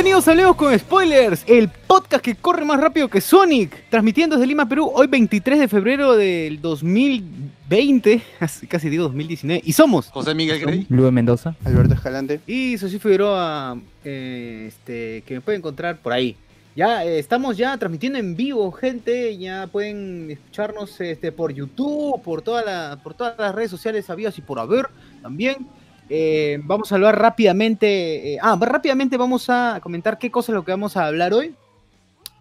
Bienvenidos a Leo con Spoilers, el podcast que corre más rápido que Sonic, transmitiendo desde Lima, Perú, hoy 23 de febrero del 2020, casi casi digo 2019, y somos José Miguel Grey. Luis Mendoza. Alberto Escalante. y Sosi Figueroa, eh, este, que me pueden encontrar por ahí. Ya eh, estamos ya transmitiendo en vivo, gente, ya pueden escucharnos este, por YouTube, por, toda la, por todas las redes sociales habidas y por haber también. Eh, vamos a hablar rápidamente. eh, ah, rápidamente vamos a comentar qué cosa es lo que vamos a hablar hoy.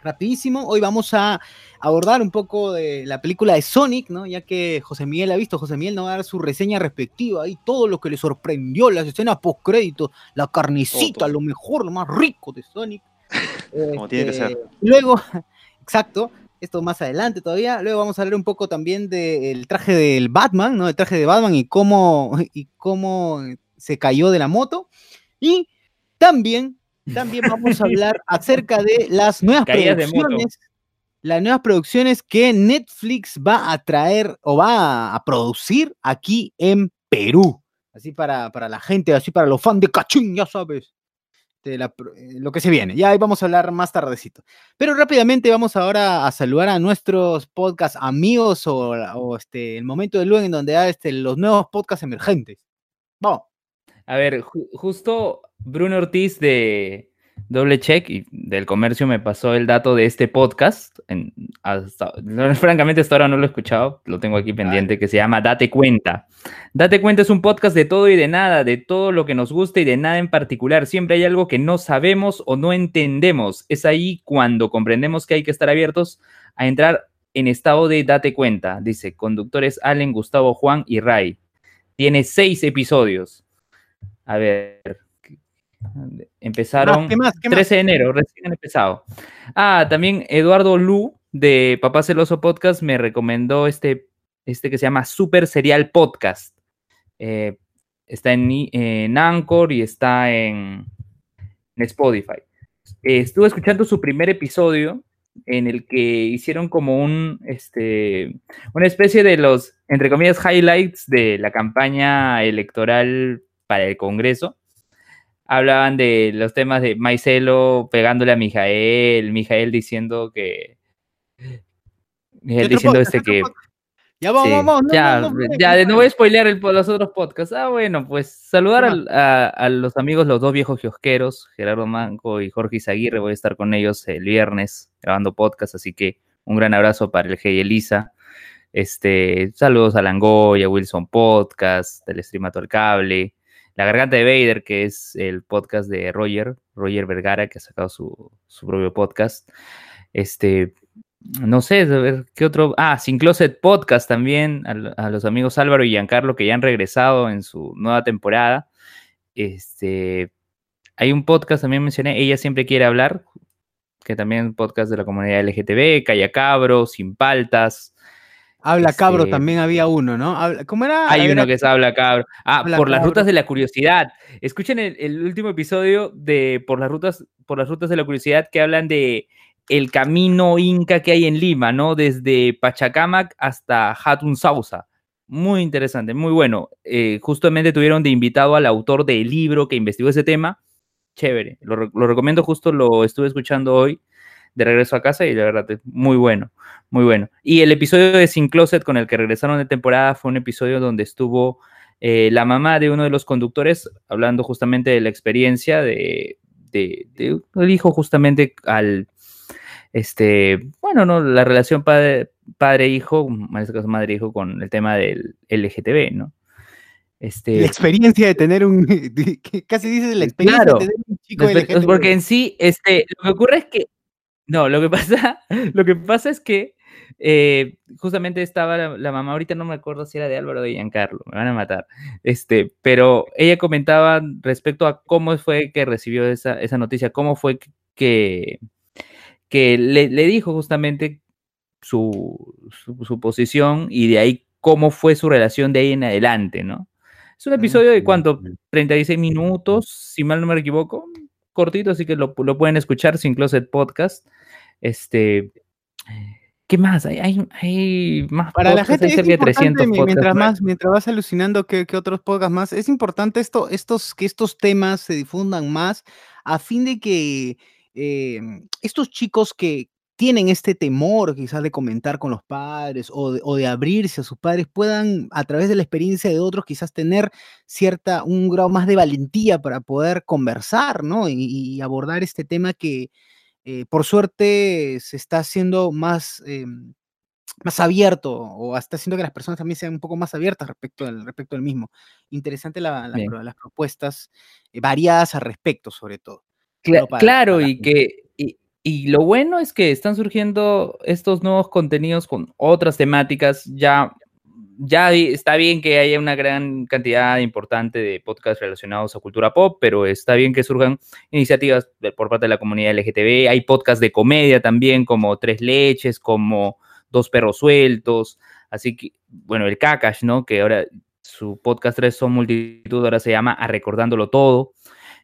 Rapidísimo. Hoy vamos a abordar un poco de la película de Sonic, ¿no? Ya que José Miguel ha visto, José Miguel nos va a dar su reseña respectiva y todo lo que le sorprendió, las escenas post crédito, la carnecita, lo mejor, lo más rico de Sonic. Como tiene que Este, ser. Luego, exacto, esto más adelante todavía. Luego vamos a hablar un poco también del traje del Batman, ¿no? El traje de Batman y cómo, y cómo se cayó de la moto. Y también, también vamos a hablar acerca de las nuevas Caídas producciones. Las nuevas producciones que Netflix va a traer o va a producir aquí en Perú. Así para, para la gente, así para los fans de Cachín, ya sabes. De la pro- eh, lo que se viene. Ya ahí vamos a hablar más tardecito. Pero rápidamente vamos ahora a saludar a nuestros podcast amigos o, este, el momento de luego en donde da este, los nuevos podcast emergentes. Vamos. A ver, ju- justo Bruno Ortiz de Doble Check y del comercio me pasó el dato de este podcast. En- hasta- no, francamente, hasta ahora no lo he escuchado, lo tengo aquí pendiente, que se llama Date Cuenta. Date Cuenta es un podcast de todo y de nada, de todo lo que nos gusta y de nada en particular. Siempre hay algo que no sabemos o no entendemos. Es ahí cuando comprendemos que hay que estar abiertos a entrar en estado de Date Cuenta. Dice, conductores Allen, Gustavo, Juan y Ray. Tiene seis episodios. A ver. Empezaron ¿Qué más? ¿Qué más? 13 de enero, recién han empezado. Ah, también Eduardo Lu de Papá Celoso Podcast me recomendó este, este que se llama Super Serial Podcast. Eh, está en, en Anchor y está en, en Spotify. Eh, estuve escuchando su primer episodio en el que hicieron como un, este, una especie de los, entre comillas, highlights de la campaña electoral para el Congreso. Hablaban de los temas de Maicelo pegándole a Mijael, Mijael diciendo que... Mijael otro diciendo este ¿Qué que... Ya vamos, Sí, vamos. no, ya, no, no, ya, no, voy a spoilear el, los otros podcasts. Ah, bueno, pues saludar ¿Qué al- a, a los amigos, los dos viejos kiosqueros, Gerardo Manco y Jorge Izaguirre. Voy a estar con ellos el viernes grabando podcast, así que un gran abrazo para el G y Elisa. Este, saludos a Langoya, Wilson Podcast, Telestreamato al Cable, La Garganta de Vader, que es el podcast de Roger, Roger Vergara, que ha sacado su, su propio podcast. Este, no sé, a ver, ¿qué otro? Ah, Sin Closet Podcast también, a, lo- a los amigos Álvaro y Giancarlo que ya han regresado en su nueva temporada. Este, hay un podcast también mencioné, Ella Siempre Quiere Hablar, que también es un podcast de la comunidad LGTB, Calla Cabro, Sin Paltas. Habla cabro, Este- también había uno, ¿no? Habla- ¿Cómo era? Hay uno que es Habla Cabro. Ah, Habla por las Cabro. rutas de la curiosidad. Escuchen el, el último episodio de por las rutas, por las rutas de la curiosidad que hablan de el camino inca que hay en Lima, ¿no? Desde Pachacamac hasta Hatun Sausa. Muy interesante, muy bueno. Eh, justamente tuvieron de invitado al autor del libro que investigó ese tema. Chévere, lo, lo recomiendo, justo lo estuve escuchando hoy de regreso a casa y la verdad es muy bueno, muy bueno. Y el episodio de Sin Closet con el que regresaron de temporada fue un episodio donde estuvo eh, la mamá de uno de los conductores hablando justamente de la experiencia de, de, de- del hijo justamente al, este, bueno, no, la relación padre- padre-hijo, en este caso madre-hijo, con el tema del LGTB, ¿no? Este, La experiencia de tener un. Casi dices la experiencia Claro. de tener un chico porque en sí, este, lo que ocurre es que, no, lo que pasa, lo que pasa es que eh, justamente estaba la, la mamá, ahorita no me acuerdo si era de Álvaro o de Giancarlo, me van a matar, este, pero ella comentaba respecto a cómo fue que recibió esa, esa noticia, cómo fue que, que le, le dijo justamente su, su, su posición y de ahí cómo fue su relación de ahí en adelante, ¿no? Es un episodio de cuánto, 36 minutos, si mal no me equivoco, cortito, así que lo, lo pueden escuchar sin Closet Podcast. Este, ¿qué más? Hay, hay, hay más Para la gente hay es cerca de importante, 300 mi- podcasts. mientras más. más, mientras vas alucinando que, que otros podcasts más, es importante esto, estos, que estos temas se difundan más a fin de que eh, estos chicos que tienen este temor quizás de comentar con los padres o de, o de abrirse a sus padres puedan a través de la experiencia de otros quizás tener cierta, un grado más de valentía para poder conversar, ¿no? Y, y abordar este tema que eh, por suerte se está haciendo más... em, más abierto o hasta haciendo que las personas también sean un poco más abiertas respecto al, respecto al mismo. Interesante la- las propuestas eh, variadas al respecto, sobre todo. Cla- solo para- claro, para- y que y, y lo bueno es que están surgiendo estos nuevos contenidos con otras temáticas. Ya, ya está bien que haya una gran cantidad importante de podcasts relacionados a cultura pop, pero está bien que surjan iniciativas por parte de la comunidad LGTB. Hay podcasts de comedia también, como Tres Leches, como Dos Perros Sueltos. Así que, bueno, el Kakash, ¿no? Que ahora su podcast Tres son multitud, ahora se llama A Recordándolo Todo.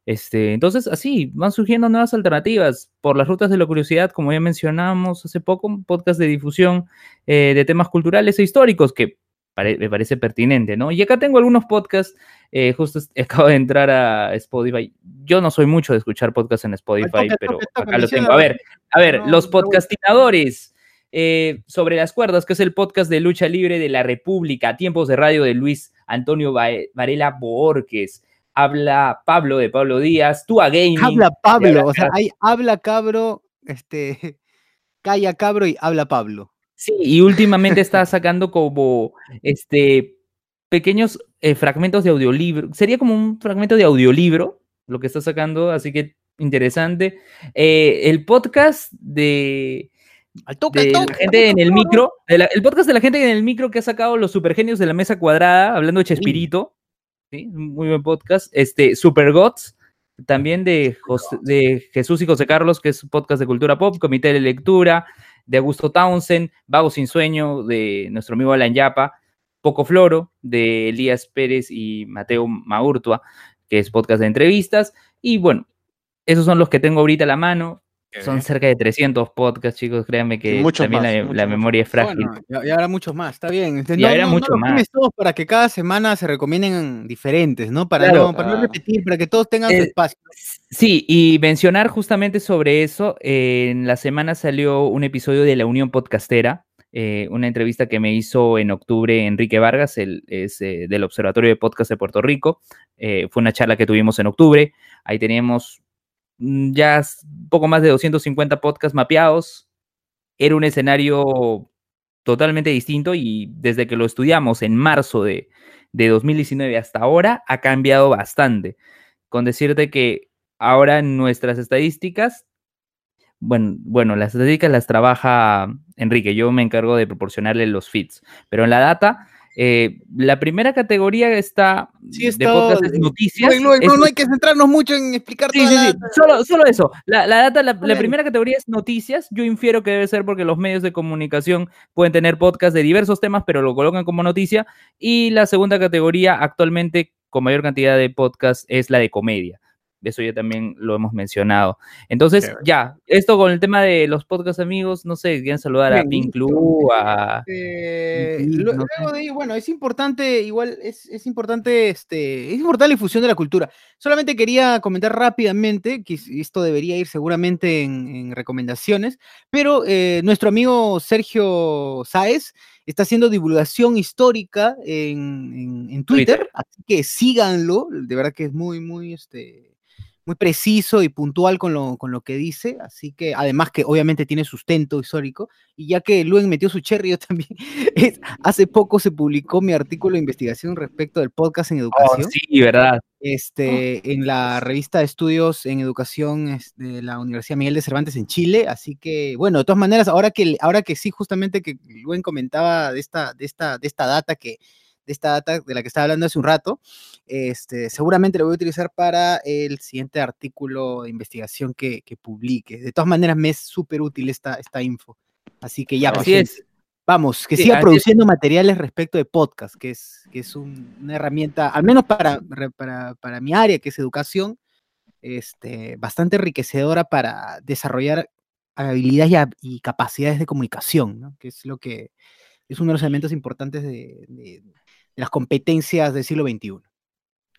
Este, entonces, así van surgiendo nuevas alternativas por las rutas de la curiosidad, como ya mencionamos hace poco, un podcast de difusión eh, de temas culturales e históricos que pare- me parece pertinente, ¿no? Y acá tengo algunos podcasts, eh, justo acabo de entrar a Spotify. Yo no soy mucho de escuchar podcasts en Spotify, pero acá lo tengo. A ver, a ver, no, los podcastinadores. eh, sobre las cuerdas, que es el podcast de lucha libre de la República, tiempos de radio de Luis Antonio Va- Varela Borges, habla Pablo de Pablo Díaz, tú a Gaming. Habla Pablo, o sea, hay habla cabro, este, calla cabro y habla Pablo. Sí, y últimamente está sacando como este pequeños eh, fragmentos de audiolibro. Sería como un fragmento de audiolibro lo que está sacando, así que interesante. Eh, el podcast de, Al toque, de al la toque, gente en el micro, la- el podcast de la gente en el micro que ha sacado los supergenios de la mesa cuadrada, hablando de Chespirito. ¿sí? Muy buen podcast. Este, Super Gods, también de, Jos- de Jesús y José Carlos, que es un podcast de cultura pop, Comité de Lectura, de Augusto Townsend, Vago Sin Sueño, de nuestro amigo Alan Yapa, Poco Floro, de Elías Pérez y Mateo Maurtua, que es podcast de entrevistas. Y bueno, esos son los que tengo ahorita a la mano. Son cerca de 300 podcasts, chicos. Créanme que muchos también más, la, muchos la más. memoria es frágil. Bueno, y, habrá muchos más, está bien. Este, Y no, habrá no- no mucho los más. todos para que cada semana se recomienden diferentes, ¿no? Para, Claro. no, para no repetir, para que todos tengan su Eh, espacio. Sí, y mencionar justamente sobre eso, eh, en la semana salió un episodio de La Unión Podcastera, eh, una entrevista que me hizo en octubre Enrique Vargas, el, es eh, del Observatorio de Podcast de Puerto Rico. Eh, fue una charla que tuvimos en octubre. Ahí teníamos ya s- poco más de 250 podcasts mapeados. Era un escenario totalmente distinto y desde que lo estudiamos en marzo de, de 2019 hasta ahora ha cambiado bastante. Con decirte que ahora nuestras estadísticas, bueno, bueno, las estadísticas las trabaja Enrique, yo me encargo de proporcionarle los feeds, pero en la data, eh, la primera categoría está Sí, de podcast es noticias. Es- no, no hay que centrarnos mucho en explicar Sí, toda sí, la sí. data. Solo, solo eso. La, la data, la, primera categoría es noticias. Yo infiero que debe ser porque los medios de comunicación pueden tener podcast de diversos temas, pero lo colocan como noticia. Y la segunda categoría, actualmente, con mayor cantidad de podcast, es la de comedia. Eso ya también lo hemos mencionado. Entonces, ya, esto con el tema de los podcast amigos, no sé, quieren saludar a Pink. Club, a... Eh, no luego de ahí, bueno, es importante, igual, es, es importante, este, es importante la difusión de la cultura. Solamente quería comentar rápidamente, que es- esto debería ir seguramente en, en recomendaciones, pero eh, nuestro amigo Sergio Sáez está haciendo divulgación histórica en, en- en Twitter, Twitter. así que síganlo, de verdad que es muy, muy, este, muy preciso y puntual con lo, con lo que dice, así que además que obviamente tiene sustento histórico, y ya que Luen metió su cherry, yo también, es- hace poco se publicó mi artículo de investigación respecto del podcast en Oh, educación, sí, verdad. este, en la revista de estudios en educación de la Universidad Miguel de Cervantes en Chile, así que, bueno, de todas maneras, ahora que, ahora que sí, justamente que Luen comentaba de esta, de esta, de esta data que de esta data de la que estaba hablando hace un rato, este, seguramente lo voy a utilizar para el siguiente artículo de investigación que, que publique. De todas maneras, me es súper útil esta, esta info. Así que ya, pues, Así es. gente, vamos, que Sí, siga es. produciendo materiales respecto de podcast, que es, que es un- una herramienta, al menos para, para, para mi área, que es educación, este, bastante enriquecedora para desarrollar habilidades y, capacidades de comunicación, ¿no? que es lo que es uno de los elementos importantes de, de- las competencias del siglo XXI.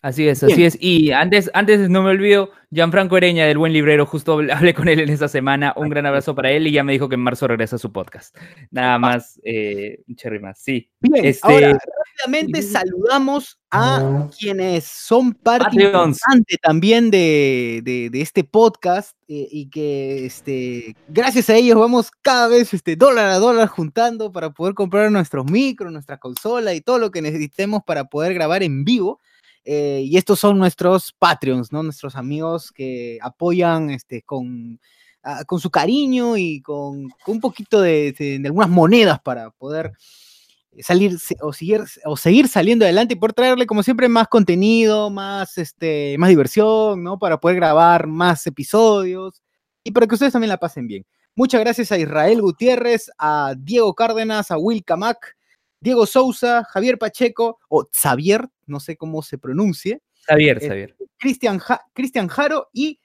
Así es, Bien. así es. Y antes, antes no me olvido, Gianfranco Ereña del Buen Librero, justo habl- hablé con él en esta semana. Un gran abrazo para él y ya me dijo que en marzo regresa a su podcast. Nada más, eh, un cherry más. Sí. Bien, Este- ahora rápidamente saludamos a quienes son parte Patreons. importante también de, de- de este podcast eh, y que este, gracias a ellos vamos cada vez este, dólar a dólar juntando para poder comprar nuestros micros, nuestra consola y todo lo que necesitemos para poder grabar en vivo. Eh, y estos son nuestros Patreons, ¿no? Nuestros amigos que apoyan este, con, ah, con su cariño y con, un poquito de, algunas monedas para poder salir o seguir, o seguir saliendo adelante y poder traerle, como siempre, más contenido, más, este, más diversión, ¿no? Para poder grabar más episodios y para que ustedes también la pasen bien. Muchas gracias a Israel Gutiérrez, a Diego Cárdenas, a Will Camac, Diego Sousa, Javier Pacheco, o Xavier, no sé cómo se pronuncie, Javier, Eh, Javier. Cristian Ja- Cristian Jaro y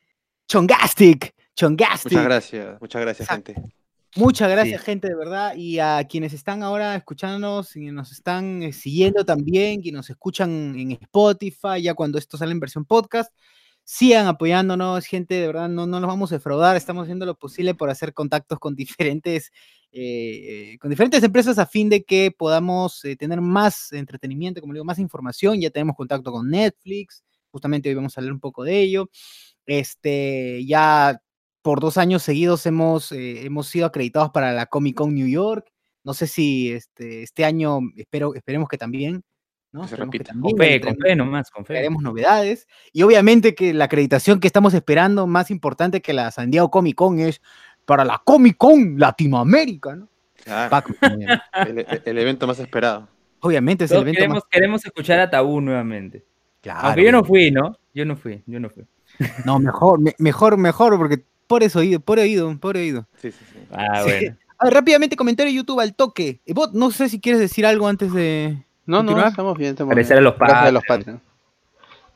Chongastic. Chongastic. Muchas gracias, muchas gracias, Exacto. gente. Muchas gracias, Sí. gente, de verdad. Y a quienes están ahora escuchándonos y nos están eh, siguiendo también, quienes nos escuchan en Spotify, ya cuando esto sale en versión podcast, sigan apoyándonos, gente, de verdad, no, no nos vamos a defraudar. Estamos haciendo lo posible por hacer contactos con diferentes, eh, eh, con diferentes empresas a fin de que podamos eh, tener más entretenimiento, como digo, más información. Ya tenemos contacto con Netflix, justamente hoy vamos a hablar un poco de ello. Este, ya por dos años seguidos hemos, eh, hemos sido acreditados para la Comic Con New York. No sé si este, este año, espero, esperemos que también, ¿no? Se repita. Con fe, con fe nomás, con fe. traeremos novedades. Y obviamente que la acreditación que estamos esperando, más importante que la San Diego Comic Con, es para la Comic Con Latinoamérica, ¿no? Claro, Paco, el, evento más esperado. obviamente es el evento queremos, más... queremos escuchar a Tabú nuevamente. Claro, Aunque yo no fui, ¿no? Yo no fui, yo no fui. no, mejor, me- mejor, mejor, porque por eso oído, por oído, por oído. Sí, sí, sí. Ah, bueno. A ver, rápidamente comentario de YouTube al toque. Eh, Bot, no sé si quieres decir algo antes de... No, no, ¿Continuar? estamos bien, estamos Agradecer bien. a los Gracias a los.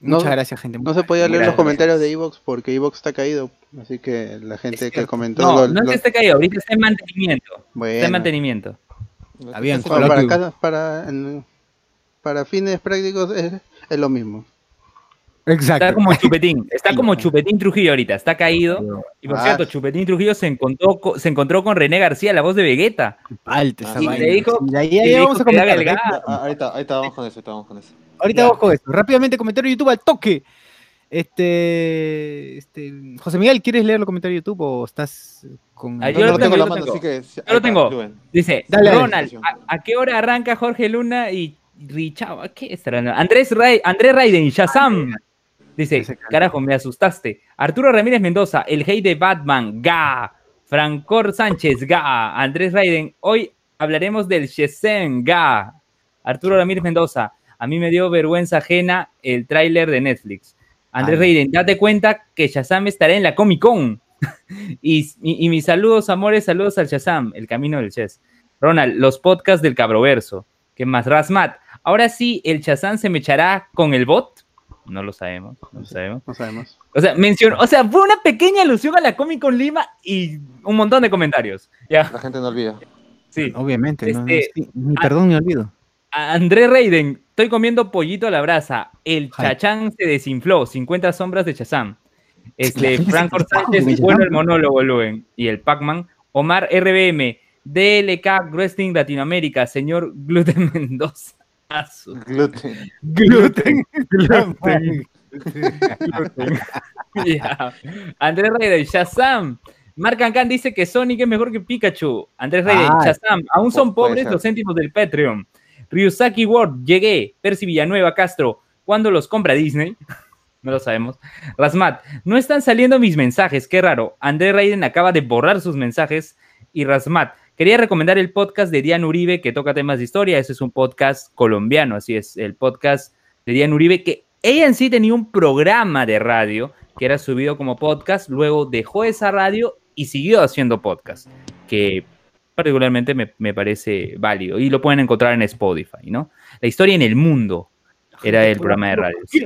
No- Muchas gracias, gente. No se podía leer Gracias. los comentarios de Evox porque Evox está caído, así que la gente que comentó No, lo- no es lo- que esté caído, ahorita está en mantenimiento. Está bueno, en mantenimiento. Está bien, Bueno, para, coloquio. cada- para, en- para fines prácticos es, es lo mismo. Exacto. Está como Chupetín, está Ahí como está. Chupetín Trujillo ahorita, está caído. Y por Ah. cierto, Chupetín Trujillo se encontró, co- se encontró con René García, la voz de Vegeta. Alta Ah, y le dijo- ahí- y ahí le vamos dijo a comentar. ahí- gato. ahorita, ahorita vamos con eso, ahorita vamos con eso. Ahorita Ya. vamos con esto. Rápidamente, comentario YouTube al toque. Este, este, José Miguel, ¿quieres leer los comentarios de YouTube o estás con... Ah, yo no lo lo tengo tengo, yo lo tengo. que... Yo tengo. Dice, Dale. Ronald, ¿a, a qué hora arranca Jorge Luna y Richao? ¿Qué estará? Andrés, Ray, Andrés Raiden, Shazam. Dice, carajo, me asustaste. Arturo Ramírez Mendoza, el hey de Batman, ga. Francor Sánchez, ga. Andrés Raiden, hoy hablaremos del Shazam, ga. Arturo Ramírez Mendoza, a mí me dio vergüenza ajena el tráiler de Netflix. Andrés Ay. Raiden, date cuenta que Shazam estará en la Comic Con. y, y- y mis saludos, amores, saludos al Shazam, el camino del chess. Ronald, los podcasts del Cabroverso. ¿Qué más? Rasmat, ahora sí, el Shazam se me echará con el bot. No lo sabemos, no lo sabemos. No sabemos. O sea, mencionó, o sea, fue una pequeña alusión a la Comic Con Lima y un montón de comentarios. Ya, La gente no olvida. sí. Obviamente, no, no, Este, sí, ni perdón ni olvido. A André Reiden, estoy comiendo pollito a la brasa. El Ay. chachán se desinfló. 50 sombras de Chazam. Este, Franco Sánchez, bueno el monólogo, Luen. Y el Pac-Man. Omar RBM, DLK Wrestling Latinoamérica, señor Gluten Mendoza. Su- Gluten. Gluten, gluten. Ya. Andrés Reyes, Shazam. Mark Khan dice que Sonic es mejor que Pikachu. Andrés Reyes. Shazam. Aún son pobres ser. los céntimos del Patreon. Ryusaki Ward, llegué. Percy Villanueva, Castro. ¿Cuándo los compra Disney? No lo sabemos. Rasmat, no están saliendo mis mensajes, qué raro. Andrés Raiden acaba de borrar sus mensajes. Y Rasmat, quería recomendar el podcast de Diana Uribe que toca temas de historia. Ese es un podcast colombiano, así es, el podcast de Diana Uribe, que ella en sí tenía un programa de radio que era subido como podcast, luego dejó esa radio y siguió haciendo podcast, que particularmente me, me parece válido. Y lo pueden encontrar en Spotify, ¿no? La historia en el mundo era el programa de radio. sí.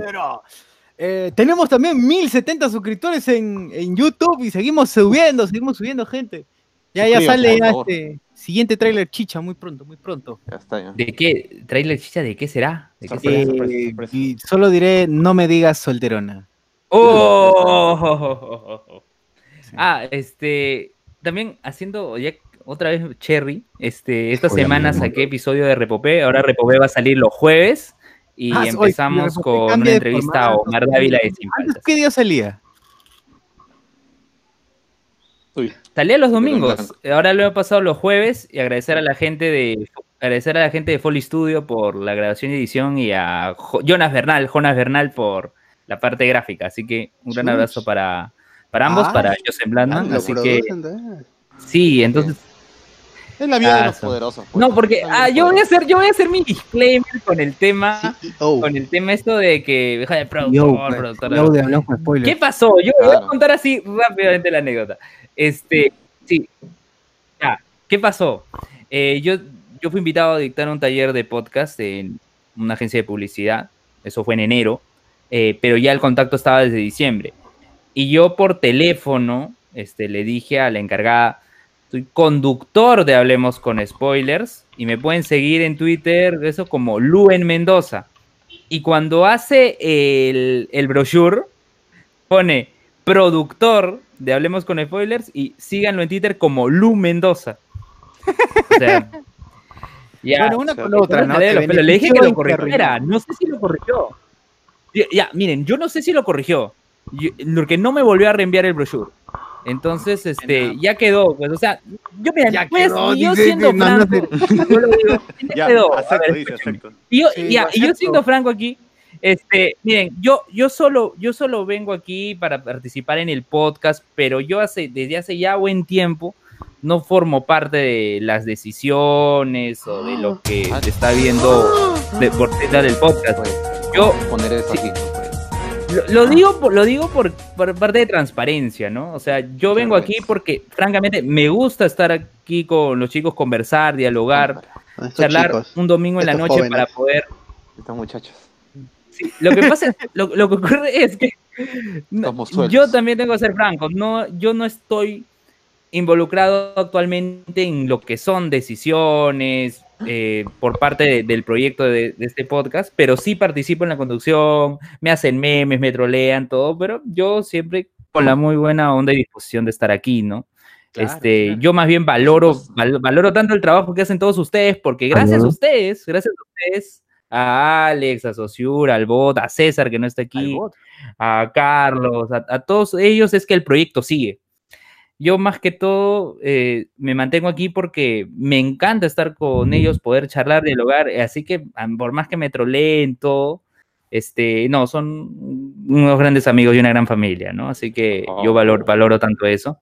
Eh, tenemos también 1070 suscriptores en, en YouTube y seguimos subiendo, seguimos subiendo gente. Ya, ya sale ya este siguiente tráiler chicha, muy pronto, muy pronto. Ya está, ya. ¿De qué? ¿Trailer chicha? ¿De qué será? ¿De qué Sorpresa. será? sorpresa, Eh, sorpresa. y solo diré, no me digas solterona. ¡Oh! Ah, este. También haciendo ya otra vez Cherry. Este, esta Hola, semana saqué episodio de Repopé. Ahora Repopé va a salir los jueves. Y Ah, oye, empezamos con una entrevista a Omar Dávila de Sin ¿Antes Faltas. qué día salía? Uy, Salía los domingos. Ahora lo he pasado los jueves. Y agradecer a la gente de. Agradecer a la gente de Foley Studio por la grabación y edición y a Jo- Jonas Bernal, Jonas Bernal por la parte gráfica. Así que un gran abrazo para, para ambos, Ah, para Joseph Blandman. Ah, así que sí, entonces es la vida de los so- poderosos. pues. No, porque ah, yo voy a hacer, yo voy a hacer mi disclaimer con el tema, Oh, con el tema esto de que deja de productor, productor, yo de hablar con spoilers. ¿Qué pasó? Yo voy a contar así rápidamente la anécdota. Este, sí. ¿qué pasó? Eh, yo, yo fui invitado a dictar un taller de podcast en una agencia de publicidad. Eso fue en enero. eh, pero ya el contacto estaba desde diciembre. Y yo por teléfono este, le dije a la encargada, soy conductor de Hablemos con Spoilers y me pueden seguir en Twitter, eso como Luen Mendoza. Y cuando hace el, el brochure, pone productor de Hablemos con Spoilers y síganlo en Twitter como Lu Mendoza. O sea, ya. Bueno, una con la otra, ¿no? Pelos. Le dije que lo corrigiera. No sé si lo corrigió. Ya, ya, miren, yo no sé si lo corrigió. Yo- porque no me volvió a reenviar el brochure. Entonces, este, ya quedó. Pues, o sea, yo, mira, Ya pues, quedó, yo dice, siendo no, no franco, yo lo digo, ya Ya, quedó. A acepto, ver, dice, escúchenme. acepto. Y yo, Sí, ya, y yo siendo franco aquí, este, miren, yo, yo solo, yo solo vengo aquí para participar en el podcast, pero yo hace, desde hace ya buen tiempo no formo parte de las decisiones o de lo que Ah. se está viendo de, por detrás del podcast. Pues, Yo- poner eso sí. aquí. Lo, lo digo, por, lo digo por, por parte de transparencia, ¿no? O sea, yo vengo aquí porque, francamente, me gusta estar aquí con los chicos, conversar, dialogar, estos charlar chicos. un domingo en la noche jóvenes. para poder Estos muchachos. Sí, lo que pasa es, lo, lo que ocurre es que no, yo también tengo que ser franco, no, yo no estoy involucrado actualmente en lo que son decisiones eh, por parte de- del proyecto de, de este podcast, pero sí participo en la conducción, me hacen memes, me trolean, todo, pero yo siempre con la muy buena onda y disposición de estar aquí, ¿no? Claro, este, claro. yo más bien valoro, val- valoro tanto el trabajo que hacen todos ustedes, porque gracias a ustedes, gracias a ustedes, a Alex, a Sociur, al Bot, a César que no está aquí, a Carlos, a, a todos ellos es que el proyecto sigue. Yo más que todo eh, me mantengo aquí porque me encanta estar con ellos, poder charlar, dialogar, así que ah, por más que me troleen todo, este, no, son unos grandes amigos y una gran familia, ¿no? Así que yo valoro, Oh. valoro tanto eso.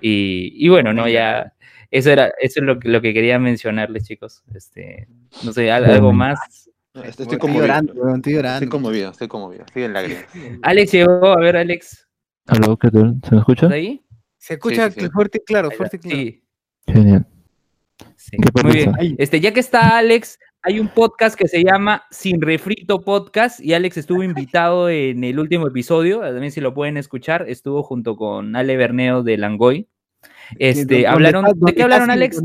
Y, y bueno, no, ya, eso era, eso es lo que, lo que quería mencionarles, chicos. Este, no sé, al- algo más. Estoy, Estoy estoy conmovido. llorando, estoy Estoy llorando. conmovido, estoy conmovido. Estoy en lágrimas. Alex llegó, a ver, Alex, Aló, ¿qué tal? ¿Se me escucha? ¿estás ahí? Se escucha sí, sí. fuerte y claro, fuerte y claro. Sí, Genial. sí. ¿Qué Muy bien. Este, ya que está Alex, hay un podcast que se llama Sin Refrito Podcast y Alex estuvo invitado en el último episodio, también si lo pueden escuchar, estuvo junto con Ale Berneo de Langoy. Este, donde- hablaron, donde- ¿de qué hablaron casi- Alex?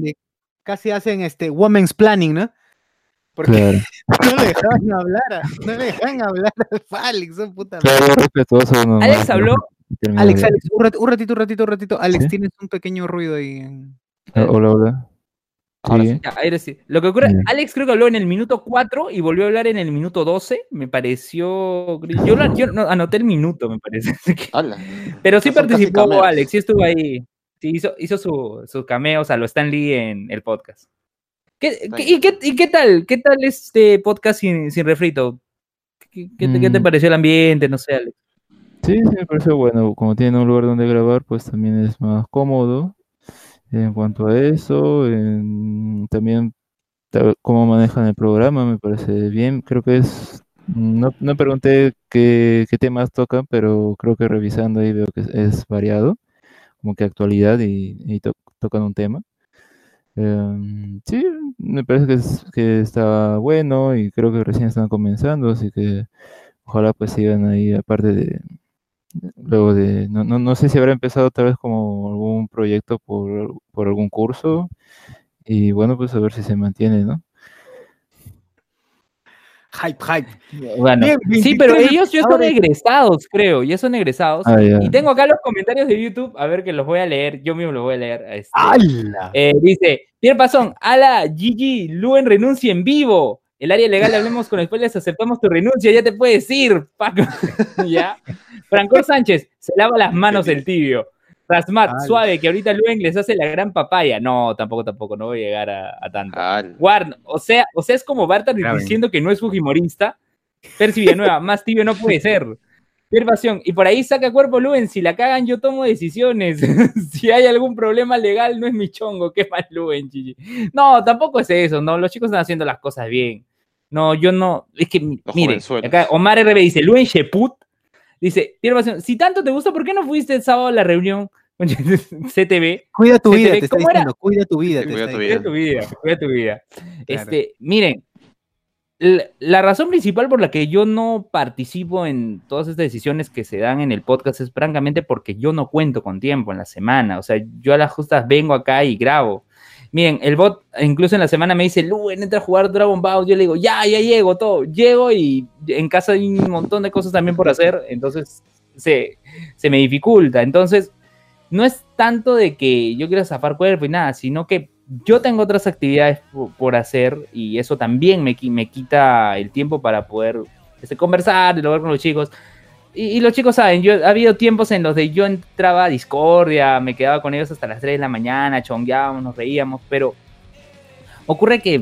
Casi hacen este women's planning, ¿no? Porque Claro, no le dejaban hablar, a- no le dejaban hablar a Alex, son puta madre. claro, respetuoso. No, Alex habló, Alex, Alex, un, rat- un ratito, un ratito, un ratito. Alex, ¿Sí? tienes un pequeño ruido ahí. en- Ah, Hola, hola. Ahora Sí. sí. Ya, ahora sí. Lo que ocurre, Bien. Alex creo que habló en el minuto 4 y volvió a hablar en el minuto 12. Me pareció. Yo, la- yo no, anoté el minuto, me parece. Hala. Pero sí participó cameos. Alex, sí estuvo ahí. Sí, hizo, hizo su, su cameo, o sea, lo Stan Lee en el podcast. ¿Qué, qué- y, qué, y qué tal? ¿Qué tal este podcast sin, sin refrito? ¿Qué, qué te, qué te Mm. pareció el ambiente? No sé, Alex. Sí, sí, me parece bueno. Como tiene un lugar donde grabar, pues también es más cómodo en cuanto a eso. también ta- cómo manejan el programa, me parece bien. Creo que es. No, no pregunté qué, temas tocan, pero creo que revisando ahí veo que es, variado, como que actualidad y, y to- tocan un tema. Em, sí, me parece que, es- que está bueno y creo que recién están comenzando, así que ojalá pues sigan ahí, aparte de, luego de, no, no, no sé si habrá empezado tal vez como algún proyecto por, por algún curso y bueno, pues a ver si se mantiene, ¿no? Hype, hype. Bueno, Bien, sí, pero 23 ellos ya son egresados, creo, ya son egresados. Ah. Y tengo acá los comentarios de YouTube, a ver que los voy a leer, yo mismo los voy a leer. este, eh, dice, Pierre Pasón, ala, Gigi, Luen renuncia en vivo. El área legal, hablemos con spoilers, aceptamos tu renuncia, ya te puedes ir, Paco. ¿Ya? Francor Sánchez, se lava las manos el tibio. Rasmat, suave, que ahorita Luen les hace la gran papaya. No, tampoco, tampoco, no voy a llegar a, a tanto. Warn, o sea, o sea, es como Barton Graben. diciendo que no es fujimorista. Percy Villanueva, más tibio no puede ser. Pierre Pasión, y por ahí saca cuerpo Luen, si la cagan yo tomo decisiones. si hay algún problema legal, no es mi chongo, qué mal Luen, Gigi. No, tampoco es eso, no, los chicos están haciendo las cosas bien. No, yo no, es que, Los mire, acá Omar RB dice, Luen Sheput, dice, si tanto te gusta, ¿por qué no fuiste el sábado a la reunión con CTV? Cuida tu vida, te está ¿cómo era? diciendo. Cuida tu vida. Te cuida está tu. Cuida vida, cuida tu vida. Claro. Este, miren, la, la razón principal por la que yo no participo en todas estas decisiones que se dan en el podcast es francamente porque yo no cuento con tiempo en la semana. O sea, yo a las justas vengo acá y grabo. Miren, el bot incluso en la semana me dice, Luen, entra a jugar Dragon Ball. Yo le digo, ya, ya llego, todo. Llego y en casa hay un montón de cosas también por hacer. Entonces se, se me dificulta. Entonces, no es tanto de que yo quiera zafar cuerpo y nada, sino que yo tengo otras actividades po- por hacer y eso también me, me quita el tiempo para poder este, conversar, dialogar con los chicos. Y, y los chicos saben, yo, ha habido tiempos en los de yo entraba a Discordia, me quedaba con ellos hasta las 3 de la mañana, chongueábamos, nos reíamos, pero ocurre que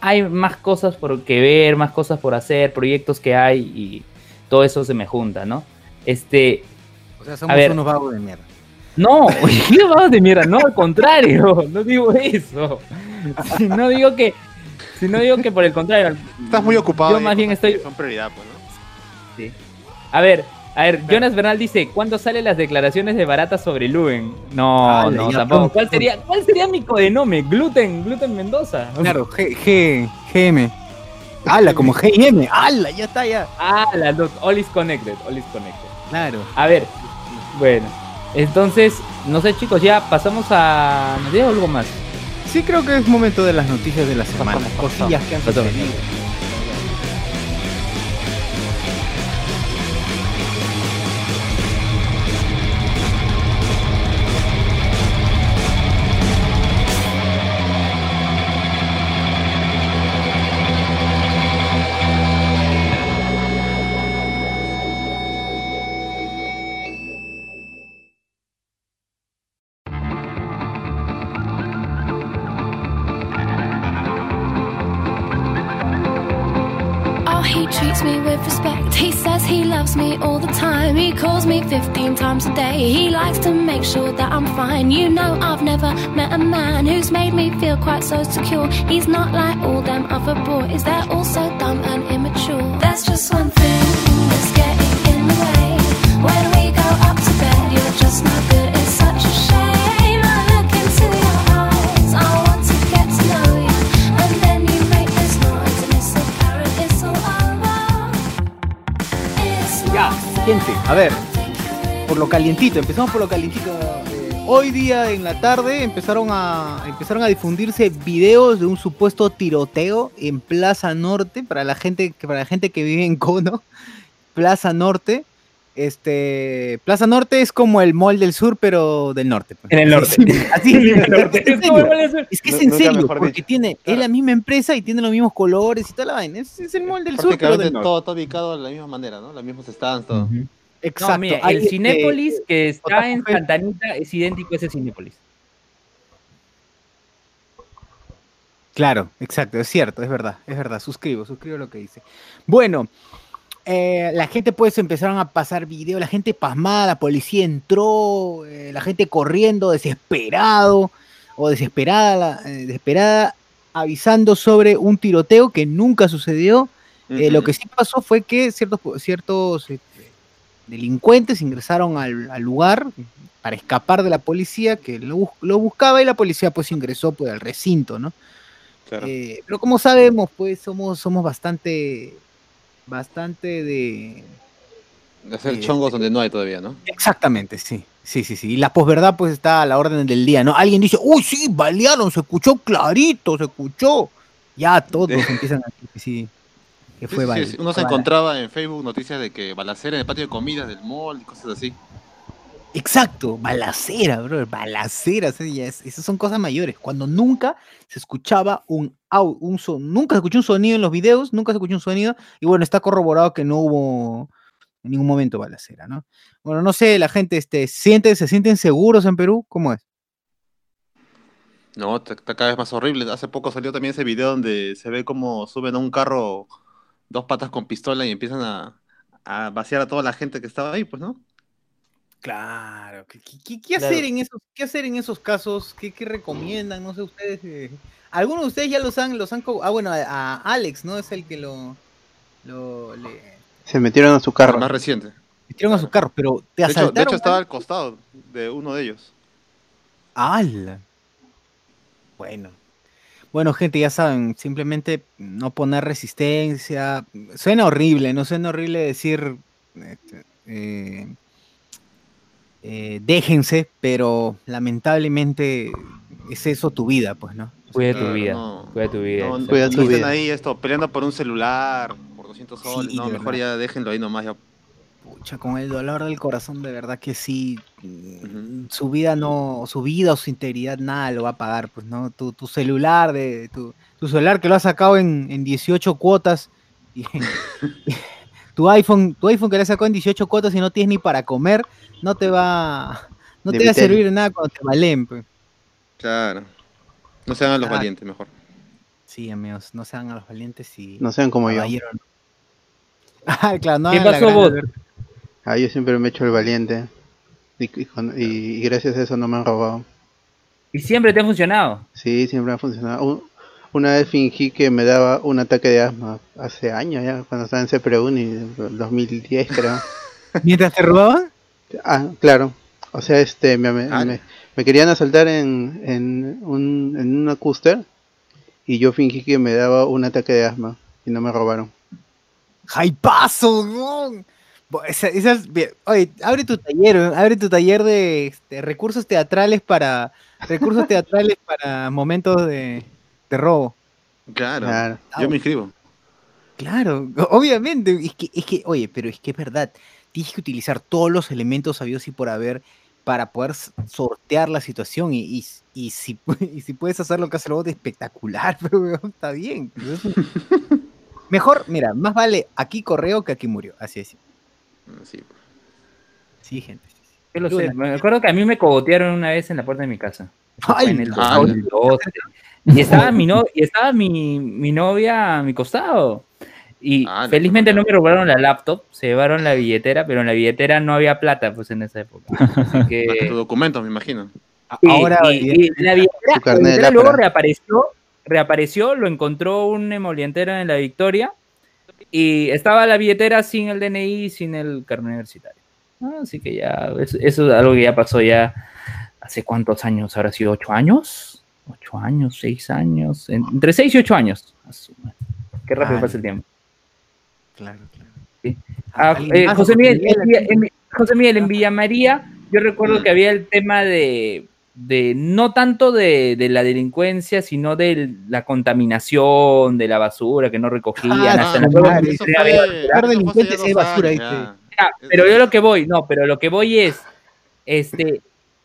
hay más cosas por que ver, más cosas por hacer, proyectos que hay y todo eso se me junta, ¿no? Este, O sea, A somos ver. unos vagos de mierda. no, ¿qué vamos de mierda? No, al contrario, no digo eso. Si no digo que, si no digo que por el contrario. Estás muy ocupado. Yo más bien estoy- Son prioridad, pues, ¿no? A ver, a ver, Jonas Bernal dice, ¿cuándo salen las declaraciones de Barata sobre Luen? No, Ala, no, tampoco. ¿Cuál sería, ¿Cuál sería mi codenome? Gluten, Gluten Mendoza. Claro, G, G, GM. ¡Hala! Como GM. ¡Hala! Ya está, ya. Ah, la dos, all is connected, all is connected. Claro. A ver, bueno, entonces, no sé chicos, ya pasamos a... ¿Nos algo más? Sí, creo que es momento de las noticias de la semana. Pasamos, pasamos. Cosillas que han Pasamos. sucedido. Times a day. He likes to make sure that I'm fine. You know, I've never met a man who's made me feel quite so secure. He's not like all them other boys, they're all so dumb and immature. There's just one thing that's getting in the way. When we go up to bed, you're just no good. It's such a shame. I look into your eyes. I want to get to know you. And then you make this noise, and it's so apparent it's all over. It's Ya, gente, a ver, por lo calientito, empezamos por lo calientito. Eh, hoy día en la tarde empezaron a empezaron a difundirse videos de un supuesto tiroteo en Plaza Norte para la gente que para la gente que vive en Cono, Plaza Norte. este Plaza Norte es como el mall del sur, pero del norte. pues. En el norte. Así, En el norte. Es como el serio. mall del sur. Es que es en serio, porque dicho. tiene, es la misma empresa y tiene los mismos colores y toda la vaina. Es, es el mall del sur, pero del norte. todo, todo ubicado de la misma manera, ¿no? Los mismos stands, todo. Exacto. No, mira, Hay, el este, Cinépolis que está en Santa Anita es idéntico a ese Cinépolis. Claro, exacto, es cierto, es verdad, es verdad, suscribo, suscribo lo que dice. Bueno, eh, la gente pues empezaron a pasar videos, la gente pasmada, la policía entró, eh, la gente corriendo, desesperado o desesperada, eh, desesperada, avisando sobre un tiroteo que nunca sucedió. Eh, Lo que sí pasó fue que ciertos, ciertos delincuentes ingresaron al, al lugar para escapar de la policía que lo, lo buscaba y la policía pues ingresó pues, al recinto, ¿no? Claro. Eh, pero como sabemos, pues somos, somos bastante, bastante de... De hacer eh, chongos donde no hay todavía, ¿no? Exactamente, sí, sí, sí, sí. Y la posverdad pues está a la orden del día, ¿no? Alguien dice, uy, sí, balearon, se escuchó clarito, se escuchó. Ya todos De- empiezan a decir sí, que fue sí, Uno se encontraba en Facebook noticias de que balacera en el patio de comidas del mall y cosas así. Exacto, balacera, bro, balacera, esas son cosas mayores. Cuando nunca se escuchaba un, un son, nunca se escuchó un sonido en los videos, nunca se escuchó un sonido, y bueno, está corroborado que no hubo en ningún momento balacera, ¿no? Bueno, no sé, la gente este, siente, se sienten seguros en Perú, ¿cómo es? No, está cada vez más horrible. Hace poco salió también ese video donde se ve como suben a un carro dos patas con pistola y empiezan a, a vaciar a toda la gente que estaba ahí, pues, ¿no? Claro, ¿qué, qué- qué- qué Claro. hacer en esos, qué hacer en esos casos? ¿Qué, qué recomiendan? No sé, ustedes, eh, algunos de ustedes ya los han, los han, ah, bueno, a, a Alex, ¿no? Es el que lo, lo, le Se metieron a su El carro. más reciente. metieron a su carro, pero te De hecho, de hecho estaba al costado de uno de ellos. ¡Ala! Bueno. Bueno, gente, ya saben, simplemente no poner resistencia. Suena horrible, ¿no? Suena horrible decir. este, eh, eh, déjense, pero lamentablemente es eso tu vida, pues, ¿no? Cuida tu vida. no. Cuida tu vida. No, no, Cuida tu estén vida. ahí esto, peleando por un celular, por 200 Sí, soles. no, mejor verdad. ya déjenlo ahí nomás. Ya. Pucha, con el dolor del corazón, de verdad que sí. mm. Su vida no, su vida o su integridad, nada lo va a pagar, pues, ¿no? Tu, tu celular, de, tu, tu celular que lo has sacado en, en 18 cuotas. y- tu iPhone, tu iPhone que lo has sacado en 18 cuotas y no tienes ni para comer, no te va, no De te va a servir de nada cuando te valen, pues. Claro. No sean los Ah. valientes, mejor. Sí, amigos, no sean a los valientes y No sean como yo. Ah, claro, no ¿Qué pasó gran vos? Ah, yo siempre me he hecho el valiente. Y, y con- y- y gracias a eso no me han robado. Y siempre te ha funcionado. Sí, siempre ha funcionado. Un- una vez fingí que me daba un ataque de asma. Hace años ya, cuando estaba en CPRUNI, 2010 creo. Mientras te robaban, Ah, claro. O sea, este, me, me- Ah. me- me querían asaltar en, en, un, en una custer y yo fingí que me daba un ataque de asma y no me robaron. ¡Jaipazo! weón! Esa- oye, abre tu taller, weón, abre tu taller de este, recursos teatrales para recursos teatrales para momentos de, de robo. Claro. Claro. Yo me inscribo. Claro, obviamente, es que, es que, oye, pero es que es verdad, tienes que utilizar todos los elementos sabios y por haber para poder sortear la situación y, y, y si, y si puedes hacer lo que hace el robot espectacular, pero está bien. Mejor, mira, más vale aquí correo que aquí murió, así es. Sí. Sí, gente. sí, sí. Yo lo sé. Me acuerdo que a mí me cogotearon una vez en la puerta de mi casa. Ay, en el ah, 2012. Y estaba mi no, y estaba mi, mi novia a mi costado. Y Ah, felizmente no me robaron la laptop, se llevaron la billetera, pero en la billetera no había plata pues en esa época. Así que Tu documento, me imagino. Sí, Ahora, y, y la billetera, la billetera luego reapareció, reapareció, lo encontró un emolientero en la Victoria y estaba la billetera sin el DNI, sin el carnet universitario. Ah, Así que ya, eso, eso es algo que ya pasó ya hace cuántos años, habrá sido ocho años, ocho años, seis años, en- entre seis y ocho años. A su madre. Qué rápido Ah, pasa el tiempo. Claro, claro. Sí. Ah, ¿Alguien eh? José, Miguel, en en- José Miguel, en Villa María, yo recuerdo que había el tema de, de no tanto de, de la delincuencia, sino de la contaminación, de la basura que no recogían. Ah, hasta la eso fue, había- delincuentes basura, ya. Ya, pero yo lo que voy, no, pero lo que voy es, este,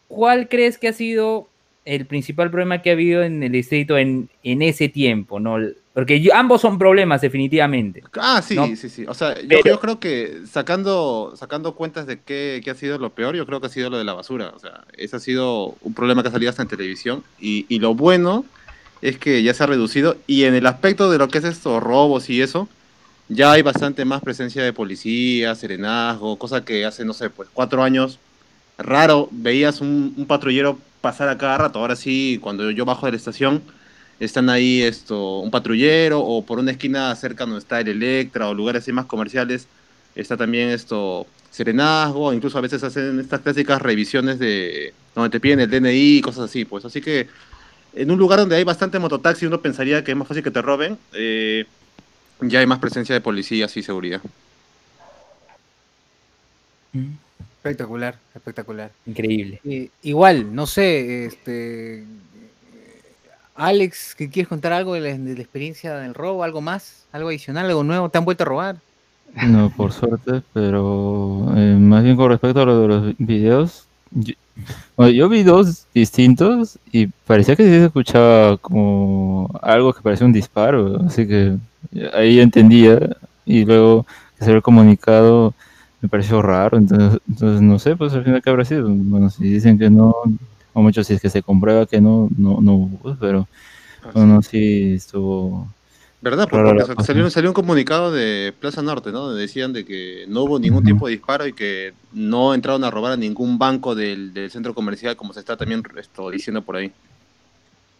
¿cuál crees que ha sido el principal problema que ha habido en el distrito en, en ese tiempo, no? Porque yo- ambos son problemas, definitivamente. Ah, sí, ¿no? sí, sí. O sea, yo, Pero- yo creo que sacando, sacando cuentas de qué, qué ha sido lo peor, yo creo que ha sido lo de la basura. O sea, ese ha sido un problema que ha salido hasta en televisión. Y, y lo bueno es que ya se ha reducido. Y en el aspecto de lo que es estos robos y eso, ya hay bastante más presencia de policía, serenazgo, cosa que hace, no sé, pues cuatro años, raro, veías un, un patrullero pasar a cada rato. Ahora sí, cuando yo bajo de la estación, están ahí esto, un patrullero o por una esquina cerca donde está el Electra o lugares así más comerciales está también esto serenazgo, incluso a veces hacen estas clásicas revisiones de donde te piden el DNI y cosas así, pues así que en un lugar donde hay bastante mototaxi uno pensaría que es más fácil que te roben, eh, ya hay más presencia de policías y seguridad. Espectacular, espectacular. Increíble. Eh, igual, no sé, este. Alex, ¿qué quieres contar algo de la, de la experiencia del robo? ¿Algo más? ¿Algo adicional? ¿Algo nuevo? ¿Te han vuelto a robar? No, por suerte, pero eh, más bien con respecto a lo de los videos, yo, yo vi dos distintos y parecía que sí se escuchaba como algo que parecía un disparo, así que ahí entendía y luego que se el comunicado me pareció raro, entonces, entonces no sé, pues al final qué habrá sido, bueno, si dicen que no, o mucho si es que se comprueba que no, no, no hubo, pues, pero bueno, sí estuvo... ¿Verdad? Pues, porque cosa. salió, salió un comunicado de Plaza Norte, ¿no? Donde decían de que no hubo ningún Ujú. tipo de disparo y que no entraron a robar a ningún banco del, del centro comercial, como se está también esto, diciendo por ahí.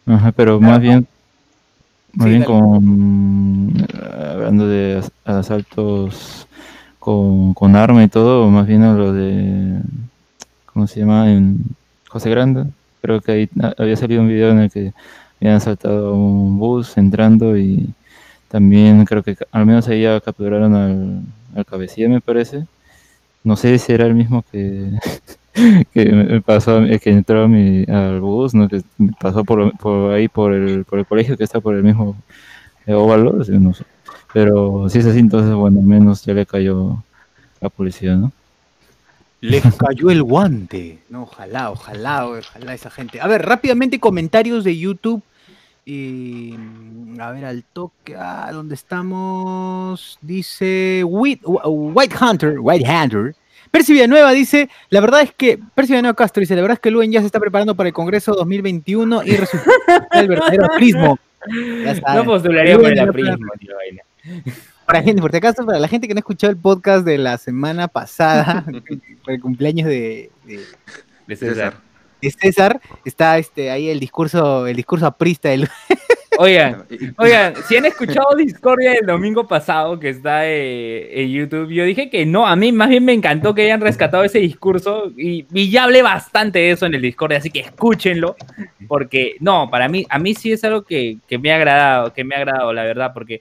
Ajá, pero más bien, más Sí, bien con, hablando de as- asaltos con, con arma y todo, más bien a lo de, ¿cómo se llama? En José Grande, creo que ahí ah, había salido un video en el que habían asaltado un bus entrando y también creo que al menos ahí ya capturaron al, al cabecilla, me parece. No sé si era el mismo que, que me pasó, que entró a mi, al bus, ¿no? que pasó por, por ahí por el, por el colegio que está por el mismo eh, óvalo, no sé. Pero si es así, entonces, bueno, al menos ya le cayó la policía, ¿no? Les cayó el guante. No, ojalá, ojalá, ojalá esa gente. A ver, rápidamente comentarios de YouTube. Eh, a ver, al toque. Ah, ¿dónde estamos? Dice White, White Hunter. White Hunter. Percy Villanueva dice, la verdad es que, Percy Villanueva Castro dice, la verdad es que Luen ya se está preparando para el Congreso 2021 y resucitará el verdadero aprismo. Ya No postularía por el aprismo, tío. Para gente, por si acaso, para la gente que no escuchó el podcast de la semana pasada, por el cumpleaños de, de- De César. de César, está este ahí el discurso, el discurso aprista del Oigan, oigan, si han escuchado Discordia del domingo pasado que está eh, en YouTube, yo dije que no, a mí más bien me encantó que hayan rescatado ese discurso y, y ya hablé bastante de eso en el Discordia, así que escúchenlo, porque no, para mí, a mí sí es algo que, que me ha agradado, que me ha agradado, la verdad, porque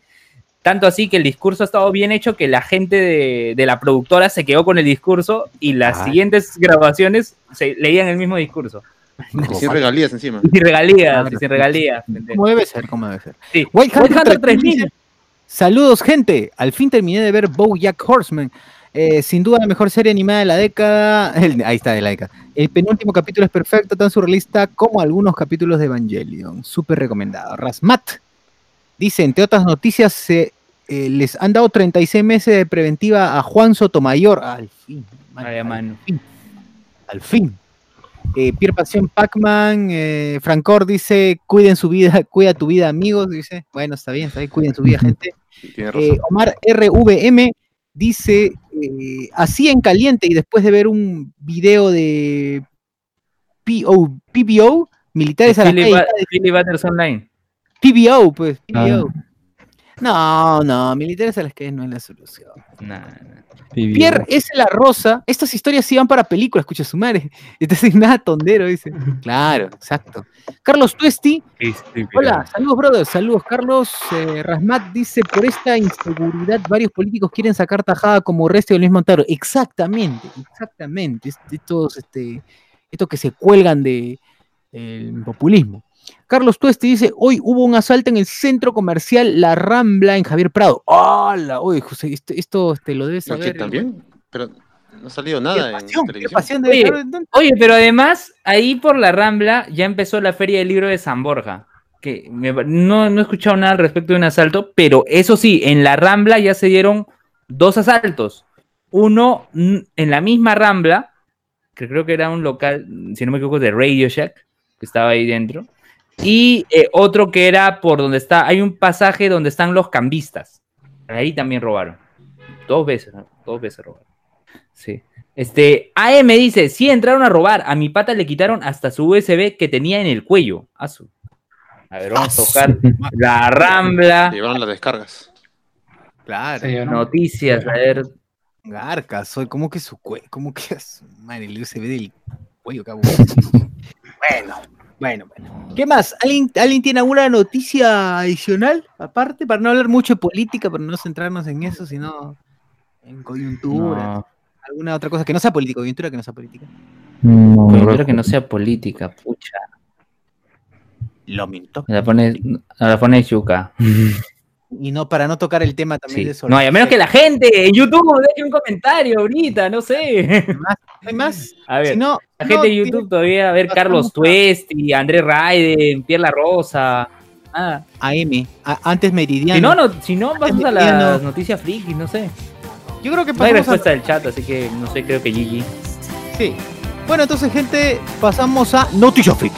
tanto así que el discurso ha estado bien hecho que la gente de, de la productora se quedó con el discurso y las siguientes grabaciones se leían el mismo discurso. y sin regalías encima. Y sin regalías, Claro, y sin regalías. como debe ser, como debe ser. Sí. White White Hunter Hunter 3000. Saludos, gente. Al fin terminé de ver BoJack Horseman. Eh, sin duda la mejor serie animada de la década. El- ahí está, de la década. El penúltimo capítulo es perfecto, tan surrealista como algunos capítulos de Evangelion. Súper recomendado. Rasmat dice, entre otras noticias, se, eh, les han dado 36 meses de preventiva a Juan Sotomayor. Al fin, man, Ay, al fin. Al fin. Eh, Pierre Pasión Pacman, eh, Francor dice, cuiden su vida, cuida tu vida, amigos. Dice, bueno, está bien, está bien, cuiden su vida, gente. Eh, Omar RVM dice, eh, así en caliente y después de ver un video de PO, PBO, militares a la calle. PBO, pues, Ah. No, no, militares a las calles no es la solución. Nah, nah. Pierre es la rosa. Estas historias sí van para películas, escucha su madre. Entonces, nada tondero, dice. Claro, exacto. Carlos Tuesti, hola, saludos, brothers. Saludos, Carlos. Eh, Rasmat dice: Por esta inseguridad, varios políticos quieren sacar tajada como resto del mismo Montaro. Exactamente, exactamente. Est- Estos, este, estos que se cuelgan de el populismo. Carlos Tuesti dice, hoy hubo un asalto en el centro comercial La Rambla en Javier Prado. ¡Hala! Uy, José, esto, esto, este, lo debes ¿Aquí saber. también? Pero, No ha salido nada en pasión, qué televisión. pasión de Oye, estar- ¿dónde- Oye, pero además, ahí por la Rambla ya empezó la Feria del Libro de San Borja. Que me- no, no he escuchado nada al respecto de un asalto, pero eso sí, en la Rambla ya se dieron dos asaltos. Uno en la misma Rambla, que creo que era un local, si no me equivoco, de Radio Shack, que estaba ahí dentro. Y eh, otro que era por donde está, hay un pasaje donde están los cambistas. Ahí también robaron. Dos veces, ¿no? Dos veces robaron. Sí. Este, AM dice, sí entraron a robar, a mi pata le quitaron hasta su USB que tenía en el cuello. A su. A ver, vamos a tocar la Rambla, Llevaron las descargas. Claro. Sí, ¿no? noticias, a ver. Garca, soy como que su cuello, como que su madre, el USB del cuello, cabrón. bueno, bueno, bueno. ¿Qué más? ¿Alguien, ¿Alguien tiene alguna noticia adicional? Aparte, para no hablar mucho de política, para no centrarnos en eso, sino en coyuntura. No, Alguna otra cosa que no sea política, coyuntura que no sea política. No, coyuntura que no sea política, pucha. Lo minto. Me la pone, me la pone Yuka. Y no, para no tocar el tema también Sí. de eso. No, y a menos que la gente en YouTube deje un comentario ahorita, no sé. ¿No hay más? A ver, Si no, la no, gente de tiene- YouTube todavía, a ver, Carlos pasamos Tuesti, Andrés Raiden, Pierre La Rosa. Ah, AM, a- antes meridiano. si no, no, si no, vamos a las noticias frikis, no sé. Yo creo que No hay pasamos a- respuesta del chat, así que no sé, creo que Gigi. Sí. Bueno, entonces, gente, pasamos a Noticias Friki.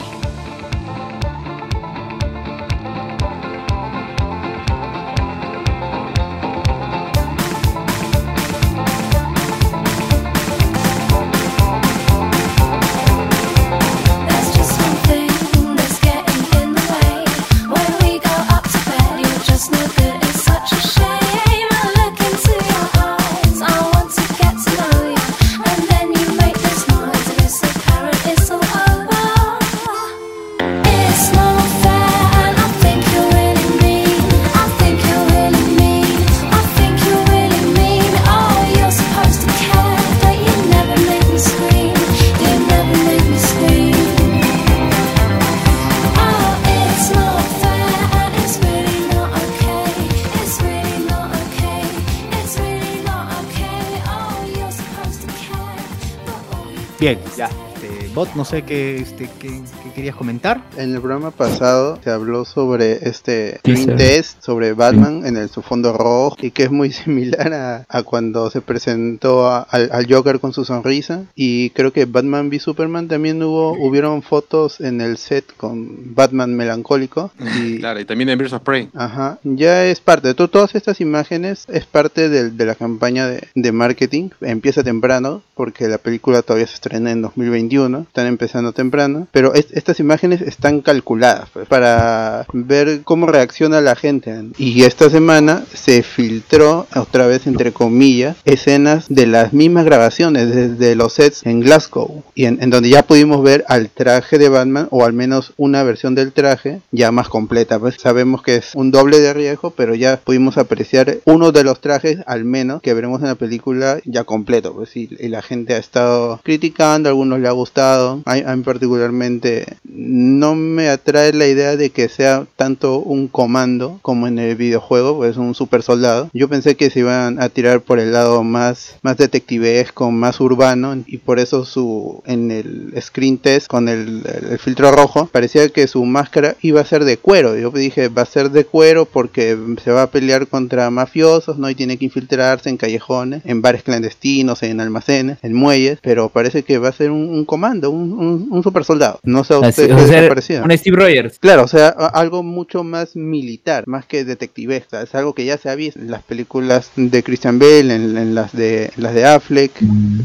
No sé qué, este, qué, qué querías comentar. En el programa pasado se habló sobre este. Green Test, sobre Batman en el su fondo rojo y que es muy similar a, a cuando se presentó a- al, al Joker con su sonrisa y creo que Batman v Superman también hubo hubieron fotos en el set con Batman melancólico y Claro, y también en Birds of Prey. Ajá, ya es parte de to- todas estas imágenes, es parte del- de, la campaña de, de marketing. Empieza temprano, porque la película todavía se estrena en 2021, están empezando temprano, pero es- estas imágenes están calculadas pues, para ver cómo reacciona la gente. Y esta semana se filtró, otra vez entre comillas, escenas de las mismas grabaciones desde los sets en Glasgow, y en, en donde ya pudimos ver al traje de Batman, o al menos una versión del traje ya más completa. Pues sabemos que es un doble de riesgo, pero ya pudimos apreciar uno de los trajes, al menos, que veremos en la película ya completo. Pues y, y la gente ha estado criticando, a algunos le ha gustado. A, mí particularmente no me atrae la idea de que sea tanto un comando como en el videojuego, pues un super soldado. Yo pensé que se iban a tirar por el lado más, más detectivesco, más urbano, y por eso su en el screen test con el, el- el filtro rojo parecía que su máscara iba a ser de cuero. Yo dije, va a ser de cuero porque se va a pelear contra mafiosos, ¿no? Y tiene que infiltrarse en callejones, en bares clandestinos, en almacenes, en muelles, pero parece que va a ser un, un comando, un, un, un super soldado. No sé a usted qué un Steve Rogers. Claro, o sea, algo mucho más militar, más que detectivesca. Es algo que ya se ha visto en las películas de Christian Bale, en, en las de en las de Affleck,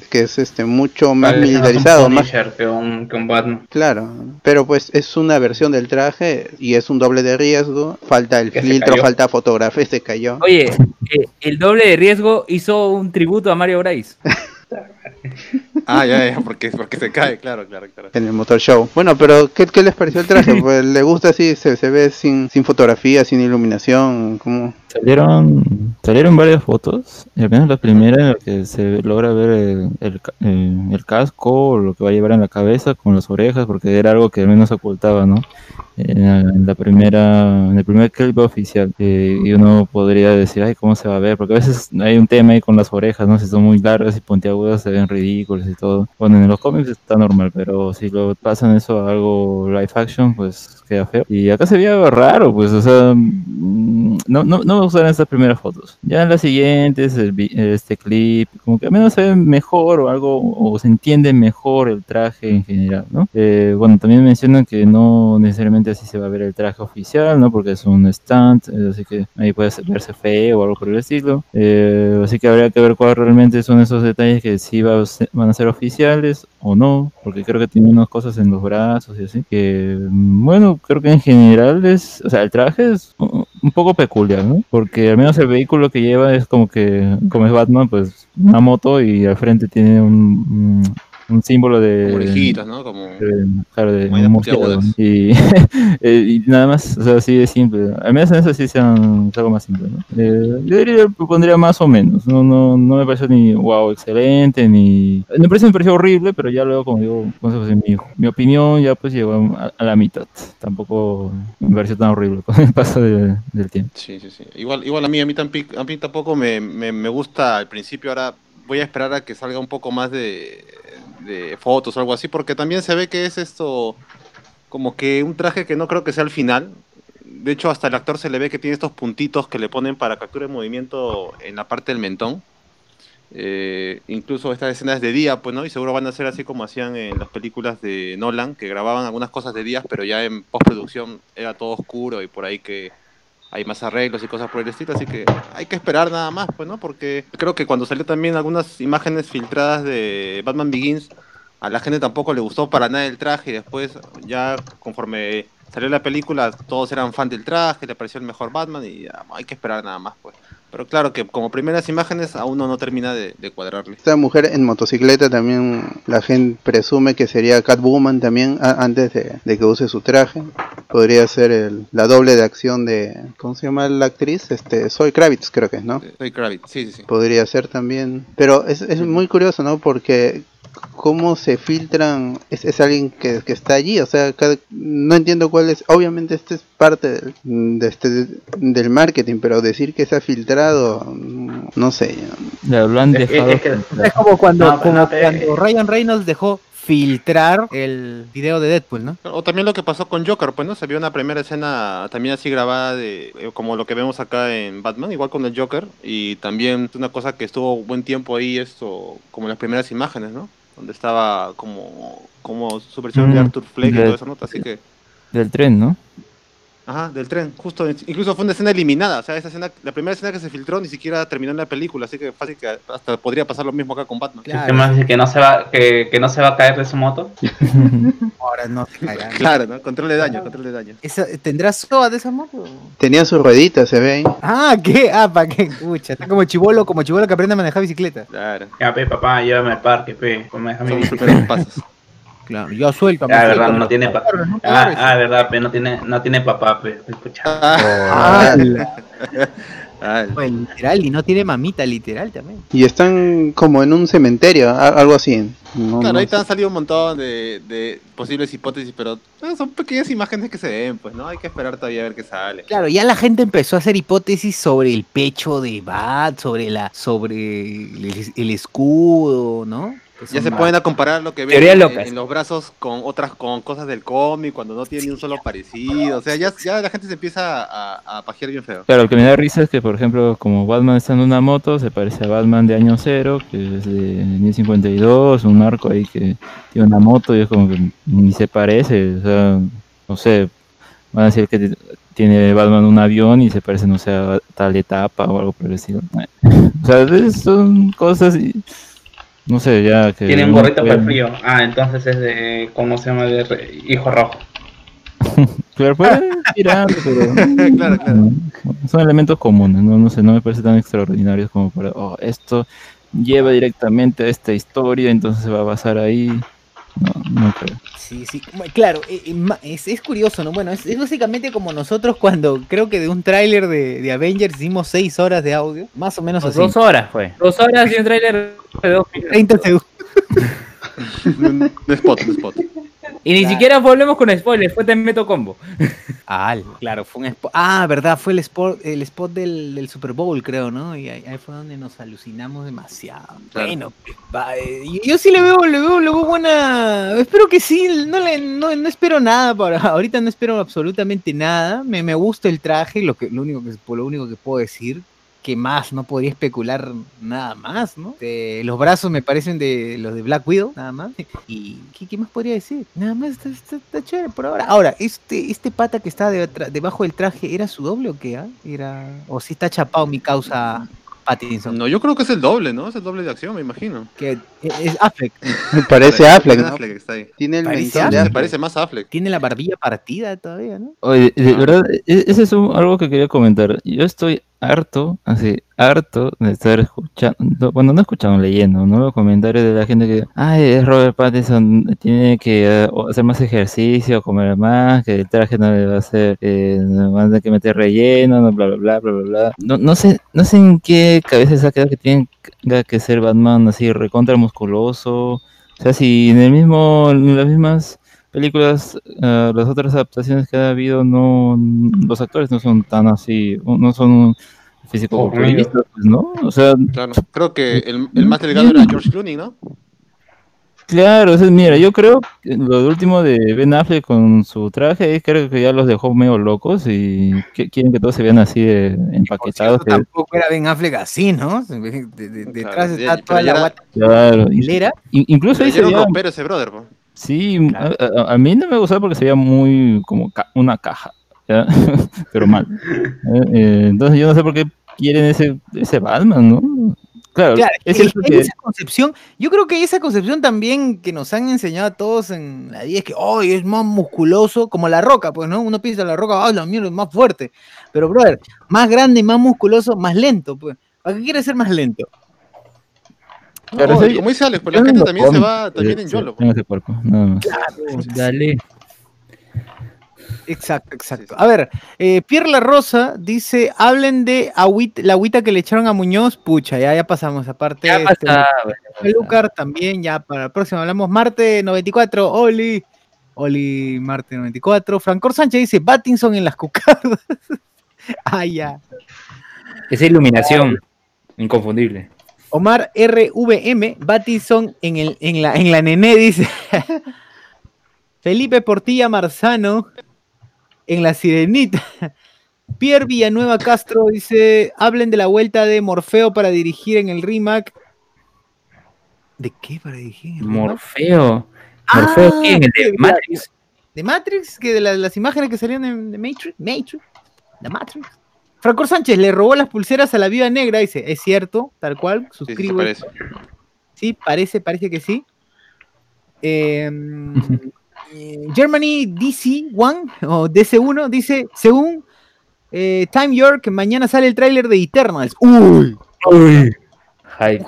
que es este mucho más Parece más un militarizado, más que un, que un Batman. claro. Pero pues es una versión del traje y es un doble de riesgo. Falta el Que filtro, falta fotografía, se cayó. Oye, eh, el doble de riesgo hizo un tributo a Mario Bryce. Ah, ya, ya, porque, porque se cae, claro, claro, claro. en el motor show. Bueno, pero ¿qué, qué les pareció el traje? Pues le gusta así, se, se ve sin, sin fotografía, sin iluminación, como Salieron, salieron varias fotos, y al menos la primera en la que se logra ver el, el eh, el casco, o lo que va a llevar en la cabeza con las orejas, porque era algo que al menos ocultaba, ¿no? En la, primera, en el primer clip oficial, y uno podría decir, ay, ¿cómo se va a ver? Porque a veces hay un tema ahí con las orejas, ¿no? Si son muy largas y puntiagudas se ven ridículos y todo. Bueno, en los cómics está normal, pero si lo pasan eso a algo live action, pues queda feo. Y acá se veía raro, pues, o sea, mm, no, no, no gustaron estas primeras fotos. Ya en las siguientes, el este clip, como que al menos se ve mejor o algo, o se entiende mejor el traje en general, ¿no? Eh, bueno, también mencionan que no necesariamente así se va a ver el traje oficial, ¿no? Porque es un stand, eh, así que ahí puede verse feo o algo por el estilo. Eh, así que habría que ver cuáles realmente son esos detalles que sí va van a ser oficiales o no, porque creo que tiene unas cosas en los brazos y así, que mm, bueno, creo que en general es, o sea, el traje es un poco peculiar, ¿no? Porque al menos el vehículo que lleva es como que, como es Batman, pues una moto y al frente tiene un, un, símbolo de... Como orejitas, ¿no? Como... de- claro, de Como de un murciélago, puntiagudas. ¿no? y, eh, y nada más, o sea, así de simple. Al menos en eso sí sean, algo más simple, ¿no? Eh, yo diría, pondría más o menos. No, no, no me pareció ni wow, excelente, ni. Me parece, me pareció horrible, pero ya luego, como digo, ¿cómo se dice? mi, mi opinión ya pues llegó a, a la mitad. Tampoco me pareció tan horrible con el paso de- del tiempo. Sí, sí, sí. Igual, igual a mí, a mí, tampi- a mí tampoco me, me, me gusta al principio. Ahora voy a esperar a que salga un poco más de, de fotos o algo así, porque también se ve que es esto como que un traje que no creo que sea al final. De hecho, hasta el actor se le ve que tiene estos puntitos que le ponen para captura de movimiento en la parte del mentón. Eh, incluso estas escenas de día, pues, ¿no? Y seguro van a ser así como hacían en las películas de Nolan, que grababan algunas cosas de días, pero ya en postproducción era todo oscuro y por ahí que hay más arreglos y cosas por el estilo, así que hay que esperar nada más, pues, ¿no? Porque creo que cuando salió también algunas imágenes filtradas de Batman Begins, a la gente tampoco le gustó para nada el traje y después ya conforme salió la película todos eran fan del traje, le pareció el mejor Batman y ya, hay que esperar nada más, pues. Pero claro que como primeras imágenes aún no, no termina de, de cuadrarle. Esta mujer en motocicleta también la gente presume que sería Catwoman también a- antes de, de que use su traje. Podría ser el- la doble de acción de ¿cómo se llama la actriz? Este Zoe Kravitz creo que es, ¿no? Soy Kravitz, sí, sí, sí. Podría ser también, pero es, es muy curioso, ¿no? Porque cómo se filtran es, es alguien que, que está allí, o sea, cada- no entiendo cuál es, obviamente este es parte del, de este, del marketing, pero decir que se ha filtrado, mm, no sé, Ya, Lo han Es que- dejado. es que- filtrar. Es como cuando, No, pero como no te- cuando Ryan Reynolds dejó filtrar el video de Deadpool, ¿no? O también lo que pasó con Joker, pues, ¿no? Se vio una primera escena también así grabada de eh, como lo que vemos acá en Batman, igual con el Joker, y también una cosa que estuvo buen tiempo ahí, esto, como las primeras imágenes, ¿no? Donde estaba como, como su versión de Arthur Fleck y de- todo eso, ¿no? Así que, Del tren, ¿no? Ajá, del tren, justo, incluso fue una escena eliminada, o sea, esa escena, la primera escena que se filtró ni siquiera terminó en la película, así que fácil que hasta podría pasar lo mismo acá con Batman. ¿Qué más que no se va que, que no se va a caer de su moto? Ahora no se caerá. Claro, ¿no? Control de daño, control de daño. Esa- ¿Tendrás SOA de esa moto? tenía sus rueditas, se ven. Ah, ¿qué? Ah, ¿para qué? Escucha, está como chivolo, como chivolo que aprende a manejar bicicleta. Claro, Ya, pe, papá, llévame al parque, pe. Pues me deja mi bicicleta. pasos. Claro, ya suelta. Ah, verdad, no tiene papá. no Ah, ah, verdad, pe, no tiene, no tiene papá, pe. Escucha. Ah, literal, y no tiene mamita, literal también. Y están como en un cementerio, algo así. No- Claro, no ahí te han salido un montón de, de posibles hipótesis, pero eh, son pequeñas imágenes que se ven, pues, ¿no? Hay que esperar todavía a ver qué sale. Claro, ya la gente empezó a hacer hipótesis sobre el pecho de Bat, sobre la, sobre el, el escudo, ¿no? Ya se pueden a comparar lo que ven en, los brazos con otras con cosas del cómic, cuando no tiene ni un solo parecido. O sea, ya, ya la gente se empieza a, a pajear bien feo. Claro, lo que me da risa es que, por ejemplo, como Batman está en una moto, se parece a Batman de año cero, que es de 1052, un arco ahí que tiene una moto y es como que ni se parece, o sea, no sé, van a decir que tiene Batman un avión y se parece, no sé, a tal etapa o algo por el estilo. O sea, es- son cosas, y- no sé, ya que... Tiene un no gorrito para el frío. Ah, entonces es de, ¿cómo se llama? De re- hijo rojo. Claro, tirar, pero... Claro, claro. Son elementos comunes, no, no sé, no me parece tan extraordinarios como para, oh, esto lleva directamente a esta historia, entonces se va a basar ahí. No, no creo. Sí, sí, claro, eh, eh, es, es curioso, ¿no? Bueno, es, es básicamente como nosotros cuando creo que de un tráiler de, de Avengers hicimos seis horas de audio, más o menos así. Dos horas fue. Dos horas y un tráiler de dos minutos. 30 segundos. Un spot, un spot. Y ni Claro. siquiera volvemos con spoilers, fue Te Meto Combo. Ah, claro, fue un spot. Ah, verdad, fue el spot, el spot del, del Super Bowl, creo, ¿no? Y ahí, ahí fue donde nos alucinamos demasiado. Claro. Bueno, va, eh, yo, yo sí le veo, le veo, le veo buena. Espero que sí, no, le, no, no espero nada para. Ahorita no espero absolutamente nada. Me, me gusta el traje, lo que, lo único que por lo único que puedo decir. Que más, no podría especular nada más, ¿no? Eh, los brazos me parecen de los de Black Widow, nada más. ¿Y qué, qué más podría decir? Nada más, está, está- está chévere por ahora. Ahora, este, este pata que está de- debajo del traje, ¿era su doble o qué? ah? Era... O si está chapado mi causa Pattinson. No, yo creo que es el doble, ¿no? Es el doble de acción, me imagino. Que es, Affleck. Parece Affleck, ¿no? Affleck que está ahí. Tiene el Parece Affleck. Parece más Affleck. Tiene la barbilla partida todavía, ¿no? Oye, de Ah. verdad, e- ese es un- algo que quería comentar. Yo estoy harto, así, harto de estar escuchando, bueno, no escuchando, leyendo, ¿no? Los comentarios de la gente que, ay, es Robert Pattinson, tiene que o hacer más ejercicio, comer más, que el traje no le va a hacer, eh, no va a que meter relleno, no, bla, bla, bla, bla, bla, bla. No, no sé, no sé en qué cabeza se que tiene que ser Batman así recontra musculoso. O sea, si en el mismo, en las mismas películas, eh, las otras adaptaciones que ha habido, no, los actores no son tan así, no son físico Oh, pues, ¿no? O sea, Claro. Creo que el, el más delgado era George Clooney, ¿no? claro, o sea, mira, yo creo que lo último de Ben Affleck con su traje, creo que ya los dejó medio locos y que- quieren que todos se vean así de empaquetados. cierto, que- tampoco era Ben Affleck así, ¿no? De- de- de- detrás Claro, está toda la era- guata claro, incluso ahí se rompero ese brother, po. Sí, a, a- a mí no me gustaba porque se veía muy como ca- una caja, ¿ya? pero mal. Eh, eh, entonces yo no sé por qué quieren ese, ese Batman, ¿no? Claro, Claro, es y que esa concepción, yo creo que esa concepción también que nos han enseñado a todos en la vida es que, hoy es más musculoso, como la roca, pues, ¿no? Uno piensa la roca, ah, la mierda es más fuerte. Pero, brother, más grande, más musculoso, más lento, pues. ¿Para qué quiere ser más lento? Claro, No, sí, como dice Alex, pues la no gente también se va también en YOLO. en ese cuerpo, nada más. Dale. Exacto, exacto. A ver, eh, Pierre La Rosa dice, hablen de la agüita que le echaron a Muñoz, pucha, ya, ya pasamos, aparte. Ya este, pasa. Lucar también, ya para el próximo hablamos. Marte 94, Oli. Oli Marte 94. Francor Sánchez dice Battinson en las cucardas. ah, ya. Esa iluminación. Inconfundible. Omar RVM, Battinson en, el, en, la, en la nené, dice. Felipe Portilla Marzano en la sirenita. Pierre Villanueva Castro dice: hablen de la vuelta de Morfeo para dirigir en el remake. ¿De qué para dirigir en el? Morfeo. ¿Morfeo Ah, quién? ¿El sí, de Matrix? de Matrix, que de la- las imágenes que salieron en de Matrix, Matrix, de Matrix. Franco Sánchez le robó las pulseras a la viuda negra, dice, es cierto, tal cual, Sí, sí, suscribo. parece. Sí, parece, parece que sí. Em, eh, Germany DC1 o DC1 dice, según eh, Time York, mañana sale el tráiler de Eternals. Uy, Hype.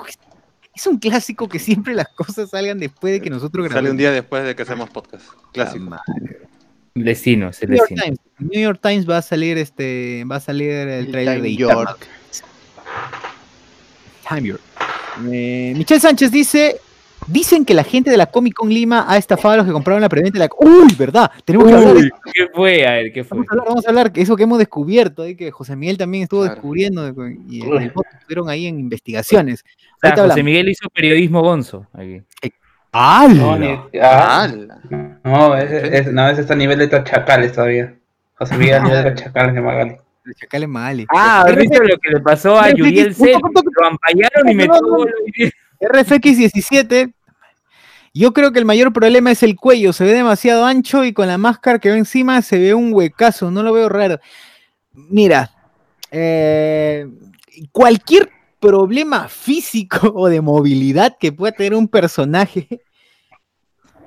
es un clásico que siempre las cosas salgan después de que nosotros grabemos. Sale un día después de que hacemos podcast. Clásico. madre. Destino, es el New York. Times. New York Times va a salir este va a salir el El trailer de Time Eternals. York. Time York. Eh, Michelle Sánchez dice Dicen que la gente de la Comic Con Lima ha estafado a los que compraron la preventa de la. ¡Uy, verdad! Tenemos que hablar de Uy, ¿Qué fue? A ver, ¿qué fue? Vamos a hablar, vamos a hablar, que eso que hemos descubierto, ahí que José Miguel también estuvo Claro. descubriendo de- y en el estuvieron ahí en investigaciones. O sea, José. Miguel hizo periodismo gonzo. Aquí. No, ni- ah. No, ese, ese- no, ese está a nivel de los chacales todavía. José Miguel a nivel de los chacales de Magali. El chacal es Magali. Ah, ¿has visto lo que le pasó a RFX, Yuriel poco- Lo ampallaron y no, metió no, gol. RFX17. Yo creo que el mayor problema es el cuello. Se ve demasiado ancho y con la máscara que va encima se ve un huecazo. No lo veo raro. Mira, eh, cualquier problema físico o de movilidad que pueda tener un personaje,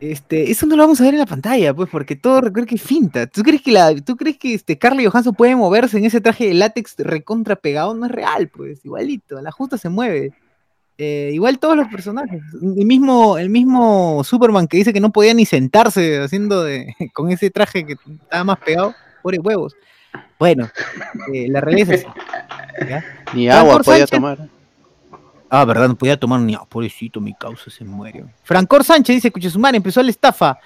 este, eso no lo vamos a ver en la pantalla, pues, porque todo recuerda que es finta. ¿Tú crees que la, tú crees que este Carly Johansson puede moverse en ese traje de látex recontra pegado? No es real, pues, igualito. La justa se mueve. Eh, igual todos los personajes. El mismo, el mismo Superman que dice que no podía ni sentarse haciendo de, con ese traje que estaba más pegado. Pobre huevos. Bueno, eh, la realidad es así. ¿ya? Ni agua podía Sánchez- tomar. Ah, verdad, no podía tomar ni agua. Pobrecito, mi causa se muere. Francor Sánchez dice, Cuchesumar, empezó la estafa.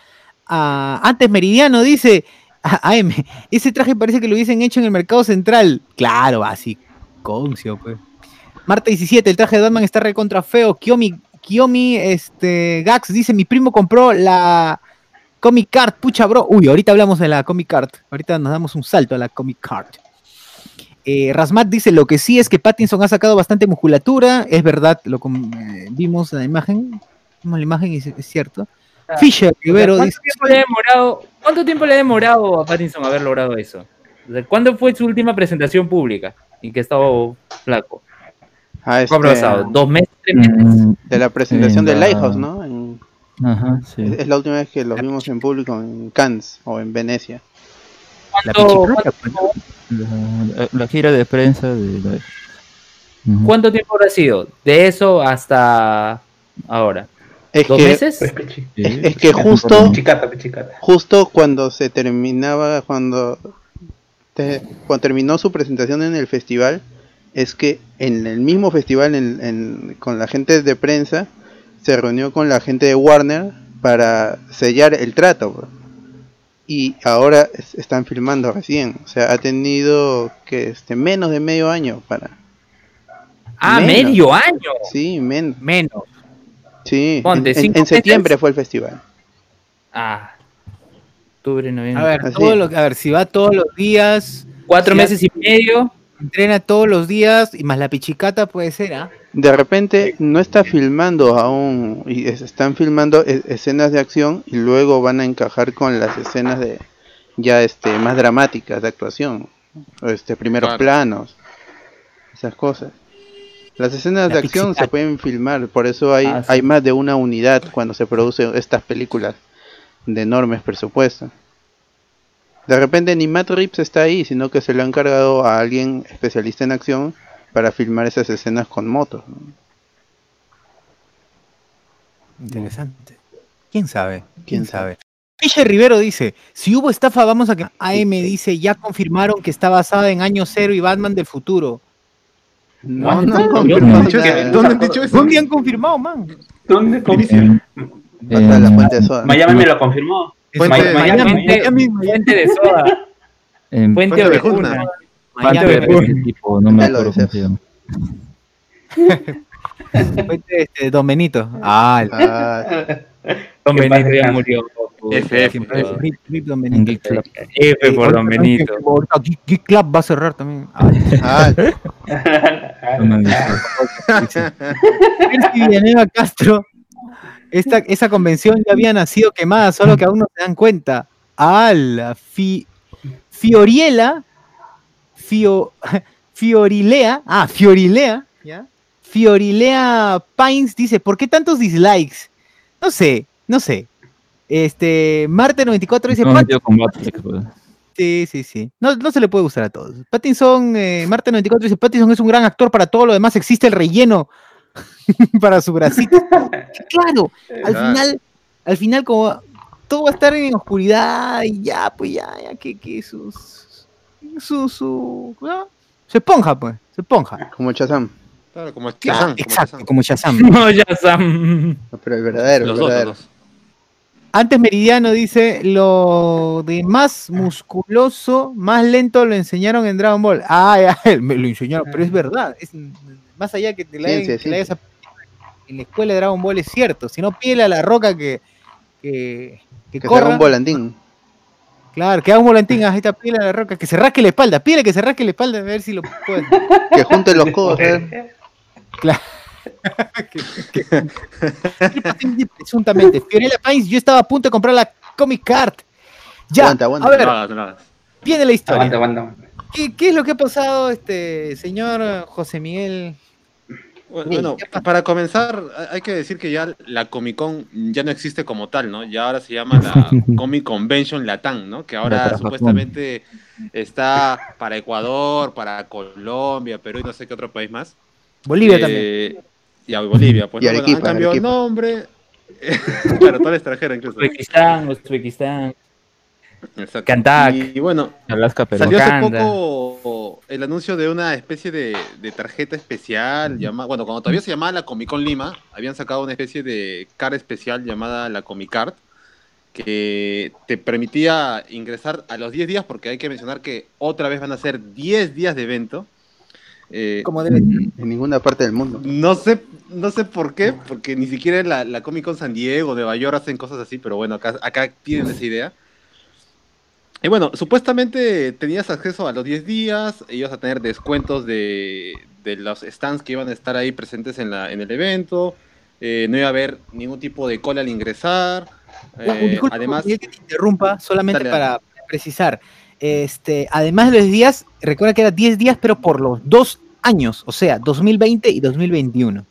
Ah, antes Meridiano dice, "Ah, AM, ese traje parece que lo hubiesen hecho en el mercado central. Claro, así, concio, pues. Marta 17, el traje de Batman está recontra feo. Kiomi, Kiomi, este, Gax dice, mi primo compró la Comic Card, pucha, bro. Uy, ahorita hablamos de la Comic Card. Ahorita nos damos un salto a la Comic Card. Eh, Rasmat dice, lo que sí es que Pattinson ha sacado bastante musculatura. Es verdad, lo eh, vimos en la imagen. Vimos la imagen y es, es cierto. Fisher Rivero ¿Cuánto dice, tiempo, le ha demorado, ¿Cuánto tiempo le ha demorado a Pattinson haber logrado eso? O sea, ¿Cuándo fue su última presentación pública? Y que estaba flaco. Ah, este, ¿Cuándo ha pasado? ¿Dos meses? ¿Tres meses? Mm, de la presentación en de Lighthouse, ¿no? En- Ajá, sí. es, es la última vez que los vimos en público en Cannes o en Venecia. la ¿Cuánto, pichiplata, cuánto- La, la gira de prensa de la... Cuánto tiempo habrá sido? De eso hasta ahora. Es ¿Dos que, meses? Es- es que justo- Pichicata, pichicata. justo cuando se terminaba, cuando, te- cuando terminó su presentación en el festival, es que en el mismo festival, en- en- con la gente de prensa, se reunió con la gente de Warner para sellar el trato. Y ahora es- están filmando recién. O sea, ha tenido que este menos de medio año para. Ah, Menos. medio año. Sí, men- menos. sí. Ponte, en- en, septiembre meses. fue el festival. Ah. Octubre, noviembre. A ver, todo lo- a ver, si va todos los días, Cuatro meses y medio. entrena todos los días, y más la pichicata puede ser, ¿ah? De repente no está filmando aún y es- están filmando escenas de acción y luego van a encajar con las escenas de ya este más dramáticas de actuación, este primeros Claro. planos, esas cosas. Las escenas La de acción se pueden filmar, por eso hay Ah, sí. hay más de una unidad cuando se producen estas películas de enormes presupuestos. De repente ni Matt Reeves está ahí, sino que se lo han encargado a alguien especialista en acción para filmar esas escenas con motos. ¿no? Interesante. ¿Quién sabe? ¿Quién ¿Quién sabe? Fisher Rivero dice, si hubo estafa, vamos a que... AM dice, ya confirmaron que está basada en Año Cero y Batman del futuro. No, ¿Dónde? no, ¿Dónde han dicho eso? ¿Dónde han dicho eso? ¿Dónde han confirmado, man? ¿Dónde? De soda. Miami me lo confirmó. Fuente- Miami, Miami, Miami. fuente, fuente de soda. en Fuente Fuente de tipo, no me acuerdo cómo se llama. fuente, este, Don Benito. Ah, el- Ah, Don Benito ya murió. F, F. Don En Benito. F por Don Benito. Geek, Club va a cerrar también. Villanueva Castro. Esta, esa convención ya había nacido quemada, solo que aún no se dan cuenta. Fi, Fioriela. Fio, Fiorilea. Ah, Fiorilea. ¿ya? Fiorilea Pines dice: ¿Por qué tantos dislikes? No sé, no sé. Este, Marte94 dice: No me "Pat- metido con Batfleck, pues. Sí, sí, sí. No, no se le puede gustar a todos. Pattinson, eh, Marte94 dice, Pattinson es un gran actor, para todo lo demás existe el relleno para su bracito. claro, al final, al final como todo va a estar en oscuridad y ya, pues ya, ya que, que sus, su, su, ¿no? se ponja, pues, se ponja. como Chazam. Claro, como Claro, Shazam, como exacto, Shazam. como Shazam. No, pero el verdadero, Los verdadero. dos. Antes Meridiano dice, lo de más musculoso, más lento lo enseñaron en Dragon Ball. Ah, ya, me lo enseñaron, pero es verdad. Es, más allá que te la, Ciencia, que la hayas en la escuela de Dragon Ball es cierto. Si no, pídele a la roca que, que, que Que corra. haga un volantín. Claro, que haga un volantín, ahí está, pídele a la roca, que se rasque la espalda, pídele que se rasque la espalda, a ver si lo puede. Que junte los codos. ¿eh? Presuntamente. Fiorella Pines, yo estaba a punto de comprar la Comic Card. Ya, Aguanta, aguanta. a ver, No no hagas. viene la historia. Aguanta, aguanta. ¿Qué, qué es lo que ha pasado, este señor José Miguel? Bueno, para comenzar, hay que decir que ya la Comic Con ya no existe como tal, ¿no? Ya ahora se llama la Comic Convention Latam, ¿no? Que ahora supuestamente está para Ecuador, para Colombia, Perú y no sé qué otro país más. Bolivia también. Eh, Y a Bolivia, pues. Y Arequipa, han cambiado el nombre. claro, todo el extranjero incluso. Uzbekistán, Uzbekistán, Exacto. Y bueno, Alaska. Salió hace poco el anuncio de una especie de, de tarjeta especial, llama, bueno, cuando todavía se llamaba la Comic Con Lima, habían sacado una especie de card especial llamada la Comic Card, que te permitía ingresar a los 10 días, porque hay que mencionar que otra vez van a ser 10 días de evento. Eh, Como debe. En ninguna parte del mundo. no sé, no sé por qué, porque ni siquiera la, la Comic Con San Diego, Nueva York hacen cosas así, pero bueno, acá, acá tienen esa idea. Y bueno, supuestamente tenías acceso a los 10 días, ibas a tener descuentos de, de los stands que iban a estar ahí presentes en, la, en el evento, eh, no iba a haber ningún tipo de cola al ingresar. Eh, disculpa, además, que te interrumpa solamente Dale, para precisar. Este, además de los días, recuerda que era 10 días, pero por los dos años, o sea, 2020 y 2021.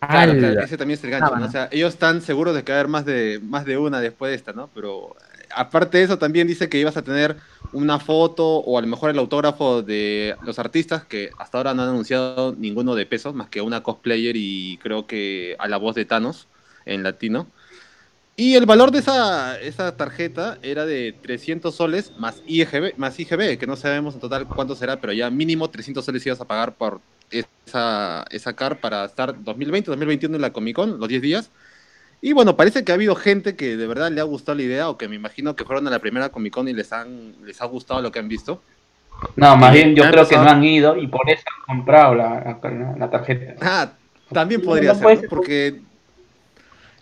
Claro, claro, ese también es el gancho, Ah, ¿no? O sea, ellos están seguros de que va a haber más de, más de una después de esta, ¿no? Pero aparte de eso, también dice que ibas a tener una foto o a lo mejor el autógrafo de los artistas que hasta ahora no han anunciado ninguno de pesos, más que una cosplayer y creo que a la voz de Thanos en latino. Y el valor de esa, esa tarjeta era de 300 soles más IGB, más IGB, que no sabemos en total cuánto será, pero ya mínimo 300 soles ibas a pagar por esa, esa car para estar 2020, 2021 en la Comic Con, los 10 días. Y bueno, parece que ha habido gente que de verdad le ha gustado la idea o que me imagino que fueron a la primera Comic Con y les, han, les ha gustado lo que han visto. No, más bien yo creo que no han ido y por eso han comprado la, la- la tarjeta. Ah, también podría no ser, ¿no? ser. porque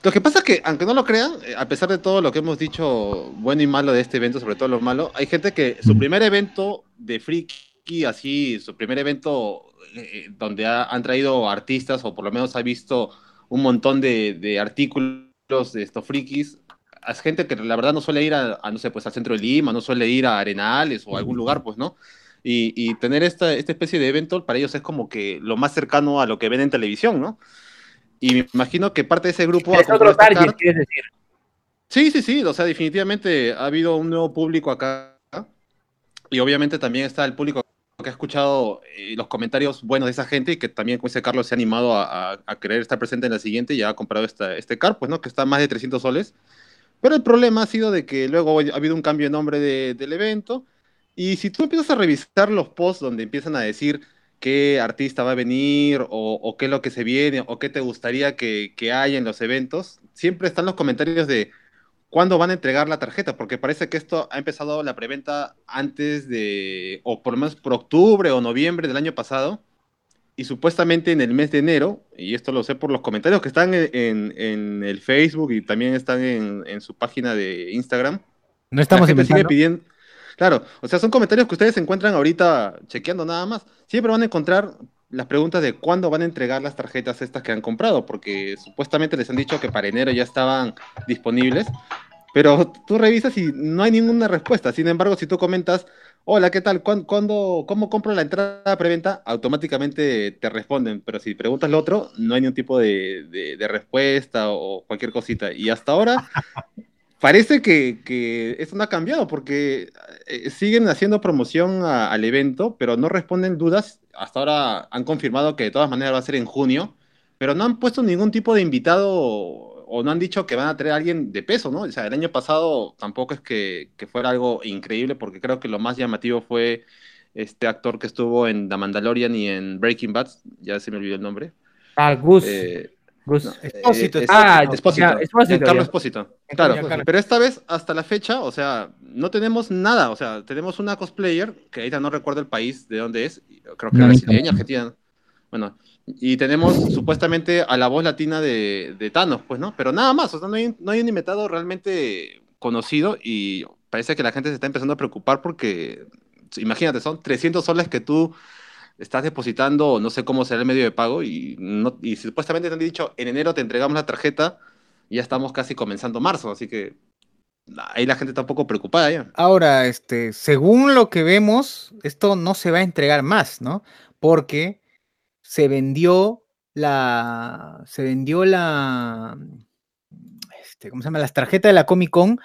lo que pasa es que, aunque no lo crean, eh, a pesar de todo lo que hemos dicho, bueno y malo de este evento, sobre todo lo malo, hay gente que su primer evento de Friki, así, su primer evento eh, donde ha- han traído artistas o por lo menos ha visto un montón de, de artículos de estos frikis, es gente que la verdad no suele ir a, a, no sé, pues al centro de Lima, no suele ir a Arenales o a algún lugar, pues, ¿no? Y, y tener esta, esta especie de evento para ellos es como que lo más cercano a lo que ven en televisión, ¿no? Y me imagino que parte de ese grupo... Es otro target, carta. quieres decir. Sí, sí, sí, o sea, definitivamente ha habido un nuevo público acá y obviamente también está el público que ha escuchado eh, los comentarios buenos de esa gente y que también, como dice Carlos, se ha animado a, a- a querer estar presente en la siguiente y ha comprado esta, este car, pues, ¿no? Que está más de 300 soles. Pero el problema ha sido de que luego ha habido un cambio de nombre de- del evento y si tú empiezas a revisar los posts donde empiezan a decir qué artista va a venir o, o qué es lo que se viene o qué te gustaría que, que haya en los eventos, siempre están los comentarios de cuándo van a entregar la tarjeta, porque parece que esto ha empezado la preventa antes de, o por lo menos por octubre o noviembre del año pasado, y supuestamente en el mes de enero, y esto lo sé por los comentarios que están en, en- en el Facebook y también están en, en su página de Instagram, No estamos la gente sigue pidiendo. Claro, o sea, son comentarios que ustedes encuentran ahorita chequeando nada más. Siempre van a encontrar las preguntas de cuándo van a entregar las tarjetas estas que han comprado, porque supuestamente les han dicho que para enero ya estaban disponibles, pero tú revisas y no hay ninguna respuesta. Sin embargo, si tú comentas, hola, ¿qué tal? ¿Cuán- ¿Cuándo, ¿Cómo compro la entrada preventa? Automáticamente te responden, pero si preguntas lo otro, no hay ningún tipo de, respuesta o cualquier cosita. Y hasta ahora parece que, que esto no ha cambiado porque eh, siguen haciendo promoción al evento, pero no responden dudas. Hasta ahora han confirmado que de todas maneras va a ser en junio, pero no han puesto ningún tipo de invitado o no han dicho que van a traer a alguien de peso, ¿no? O sea, el año pasado tampoco es que, que fuera algo increíble porque creo que lo más llamativo fue este actor que estuvo en The Mandalorian y en Breaking Bad, ya se me olvidó el nombre. Ah, Gus. Eh, Gus. no, Espósito, eh, Ah, Espósito. ya, Espósito. Claro, pero esta vez, hasta la fecha, o sea, no tenemos nada. O sea, tenemos una cosplayer, que ahorita no recuerdo el país de dónde es, creo que No, brasileña, argentina. Bueno, y tenemos supuestamente a la voz latina de, de Thanos, pues, ¿no? Pero nada más, o sea, no hay, no hay un invitado realmente conocido y parece que la gente se está empezando a preocupar porque, imagínate, son 300 soles que tú estás depositando, no sé cómo será el medio de pago, y, no, y supuestamente te han dicho, en enero te entregamos la tarjeta, y ya estamos casi comenzando marzo, así que ahí la gente está un poco preocupada ya. Ahora, este, según lo que vemos, esto no se va a entregar más, ¿no? Porque se vendió la, se vendió la, este, ¿cómo se llama? Las tarjetas de la Comic Con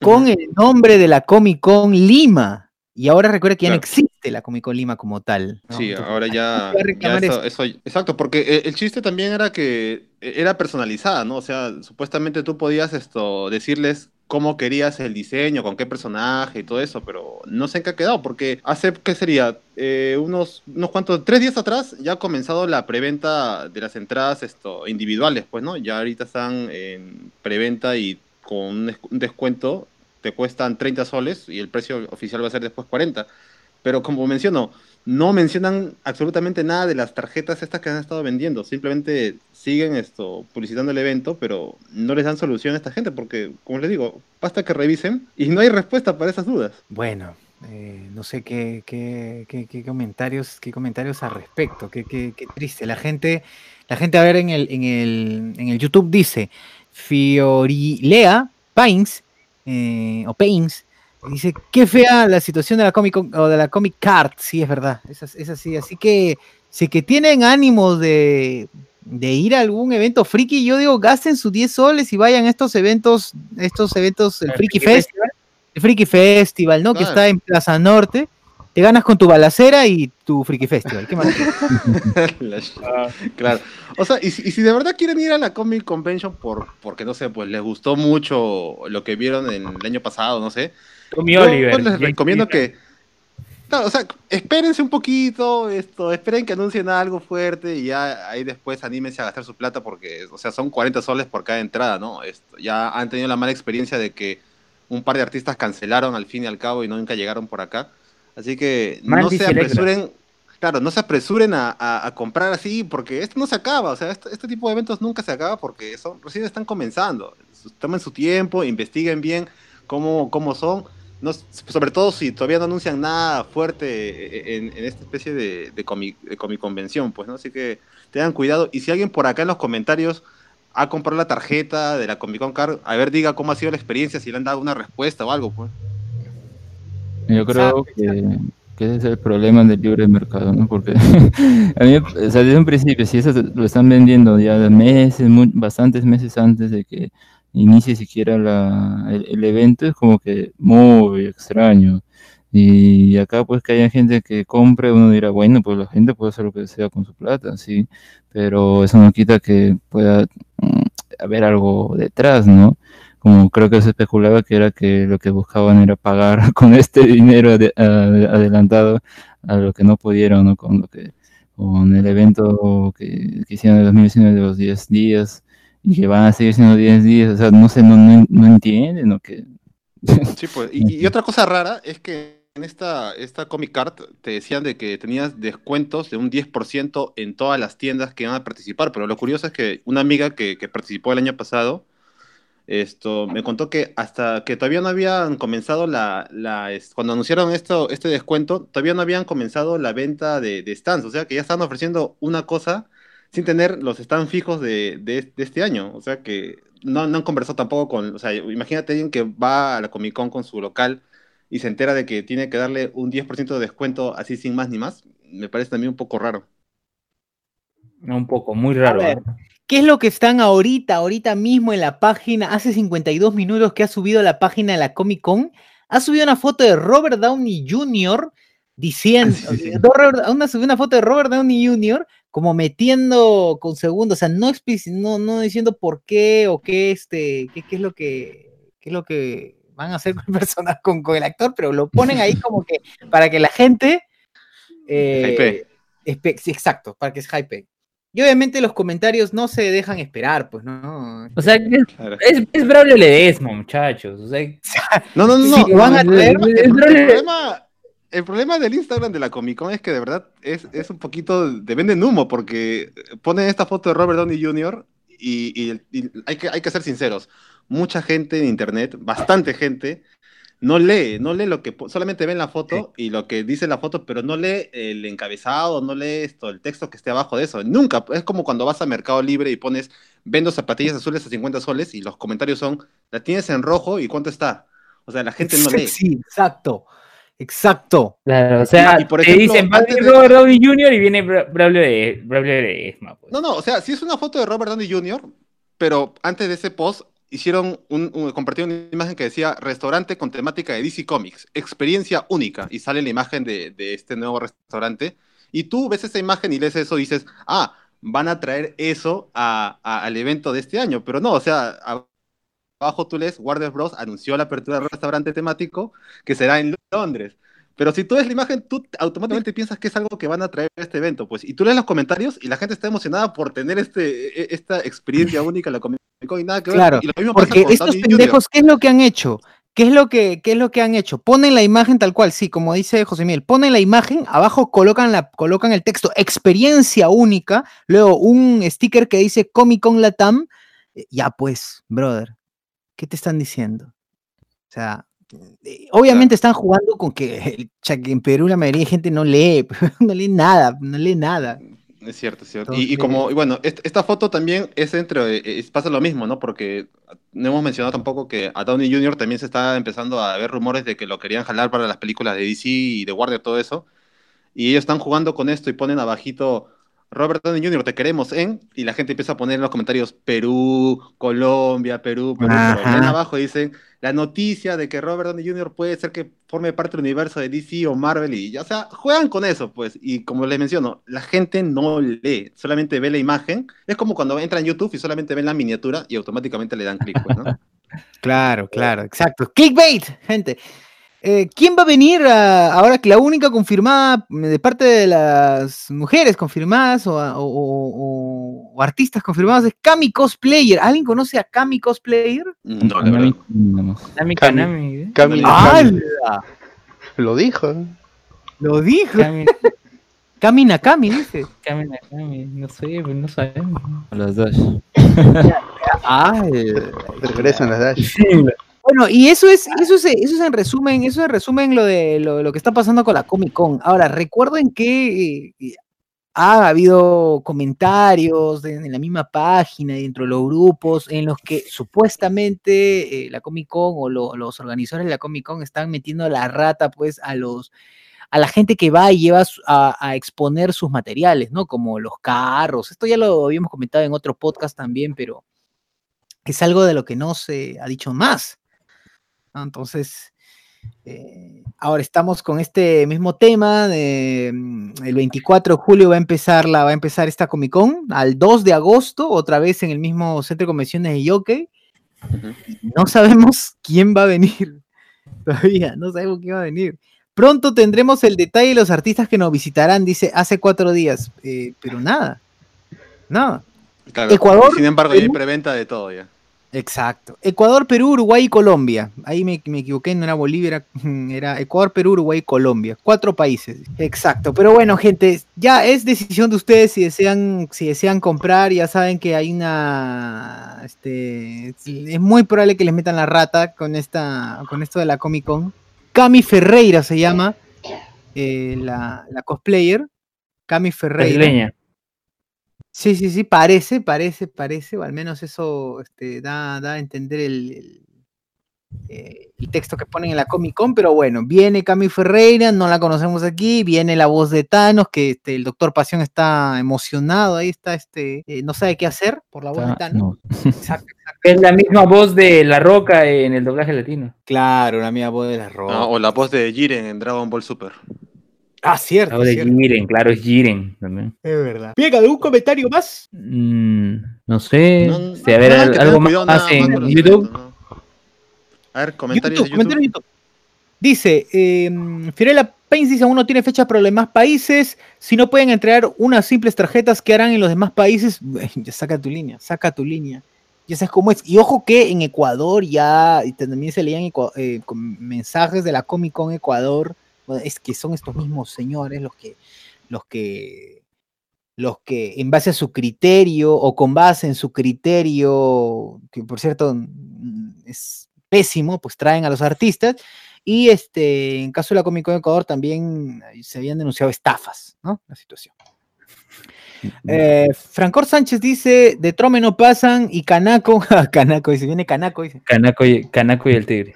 con el nombre de la Comic Con Lima. Y ahora recuerda que ya no existe la Comic Con Lima como tal. ¿no? Sí, Entonces, ahora ya, ya eso, eso. eso- exacto, porque eh, el chiste también era que eh, era personalizada, ¿no? O sea, supuestamente tú podías esto decirles cómo querías el diseño, con qué personaje y todo eso, pero no sé en qué ha quedado, porque hace, ¿qué sería? Eh, unos, unos cuantos, tres días atrás ya ha comenzado la preventa de las entradas esto, individuales, pues, ¿no? Ya ahorita están en preventa y con un descuento cuestan 30 soles y el precio oficial va a ser después 40. Pero como menciono, no mencionan absolutamente nada de las tarjetas estas que han estado vendiendo. Simplemente siguen esto publicitando el evento, pero no les dan solución a esta gente porque, como les digo, basta que revisen y no hay respuesta para esas dudas. Bueno, eh, no sé qué, qué, qué- comentarios, qué comentarios al respecto. Qué, triste. La gente, la gente a ver en el, en el, en el YouTube dice Fiorilea Pains eh, o Pains dice qué fea la situación de la Comic Con- o de la Comic Card. Sí, es verdad. Es, es así. Así que si que tienen ánimos de, de ir a algún evento friki, yo digo gasten sus 10 soles y vayan a estos eventos, estos eventos, el Friki Fest el Friki Festival, ¿no? Que está en Plaza Norte. Te ganas con tu balacera y tu Friki Festival. ¿Qué más? Claro. O sea, y si, y si de verdad quieren ir a la Comic Convention por, porque, no sé, pues les gustó mucho lo que vieron en el año pasado, no sé. Tommy Yo, Oliver. pues, les recomiendo que. Claro, o sea, espérense un poquito, esto, esperen que anuncien algo fuerte y ya ahí después anímense a gastar su plata porque, o sea, son 40 soles por cada entrada, ¿no? Esto, ya han tenido la mala experiencia de que un par de artistas cancelaron al fin y al cabo y no nunca llegaron por acá. Así que no se apresuren, claro, no se apresuren a, a- a comprar así porque esto no se acaba, o sea, este, este tipo de eventos nunca se acaba porque son, recién están comenzando. Tomen su tiempo, investiguen bien cómo, cómo son. No, sobre todo si todavía no anuncian nada fuerte en, en esta especie de, de, comic, de convención, pues, ¿no? Así que tengan cuidado. Y si alguien por acá en los comentarios ha comprado la tarjeta de la Comic Con Card, a ver, diga cómo ha sido la experiencia, si le han dado una respuesta o algo, pues. Yo creo que, que ese es el problema del libre mercado, ¿no? Porque a mí, o sea, desde un principio, si eso lo están vendiendo ya de meses, mu- bastantes meses antes de que inicie siquiera la, el, el evento, es como que muy extraño. Y acá pues que haya gente que compre, uno dirá, bueno, pues la gente puede hacer lo que sea con su plata, sí, pero eso no quita que pueda mm, haber algo detrás, ¿no? Como creo que se especulaba que era que lo que buscaban era pagar con este dinero adelantado a lo que no pudieron, ¿no? Con lo que con el evento que, que hicieron en 2019 de los 10 días y que van a seguir siendo 10 días, o sea, no sé, no, no, no entienden o que Sí, pues. Y, y otra cosa rara es que en esta, esta Comic Card te decían de que tenías descuentos de un 10% en todas las tiendas que iban a participar, pero lo curioso es que una amiga que, que participó el año pasado, esto, me contó que hasta que todavía no habían comenzado la, cuando anunciaron esto, este descuento, todavía no habían comenzado la venta de, de stands, o sea que ya estaban ofreciendo una cosa sin tener los stands fijos de, de, de este año, o sea que no, no han conversado tampoco con, o sea, imagínate alguien que va a la Comic Con con su local y se entera de que tiene que darle un 10% de descuento así sin más ni más, me parece también un poco raro. Un poco, muy raro. ver, ¿eh? ¿Qué es lo que están ahorita, ahorita mismo en la página? Hace 52 minutos que ha subido a la página de la Comic Con. Ha subido una foto de Robert Downey Jr. diciendo, Sí, sí, Robert- una, subió una foto de Robert Downey Jr. como metiendo con segundos, o sea, no, no, no diciendo por qué o qué, este, qué, qué es lo que, qué es lo que van a hacer con el personaje, con, con el actor, pero lo ponen ahí como que para que la gente eh, Hype. exacto, para que es hype. Y obviamente los comentarios no se dejan esperar, pues, ¿no? O sea, que Claro. es, es Braulio Ledesma, muchos. O sea, No, no, no, Si no. lo van a el, problema, es el problema- el problema del Instagram de la Comic Con es que de verdad es, es un poquito de venden humo porque ponen esta foto de Robert Downey Jr. y, y- y hay, que, hay que ser sinceros. Mucha gente en internet, bastante gente, no lee, no lee lo que solamente ven la foto y lo que dice la foto, pero no lee el encabezado, no lee esto, el texto que esté abajo de eso. Nunca, es como cuando vas a Mercado Libre y pones vendo zapatillas azules a 50 soles y los comentarios son, la tienes en rojo y cuánto está. O sea, la gente no lee. Sí, exacto. Exacto. claro, o sea, Y, por te ejemplo, dicen, va a antes venir de- Robert Downey Jr. y viene Bra- Braulio de Braulio Ledesma. Pues. No, no, o sea, sí es una foto de Robert Downey Jr., pero antes de ese post hicieron un, un- compartieron una imagen que decía restaurante con temática de DC Comics, experiencia única, y sale la imagen de, de este nuevo restaurante, y tú ves esa imagen y lees eso y dices, ah, van a traer eso a- a- al evento de este año, pero no, o sea, abajo tú lees, Warner Bros. anunció la apertura del restaurante temático que será en Londres. Pero si tú ves la imagen, tú automáticamente piensas que es algo que van a traer a este evento, pues. Y tú lees los comentarios y la gente está emocionada por tener este, e- esta experiencia única en la Con y nada que ver. Claro, Y lo mismo pasa porque estos pendejos, ¿qué es lo que han hecho? ¿Qué es lo que, qué es lo que han hecho? Ponen la imagen tal cual, sí, como dice José Miguel, ponen la imagen, abajo colocan, la, colocan el texto experiencia única, luego un sticker que dice Comic Con Latam, eh, ya pues, brother, ¿qué te están diciendo? O sea, eh, obviamente están jugando con que, que en Perú la mayoría de gente no lee, no lee nada, no lee nada. Es cierto, es cierto. Y, y Entonces- como, y bueno, est- esta foto también es entre, eh, es- pasa lo mismo, ¿no? Porque no hemos mencionado tampoco que a Downey Jr. también se está empezando a ver rumores de que lo querían jalar para las películas de DC y de Warner, todo eso. Y ellos están jugando con esto y ponen abajito, Robert Downey Jr., te queremos en, y la gente empieza a poner en los comentarios Perú, Colombia, Perú, Perú, pero abajo dicen la noticia de que Robert Downey Jr. puede ser que forme parte del universo de DC o Marvel y ya, o sea, juegan con eso, pues, y como les menciono, la gente no lee, solamente ve la imagen, es como cuando entran en YouTube y solamente ven la miniatura y automáticamente le dan clic, pues, ¿no? Claro, claro, exacto. Clickbait, gente. Eh, ¿Quién va a venir a- ahora que la única confirmada mm, de parte de las mujeres confirmadas o, a- o- o- o- o artistas confirmados es Kami Cosplayer? ¿Alguien conoce a Kami Cosplayer? No, la verdad. Cami. Kanami, ¿eh? Cami, ¡Hala! lo dijo. Lo dijo. Kami, Kami Nakami, dice. Kami Nakami, no sé, pues no sabemos. A las Dash. ¡Hala! Regresan las Dash. Bueno, y eso es, eso es, eso es en resumen, eso es en resumen lo de lo, lo que está pasando con la Comic Con. Ahora, recuerden que eh, ha habido comentarios en la misma página, dentro de los grupos, en los que supuestamente eh, la Comic Con o lo- los organizadores de la Comic Con están metiendo la rata, pues, a los a la gente que va y lleva a, a exponer sus materiales, ¿no? Como los carros. Esto ya lo habíamos comentado en otro podcast también, pero es algo de lo que no se ha dicho más. ¿No? Entonces, eh, ahora estamos con este mismo tema. de, mm, el 24 de julio va a empezar la, va a empezar esta Comic Con. Al 2 de agosto, otra vez en el mismo centro de convenciones de Yoke. Ujú. No sabemos quién va a venir. Todavía, no sabemos quién va a venir. Pronto tendremos el detalle de los artistas que nos visitarán, dice hace cuatro días. Eh, pero nada. Nada. Claro, Ecuador, Sin embargo, ya hay Perú. preventa de todo ya. Exacto. Ecuador, Perú, Uruguay y Colombia. Ahí me, me equivoqué, no era Bolivia, era, Ecuador, Perú, Uruguay y Colombia. Cuatro países. Exacto. Pero bueno, gente, ya es decisión de ustedes si desean, si desean comprar. Ya saben que hay una. Este, es muy probable que les metan la rata con esta, con esto de la Comic Con. Cami Ferreira se llama. eh, la, la cosplayer. Cami Ferreira. Brasileña. Sí, sí, sí, parece, parece, parece, o al menos eso este, da, da a entender el, el, eh, el texto que ponen en la Comic Con, pero bueno, viene Cami Ferreira, no la conocemos aquí, viene la voz de Thanos, que este, el doctor Pasión está emocionado, ahí está, este, eh, no sabe qué hacer por la voz de Thanos. no. Exacto, exacto. Es la misma voz de La Roca en el doblaje latino. Claro, la mía voz de la ropa. Ah, o la voz de Jiren en Dragon Ball Super. Ah, cierto, Ahora es cierto, Jiren, claro, es Jiren también. es verdad. Bien, ¿algún comentario más? Mm, no sé. No, si, a ver, no que algo más cuidado nada en YouTube. A ver, comentarios YouTube, de YouTube. comentario de YouTube. Dice, eh, Fiorella Paints dice, aún no tiene fecha para los demás países. Si no pueden entregar unas simples tarjetas, ¿qué harán en los demás países? Ya saca tu línea, saca tu línea. Ya sabes cómo es. Y ojo que en Ecuador ya y también se leían eh, con mensajes de la Comic Con Ecuador. Es que son estos mismos señores los que, los que, los que en base a su criterio o con base en su criterio, que por cierto mm, es pésimo, pues traen a los artistas. Y este, en caso de la Comic Con Ecuador también eh, se habían denunciado estafas, ¿no? La situación. Mm. Eh, Francor Sánchez dice, de Trome no pasan y Canaco, Canaco dice, viene Canaco dice. Canaco y, Canaco y el Tigre.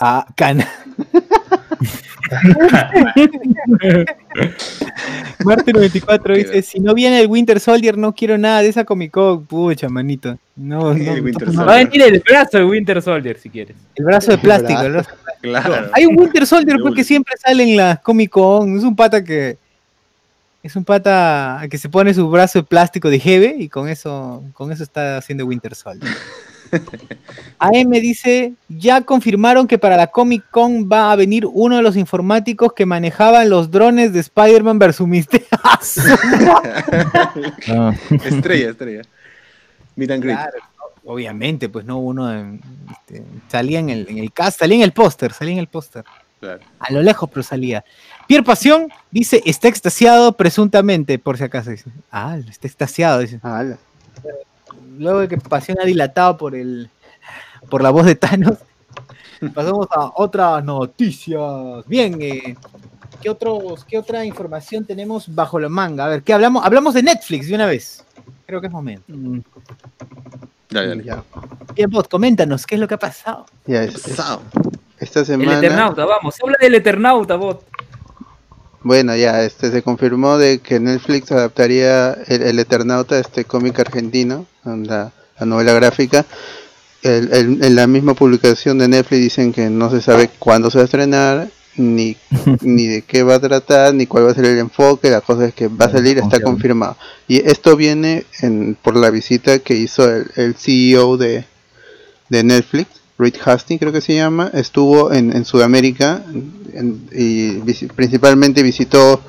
Ah, Canaco. Marte94 dice: Si no viene el Winter Soldier, no quiero nada de esa Comic Con. Pucha, manito. No, no, no, va a venir el brazo de Winter Soldier si quieres. El brazo de plástico. Claro. Hay un Winter Soldier porque siempre sale en las Comic Con. Es un pata que. Es un pata que se pone su brazo de plástico de Hebe y con eso, con eso está haciendo Winter Soldier. AM dice, ya confirmaron que para la Comic Con va a venir uno de los informáticos que manejaban los drones de Spider-Man vs. Mysterio. Ah, Estrella, estrella. Claro, no, obviamente, pues no, uno en- este, salía en el, en el cast, salía en el póster, salía en el póster. Claro. A lo lejos, pero salía. Pierre Pasión dice, está extasiado presuntamente, por si acaso. Dice, ah, está extasiado. Dice. Ala. Luego de que Pasión ha dilatado por el por la voz de Thanos, pasamos a otras noticias. Bien, eh, ¿qué, otros, ¿qué otra información tenemos bajo la manga? A ver, ¿qué hablamos? Hablamos de Netflix de una vez. Creo que es momento. Dale, dale. Ya, Bien, Bot, coméntanos, ¿qué es lo que ha pasado? ya es- Pasado. esta El semana. Eternauta, vamos. Habla del Eternauta, bot. Bueno, ya este se confirmó de que Netflix adaptaría el, el Eternauta, este cómic argentino, la, la novela gráfica. El- el- en la misma publicación de Netflix dicen que no se sabe cuándo se va a estrenar, ni, ni de qué va a tratar, ni cuál va a ser el enfoque. La cosa es que va a salir, está confirmado. Y esto viene en, por la visita que hizo el, el CEO de, de Netflix, Reed Hastings creo que se llama, estuvo en, en Sudamérica en- y visi- principalmente visitó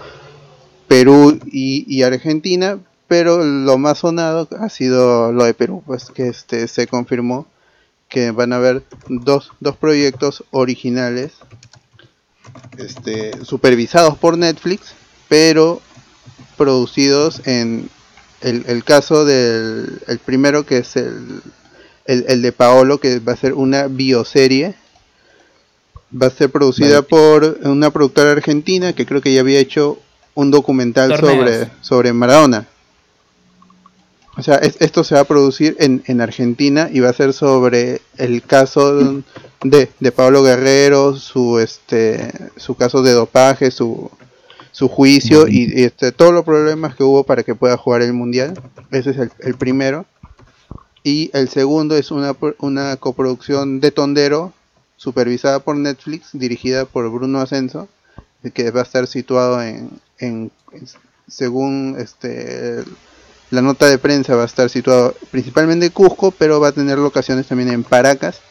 Perú y, y Argentina, pero lo más sonado ha sido lo de Perú, pues que este se confirmó que van a haber dos, dos proyectos originales este, supervisados por Netflix, pero producidos en el, el caso del el primero que es el, el, el de Paolo, que va a ser una bioserie. Va a ser producida por una productora argentina que creo que ya había hecho un documental Torneos. sobre, sobre Maradona. O sea, es- esto se va a producir en, en Argentina y va a ser sobre el caso de, de Pablo Guerrero, su este su caso de dopaje, su, su juicio y, este, todos los problemas que hubo para que pueda jugar el mundial. Ese es el, el primero. Y el segundo es una, una coproducción de Tondero, supervisada por Netflix, dirigida por Bruno Ascenso, que va a estar situado en, en según este la nota de prensa va a estar situado principalmente en Cusco, pero va a tener locaciones también en Paracas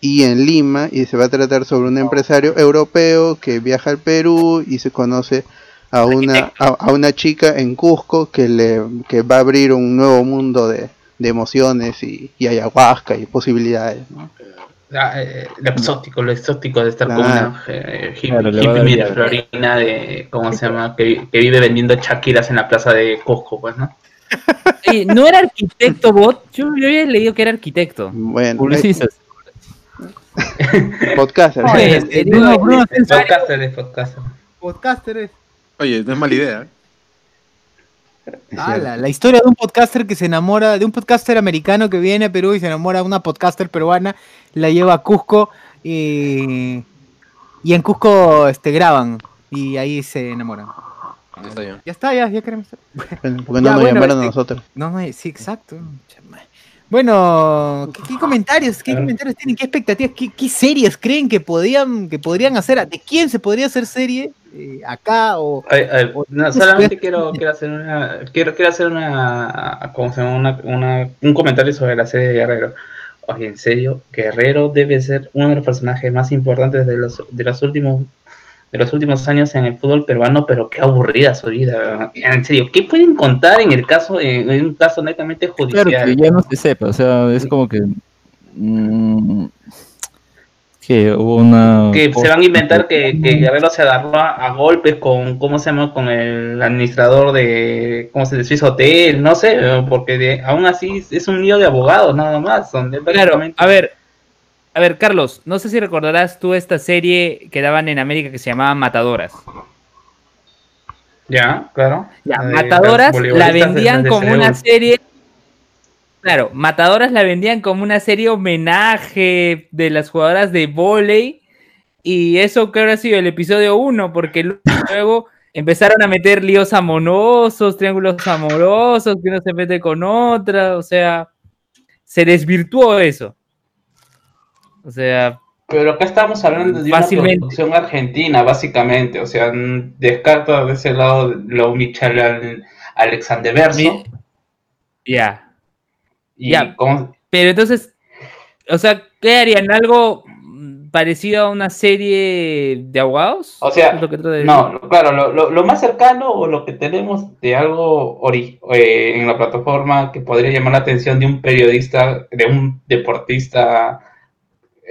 y en Lima y se va a tratar sobre un empresario europeo que viaja al Perú y se conoce a una a, a una chica en Cusco que le que va a abrir un nuevo mundo de, de emociones y, y ayahuasca y posibilidades ¿no? Ah, eh, lo exótico, lo exótico de estar con una eh, hippie, Claro, florina de, ¿cómo se llama? Que vive vendiendo chaquiras en la plaza de Cusco, pues, ¿no? Oye, ¿no era arquitecto, bot? Yo, yo había leído que era arquitecto. bueno publicistas. podcaster Oye, Eh, eh, Bruno- Podcaster es podcaster. podcaster es. Oye, no es mala idea. ¿eh? Ah, la, la historia de un podcaster que se enamora, de un podcaster americano que viene a Perú y se enamora de una podcaster peruana, la lleva a Cusco y, y en Cusco este, graban y ahí se enamoran. Ya está. Ya está, ya, ya queremos. Bueno, porque no Ya, nos bueno, llamaron a este- nosotros No, no, sí, exacto. Bueno, ¿qué, qué comentarios? ¿Qué comentarios tienen? ¿Qué expectativas? ¿Qué, qué series creen que podían, que podrían hacer? ¿De quién se podría hacer serie? Eh, ¿Acá o...? Ay, ay, no, solamente quiero, quiero hacer una quiero, quiero hacer una, ¿cómo se llama? Una, una- un comentario sobre la serie de Guerrero. Oye, en serio, Guerrero debe ser uno de los personajes más importantes de los, de los últimos de los últimos años en el fútbol peruano, pero qué aburrida su vida. En serio, ¿qué pueden contar en el caso, en, en un caso netamente judicial? Claro, que ya no se sepa, o sea, es como que. mm, que hubo una. que se van a inventar que, que Guerrero se agarró a, a golpes con, ¿cómo se llama? Con el administrador de, ¿cómo se dice? Hotel, no sé, porque de- aún así es un lío de abogados nada más, donde Claro, a ver, a ver, Carlos, no sé si recordarás tú esta serie que daban en América que se llamaba Matadoras. Ya, claro. Ya, Matadoras la vendían como una serie. Claro, Matadoras la vendían como una serie homenaje de las jugadoras de volei. Y eso que habrá sido el episodio 1, porque luego empezaron a meter líos amorosos, triángulos amorosos, que uno se mete con otra, o sea, se desvirtuó eso. O sea, Pero acá estamos hablando de Fácilmente. una producción argentina, básicamente. O sea, mm, descarto de ese lado lo Michel Al- Alexander Verso. Ya. ya. Pero entonces, o sea, ¿qué harían? ¿Algo mm, parecido a una serie de abogados? O sea, ¿Es lo que? No, claro, lo, lo- lo más cercano o lo que tenemos de algo ori- eh, en la plataforma que podría llamar la atención de un periodista, de un deportista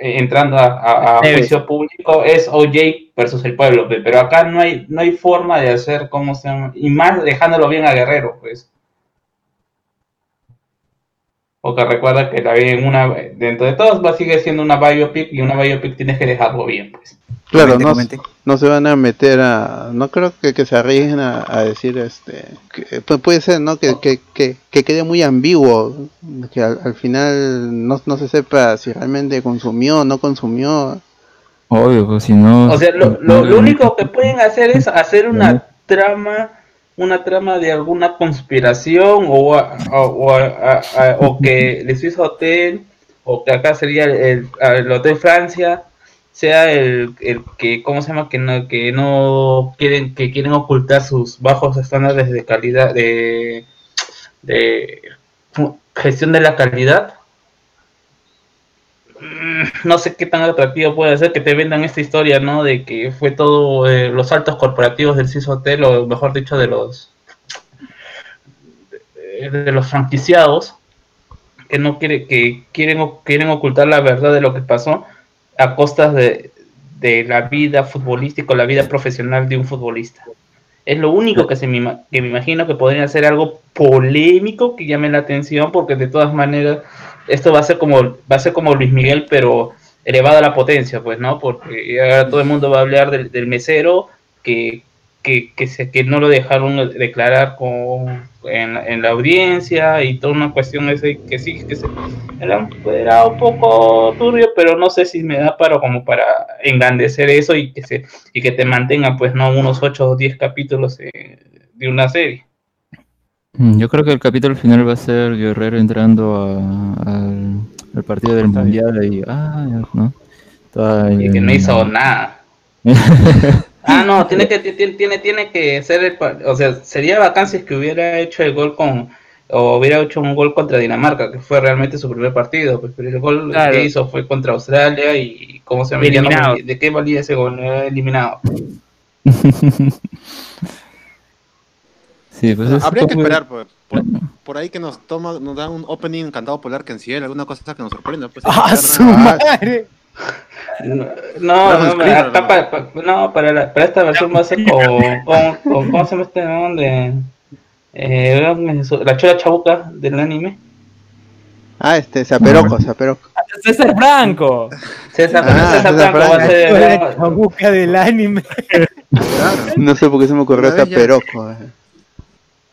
entrando a, a- a juicio público es OJ versus el pueblo, pe, pero acá no hay, no hay forma de hacer cómo se llama, y más dejándolo bien a Guerrero, pues. Porque recuerda que en una, dentro de todos va a seguir siendo una biopic y una biopic tienes que dejarlo bien, pues. Claro, Comente, no, comente. no se van a meter a... No creo que, que se arriesguen a, a decir, este... que- pu- puede ser, ¿no? Que, que, que, que quede muy ambiguo, que al, al final no, no se sepa si realmente consumió o no consumió. Obvio, pues si no. O sea, lo, lo, lo único que pueden hacer es hacer una trama, una trama de alguna conspiración o, a- o, o a- a- o que el Swiss Hotel o que acá sería el, el- el Hotel Francia sea el, el que, ¿cómo se llama? Que no, que no quieren, que quieren ocultar sus bajos estándares de calidad, de, de gestión de la calidad no sé qué tan atractivo puede ser que te vendan esta historia, ¿no? De que fue todo eh, los altos corporativos del CIS Hotel, o mejor dicho, de los de, los franquiciados que no quiere que quieren quieren ocultar la verdad de lo que pasó a costas de, de la vida futbolística o la vida profesional de un futbolista. Es lo único que, se me, que me imagino que podría ser algo polémico que llame la atención, porque de todas maneras esto va a ser como va a ser como Luis Miguel, pero elevado a la potencia, pues, ¿no? Porque ahora todo el mundo va a hablar del, del mesero que, que, que, se, que no lo dejaron declarar con, en, en la audiencia y toda una cuestión ese que sí, que se, era un poco turbio, pero no sé si me da para como para engrandecer eso y que se y que te mantenga, pues, no unos 8 o 10 capítulos eh, de una serie. Mm, Yo creo que el capítulo final va a ser Guerrero entrando a- al, al partido del mundial y. Ah, ¿no? Toda- y que no hizo nada. Ah, no, tiene que tiene, tiene, que ser el, o sea, sería bacán si es que hubiera hecho el gol con o hubiera hecho un gol contra Dinamarca, que fue realmente su primer partido, pues, pero el gol Claro. que hizo fue contra Australia y cómo se llama, no. ¿de qué valía ese gol? Eliminado. sí, pues es Habría que esperar por, por, por ahí que nos toma, nos dan un opening encantado polar que en sí alguna cosa que nos sorprenda. Pues, ¡Ah, su madre! No, no, no, acá ¿no? pa- pa- no, para, la- para esta versión va a ser con, con, con- ¿cómo se llama este nombre? Eh, la chola chabuca del anime. Ah, este, Zaperoco, Zaperoco. César Franco. César, Ah, César César Franco va a Franco. ser La chabuca del anime. Claro. No sé por qué se me ocurrió Zaperoco. eh.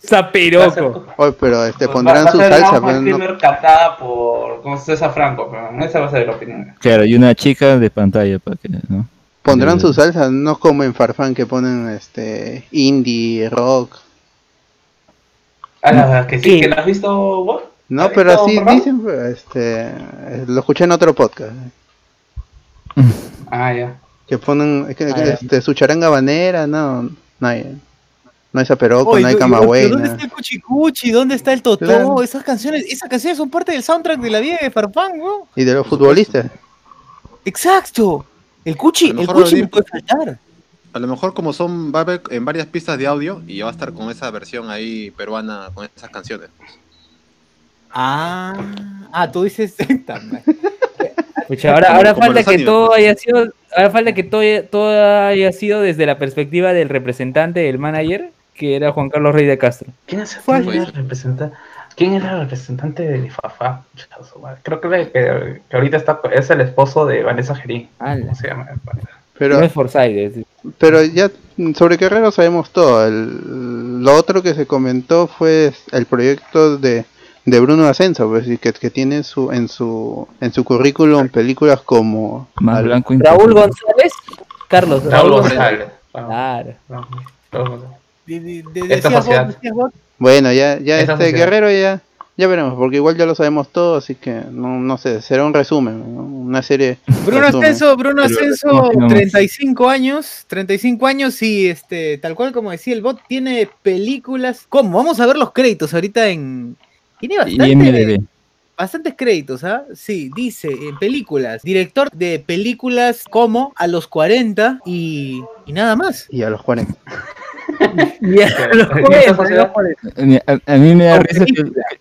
Zapiroco. Oye, pero este, Va- pondrán va a su ser salsa, pero no- cantada por César Franco, pero esa va a ser la opinión. Claro, y una chica de pantalla para que, ¿no? pondrán Eh, su salsa, no como en Farfán que ponen este indie, rock. Ah, la- que sí, ¿Qué? que la has visto vos. No, ¿Has pero así Farfán? dicen, pues, este, lo escuché en otro podcast, Ah, ya. que ponen, es que, Ah, ya. este, su charanga banera, no, no hay, no hay Zaperoco, Oye, no hay yo- ¿Dónde Camagüey, está el Cuchicuchi? ¿Dónde está el Totó? Claro. Esas canciones, esas canciones son parte del soundtrack de la vida de Farfán, weón. y de los futbolistas. Exacto. El Cuchi, el Cuchi no venir- puede faltar. A lo mejor como son, va a haber en varias pistas de audio y va a estar con esa versión ahí peruana, con esas canciones. Ah, ah, tú dices. Pucha, ahora, ahora como falta que todo pues. haya sido, ahora falta que todo, todo haya sido desde la perspectiva del representante del manager, que era Juan Carlos Rey de Castro. ¿Quién, es, ¿Cuál? quién era el representante? ¿Quién era el representante de Fafá? Creo que, le- que, que ahorita está, es el esposo de Vanessa Gerín. Ala. ¿Cómo se llama? Pero, No es Forsyth, es- pero ya sobre Guerrero sabemos todo. El- lo otro que se comentó fue el proyecto de, de Bruno Ascenso, pues, que, que tiene su, en su en su currículum películas como Más Raúl. González, Carlos Raúl Raúl González. Claro. De- de- de- Esta decías vos, sociedad. decías vos. Bueno, ya, ya este sociedad. Guerrero ya, ya veremos, porque igual ya lo sabemos todo, así que no, no sé, será un resumen, ¿no? una serie. Bruno resumen. Ascenso, Bruno Ascenso, continuamos. 35 años, 35 años y este, tal cual como decía el bot, tiene películas. ¿Cómo? Vamos a ver los créditos ahorita en. Tiene bastante, bastantes créditos, ¿ah? Sí, dice en películas. Director de películas como A los 40 y, y nada más. Y a los 40. A los ¿Y 40, esta a los sociedad? 40. A, a mí me da risa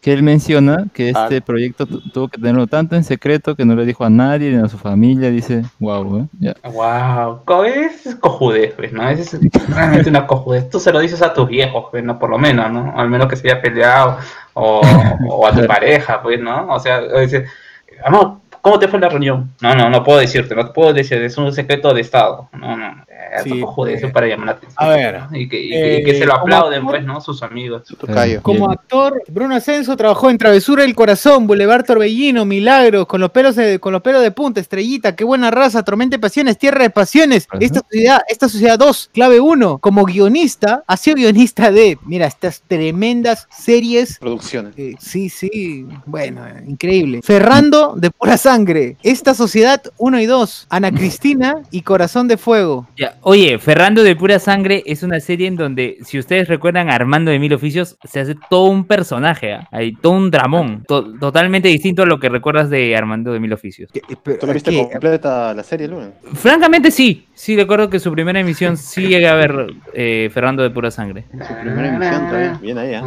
que, él menciona que Ah. este proyecto tu- tuvo que tenerlo tanto en secreto que no le dijo a nadie ni a su familia. Dice, wow, ¿eh? Ya. Wow, es cojudez, pues, ¿no? Es es realmente una cojudez. Tú se lo dices a tus viejos, pues, ¿no? Por lo menos, ¿no? Al menos que se haya peleado o, o a tu pareja, pues, ¿no? O sea, dice, amor, ¿cómo te fue la reunión? No, no, no puedo decirte, no te puedo decir, es un secreto de Estado. No, no, eh, Sí, cojudeces pues. para llamar la atención. A ver, ¿no? Y que, y que- y que eh, se lo como aplauden, actor- pues, ¿no? Sus amigos. Su tocayo. Como actor, Bruno Ascenso trabajó en Travesura del Corazón, Boulevard Torbellino, Milagros, con los pelos de, con los pelos de punta, Estrellita, qué buena raza, Tormenta de Pasiones, Tierra de Pasiones, Ajá. esta sociedad, esta sociedad 2, clave 1, como guionista, ha sido guionista de, mira, estas tremendas series. Producciones. eh, sí, sí, bueno, eh, increíble. Ferrando de pura sangre, esta sociedad 1 y 2, Ana Cristina y Corazón de Fuego. Ya, Oye, Ferrando de Pura Sangre es una serie en donde, si ustedes recuerdan a Armando de Mil Oficios, se hace todo un personaje, ¿ah? hay todo un dramón, to- totalmente distinto a lo que recuerdas de Armando de Mil Oficios. Eh, ¿Tú la viste ¿qué? completa la serie, Luna? Francamente sí, sí recuerdo que su primera emisión sí llegué a ver eh, Ferrando de Pura Sangre. Su primera emisión todavía. Bien ahí, ¿eh?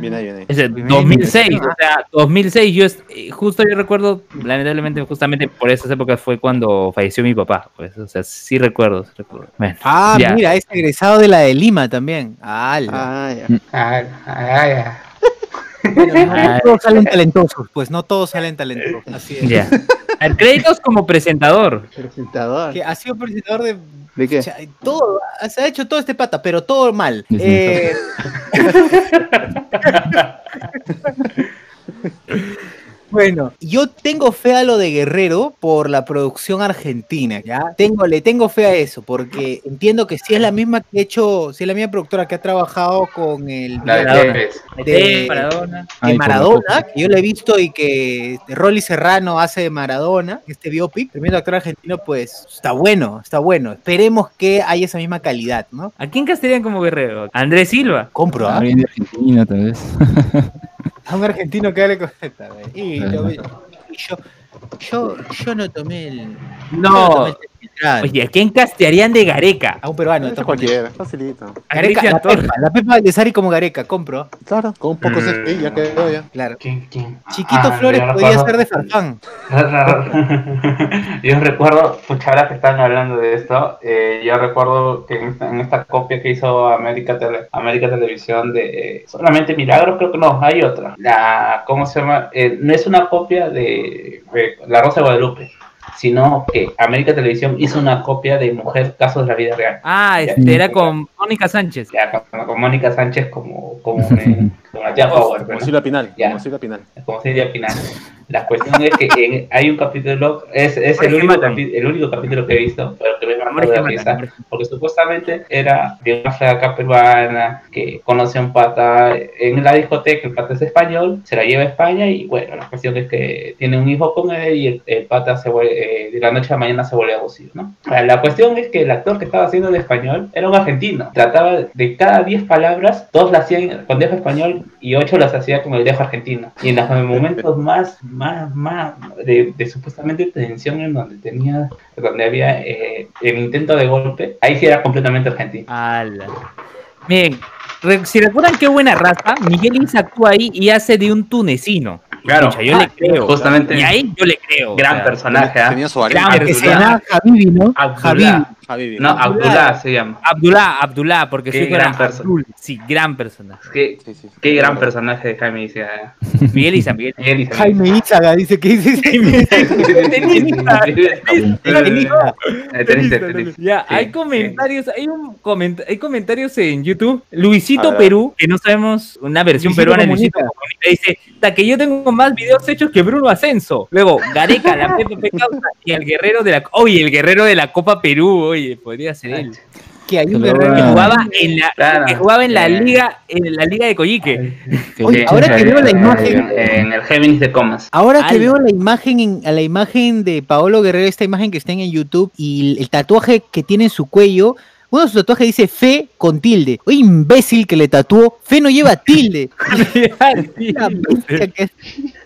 Bien ahí, bien ahí. Es Primera 2006, emisión. o sea, 2006, yo est- eh, justo yo recuerdo, lamentablemente, justamente por esas épocas fue cuando falleció mi papá, pues, o sea, sí recuerdo, sí recuerdo. Bueno, Ah, ya. mira, es egresado de la de Lima también. Ah, la- Ah, ya. Ay, ay, ay. Bueno, no todos salen talentosos, pues no todos salen talentosos. Así es. Ya. Ver, créditos como presentador. Presentador. Que ha sido presentador de. ¿De qué? o sea, todo, se ha hecho todo este pata, pero todo mal. Eh, Bueno, yo tengo fe a lo de Guerrero por la producción argentina, ¿ya? Tengo, le tengo fe a eso, porque entiendo que si es la misma que ha hecho, si es la misma productora que ha trabajado con el La de Maradona. Tevez. de- Maradona. de Ay, Maradona, que yo lo he visto y que este, Rolly Serrano hace de Maradona, este biopic, tremendo actor argentino, pues está bueno, está bueno. Esperemos que haya esa misma calidad, ¿no? ¿A quién castellarían como guerrero? Andrés Silva. Compro, ¿ah? Alguien de Argentina, tal vez. A un argentino que hable con esta. Y yo, yo, yo, no tomé el. yo No. tomé el central. Oye, ¿a quién castearían de Gareca? a un peruano. Está cualquiera, facilito. A Gareca, la. Pepa, la Pepa de Sari como Gareca, compro. Claro, con un poco Mm. de ya quedó ya. Claro. ¿Quién, quién? Chiquito Ah, Flores podía ser de Farfán. yo recuerdo, pucha, ahora que están hablando de esto, eh, yo recuerdo que en esta, en esta copia que hizo América, Tele- América Televisión de eh, solamente Milagros, creo que no, hay otra. La, ¿cómo se llama? Eh, no es una copia de, de La Rosa de Guadalupe, sino que América Televisión hizo una copia de Mujer Casos de la Vida Real. Ah, este era con Mónica Sánchez. Ya, con, con Mónica Sánchez como, como, la tía Power, Como ¿no? Silvia Pinal, Ya. como Silvia Pinal. como sería final. La cuestión es que en- hay un capítulo, es, es el, único capi- el único capítulo que he visto, pero que me que de risa, amores. porque supuestamente era de una flaca peruana que conoce a un pata en la discoteca, el pata es español, se la lleva a España y bueno, la cuestión es que tiene un hijo con él y el, el pata se vuelve, eh, de la noche a la mañana se vuelve abusivo, ¿no? La cuestión es que el actor que estaba haciendo de español era un argentino, trataba de cada 10 palabras, dos las hacían con dejo español y ocho las hacía con el dejo argentino. Y en los momentos más, más, más de, de supuestamente tensión en donde tenía, donde había eh, el intento de golpe, ahí sí era completamente argentino. Ala. Bien, re- si recuerdan qué buena raza, Miguel Isa actúa ahí y hace de un tunecino. Claro. Pucha, yo le creo. Justamente. Y ahí yo le creo. o Gran sea, personaje, ¿ah? Tenía su Gran. Que se Abdullah. llama Habibi, ¿no? Abdullah. Se llama. Abdullah, Abdullah, porque Qué hijo gran persona. Abdul. Sí, gran personaje. Qué, Sí, sí, sí. qué gran personaje de Jaime dice. ah. Miguel Isa, Miguel. Miguel Isa. Jaime Izaga dice que dice. Tenista. Ya, hay comentarios, hay un coment- hay comentarios en YouTube. Luisito. Perú, que no sabemos una versión Luisito peruana de. Luisito dice "Ta, que yo tengo más videos hechos que Bruno Ascenso. Luego, Gareca, la Pepe Causa y el guerrero de la oye, el guerrero de la Copa Perú, oye, podría ser él. Que hay un Que lo guerrero. haga- Que jugaba en la, Claro. que jugaba en la Eh. liga, en la liga de Coyique. Oye, ahora que veo la imagen- En, el Géminis de Comas. Ahora que veo la imagen, en, a la imagen de Paolo Guerrero, esta imagen que está en YouTube y el, el tatuaje que tiene en su cuello, uno de sus tatuajes dice Fe con tilde. Oye, imbécil que le tatuó, Fe no lleva tilde.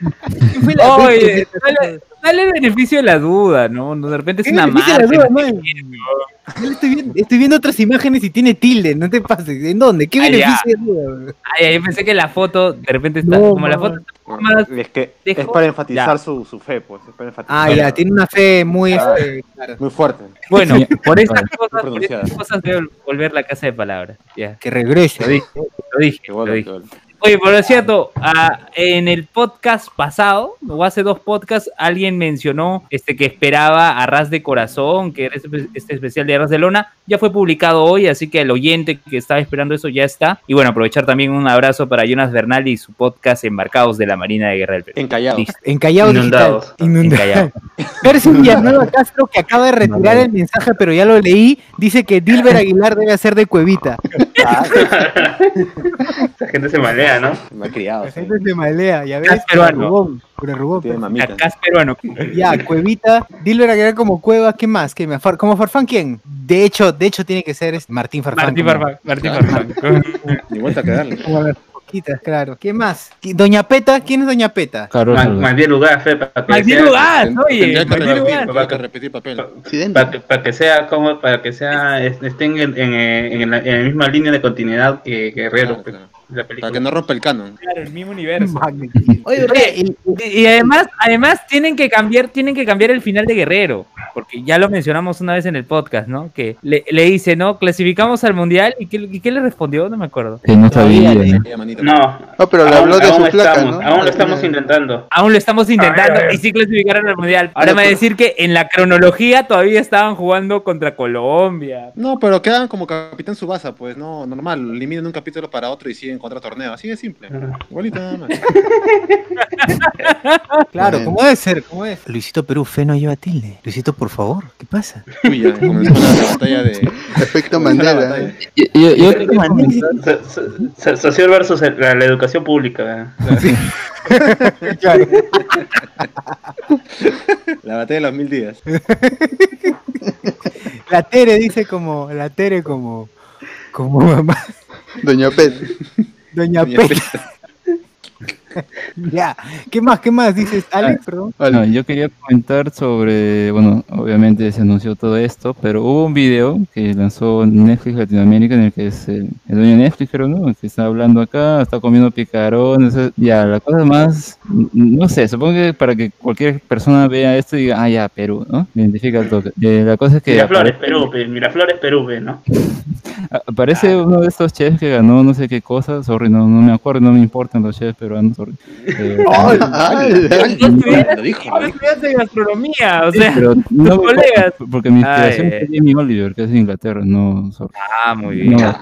Oye, dale, dale el beneficio de la duda, ¿no? No, De repente es ¿Qué una marca. duda, le estoy, viendo, estoy viendo otras imágenes y tiene tilde, no te pases. ¿En dónde? ¿Qué Ah, beneficio de duda? Ay, yo pensé que la foto, de repente está, No, como la foto más Es que es para enfatizar su, su fe, pues. Es para enfatizar. Ah, ya, tiene una fe muy. este, claro. Muy fuerte. Bueno, Sí. por esas Muy cosas, por cosas debo volver la casa de palabras. Ya, Que regrese. lo dije, lo dije, lo bueno, dije. Oye, por cierto, ah, en el podcast pasado, o hace dos podcasts, alguien mencionó este que esperaba a Ras de Corazón, que era este, este especial de Ras de Lona. Ya fue publicado hoy, así que el oyente que estaba esperando eso ya está. Y bueno, aprovechar también un abrazo para Jonas Bernal y su podcast Embarcados de la Marina de Guerra del Perú. Encallado. Listo. En Callao Inundados. Digital. Inundado. Encallado. Percy Villanueva Castro, que acaba de retirar No, no. el mensaje, pero ya lo leí, dice que Dilber Aguilar debe ser de Cuevita. Esa gente se malea, ¿no? Me ha criado. La sí. gente se malea, ya ves. Es peruano. Rubón, pura Rubón, Tiene pues. es peruano. Ya, Cuevita, Dilber Aguilar como Cueva, ¿qué más? ¿Qué más? ¿Como Farfán quién? De hecho, de hecho tiene que ser este Martín Farfán. Martín Farfán. Martín Farfán. Ni vuelta a quedarle. claro. ¿Qué más? ¿Qui- Doña Peta, ¿quién es Doña Peta? Bien lugar, Fe, para que Martín sea- Lugar, oye. Tendría que repetir, que papel. Para que, para que sea como para que sea es- estén en, en, en la, en la misma línea de continuidad que Guerrero Para que no rompa el canon. Claro, el mismo universo. Oye, Y y además, además tienen que cambiar, tienen que cambiar el final de Guerrero, porque ya lo mencionamos una vez en el podcast, ¿no? Que le, le dice, ¿no? Clasificamos al mundial y qué, y qué le respondió, no me acuerdo. Que no sabía. Todavía, ¿no? No No, pero le aún- habló de aún su placa, estamos, ¿no? aún lo estamos intentando Aún lo estamos intentando Ay, ay. y sí clasificaron al mundial. Ahora me va a decir que en la cronología todavía estaban jugando contra Colombia. No, pero quedan como capitán Subasa, pues no, normal. Eliminen un capítulo para otro y siguen contra torneo. Así de simple. Igualito nada más. Claro. ¿cómo debe ser? ¿Cómo es? Luisito Perú, fe no lleva tilde. Luisito, por favor, ¿qué pasa? Uy, ya comenzó la batalla de. Efecto Mandela. batalla. Yo, yo- yo so- so- Social versus el- la, la educación pública ¿verdad? Claro. La batalla de los mil días. La Tere dice como, la Tere como, como mamá, Doña Pet. Doña Doña Peta. ya, ¿qué más? ¿Qué más dices, Alex? Perdón. No, yo quería comentar sobre, bueno, obviamente se anunció todo esto, pero hubo un video que lanzó Netflix Latinoamérica en el que es el, el dueño de Netflix, creo, ¿no? El que está hablando acá, está comiendo picarones, ya, la cosa más, no sé, supongo que para que cualquier persona vea esto y diga, ah, ya, Perú, ¿no? Me identifica el toque. Eh, la cosa es que Miraflores, Perú, pe, Miraflores, Perú, pe, ¿no? aparece uno de estos chefs que ganó no sé qué cosa, sorry, no, no me acuerdo, no me importan los chefs peruanos, sorry. Eh, Ah, dijo, No estudiaste gastronomía, o Sí, sea. pero no colegas. Porque mi inspiración Ay, ay. es Jamie Oliver, que es de Inglaterra, no sorry. Ah, muy bien. No,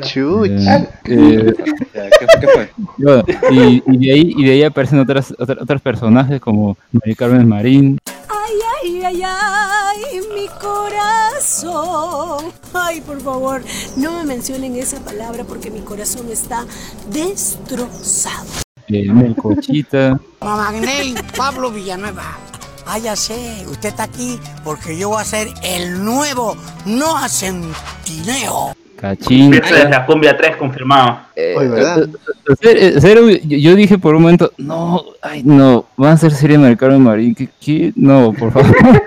Chuch. eh, eh, ¿Qué fue? ¿Qué fue? y, y de ahí y de ahí aparecen otras otra- otros personajes como Mari Carmen Marín, Ay, ay, ay, ay, mi corazón. Ay, por favor, no me mencionen esa palabra porque mi corazón está destrozado. Eh, Mel Cochita, Mamagney, Pablo Villanueva. Ya sé, usted está aquí porque yo voy a ser el nuevo Noah Centineo. Cachín. Esa es la cumbia 3 confirmado. Oye, ¿verdad? En serio, en serio, yo, dije por un momento, no, ay, no, van a hacer serie de Carmen Marín, ¿qué, qué? No, por favor.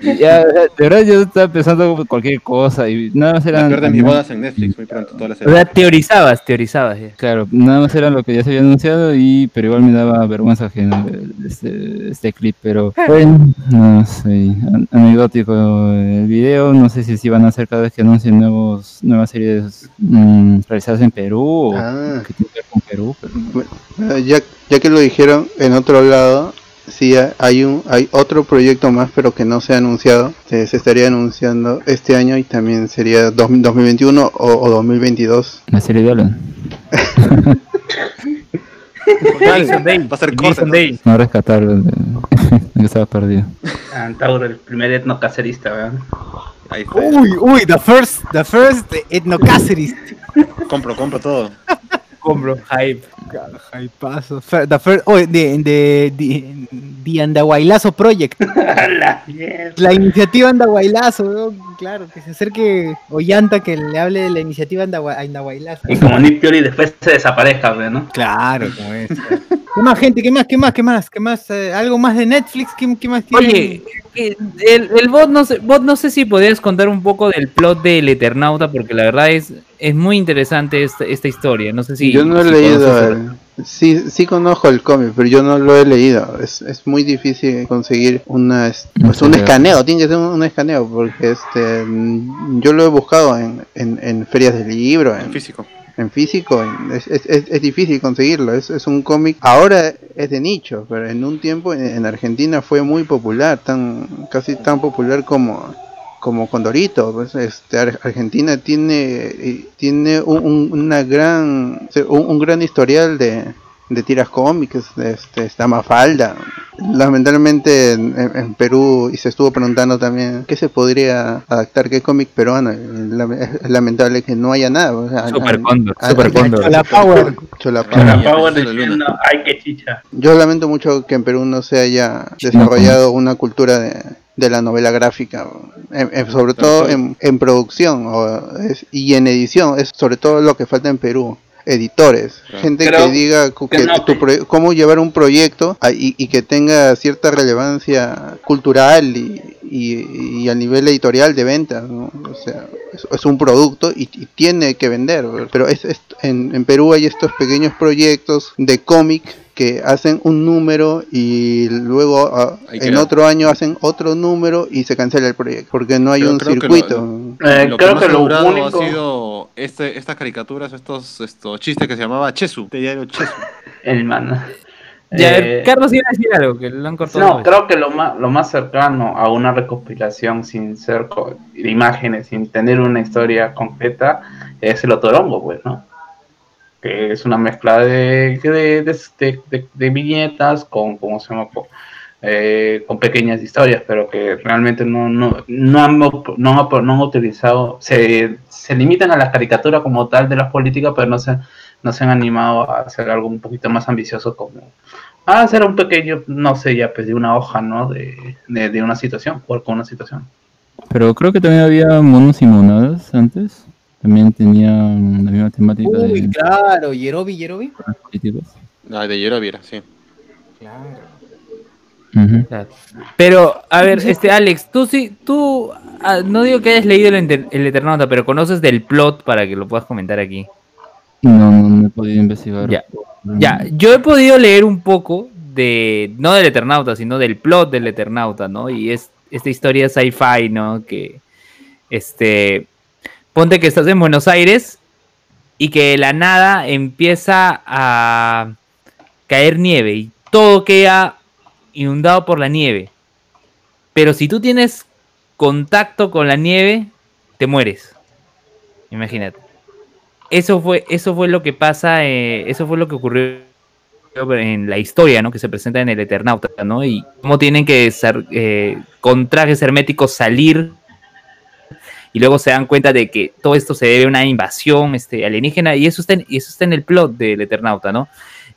ya, de verdad yo estaba pensando cualquier cosa y nada más eran... de mis bodas en Netflix, muy pronto, toda la O serie. sea, teorizabas, teorizabas. ya. Claro, nada más era lo que ya se había anunciado y pero igual me daba vergüenza ver este, este clip, pero bueno, no sé, an- anecdótico el video, no sé si, si van a hacer cada vez que anuncien nuevos nuevas series mm, realizadas en Perú o que tiene que ver con Perú, pero Bueno, ya, ya que lo dijeron en otro lado, sí ha- hay un hay otro proyecto más, pero que no se ha anunciado. Se, se estaría anunciando este año y también sería dos- 2021 o, o 2022. la serie de Alan, Jason Day. Va a ser Jason. Day. no rescatar de, de que estaba perdido. Antauro, el primer etno cacerista, ¿verdad? Uy, uy, the first, the first etnocaceres. Compro, compro todo. Compro, hype. Paso. The first, oh, de, de, de, de Andahuaylazo Project. La iniciativa Andahuaylazo, claro, que se acerque Ollanta que le hable de la iniciativa Andahua- Andahuaylazo. Y como Nick Fury después se desaparezca, ¿no? Claro, como es. ¿Qué más, gente? ¿Qué más? ¿Qué más? ¿Qué más? ¿Qué más? Eh, ¿Algo más de Netflix? ¿Qué, qué más tiene? Oye, el, el bot, no sé, bot, no sé si podrías contar un poco del plot del Eternauta, porque la verdad es, es muy interesante esta, esta historia. No sé si. yo no he si leído el- sí sí conozco el cómic pero yo no lo he leído es, es muy difícil conseguir una es- pues un escaneo tiene que ser un, un escaneo porque este yo lo he buscado en, en, en ferias de libro en, En físico. en físico en- es, es, es, es difícil conseguirlo es, es un cómic ahora es de nicho pero en un tiempo en, en Argentina fue muy popular tan casi tan popular como como Condorito pues este Ar- Argentina tiene eh, tiene un- una gran un, un gran historial de de tiras cómicas, este, está Mafalda. Lamentablemente en, en- en Perú, y se estuvo preguntando también qué se podría adaptar, qué cómic peruano. Es lamentable que no haya nada. o sea, Super Cóndor, Cóndor. Chola Power. Chola Power. Diciendo, ay, qué chicha. Yo lamento mucho que en Perú no se haya desarrollado una cultura de, de la novela gráfica, en- en- sobre todo en, en producción o es- y en edición, es sobre todo lo que falta en Perú. Editores, Claro. gente Creo que diga que que no, tu proye- cómo llevar un proyecto a- y, y que tenga cierta relevancia cultural y, y- y a nivel editorial de ventas. ¿no? O sea, es, es un producto y, y tiene que vender. Pero es, es- en, en Perú hay estos pequeños proyectos de cómic que hacen un número y luego Ahí en queda. otro año hacen otro número y se cancela el proyecto porque no hay Pero un creo que circuito. Eh, lo creo más que ha lo único... ha sido este, estas caricaturas, estos, estos chistes que se llamaba Chesu, de diario Chesu. El man. Ya, Eh, Carlos iba a decir algo, que lo han cortado. No, creo que lo más, lo más cercano a una recopilación sin ser co- de imágenes, sin tener una historia concreta, es el Otorongo, pues, ¿no? Es una mezcla de, de, de, viñetas con, ¿cómo se llama? Eh, con pequeñas historias, pero que realmente no, no, no, han, no, no han utilizado, se, se limitan a la caricatura como tal de las políticas, pero no se, no se han animado a hacer algo un poquito más ambicioso como a hacer un pequeño, no sé, ya pues de una hoja, ¿no? De, de, de una situación, jugar con una situación. Pero creo que también había monos y monadas antes. También tenían la misma temática Uy, de claro, Yerobi, Yerobi. las políticas. Ah, de Yero Viera, sí. Claro. Pero, a ver, este Alex, tú sí, tú, ah, no digo que hayas leído el, el Eternauta, pero conoces del plot para que lo puedas comentar aquí. No, no, no he podido investigar. Ya. Ya, yo he podido leer un poco de, no del Eternauta, sino del plot del Eternauta, ¿no? Y es esta historia sci-fi, ¿no? Que, este, ponte que estás en Buenos Aires y que de la nada empieza a caer nieve y todo queda inundado por la nieve. Pero si tú tienes contacto con la nieve, te mueres. Imagínate. Eso fue, eso fue lo que pasa, eh, eso fue lo que ocurrió en la historia, ¿no? Que se presenta en el Eternauta, ¿no? Y cómo tienen que ser, eh, con trajes herméticos salir y luego se dan cuenta de que todo esto se debe a una invasión este, alienígena y eso está en, y eso está en el plot del Eternauta, ¿no?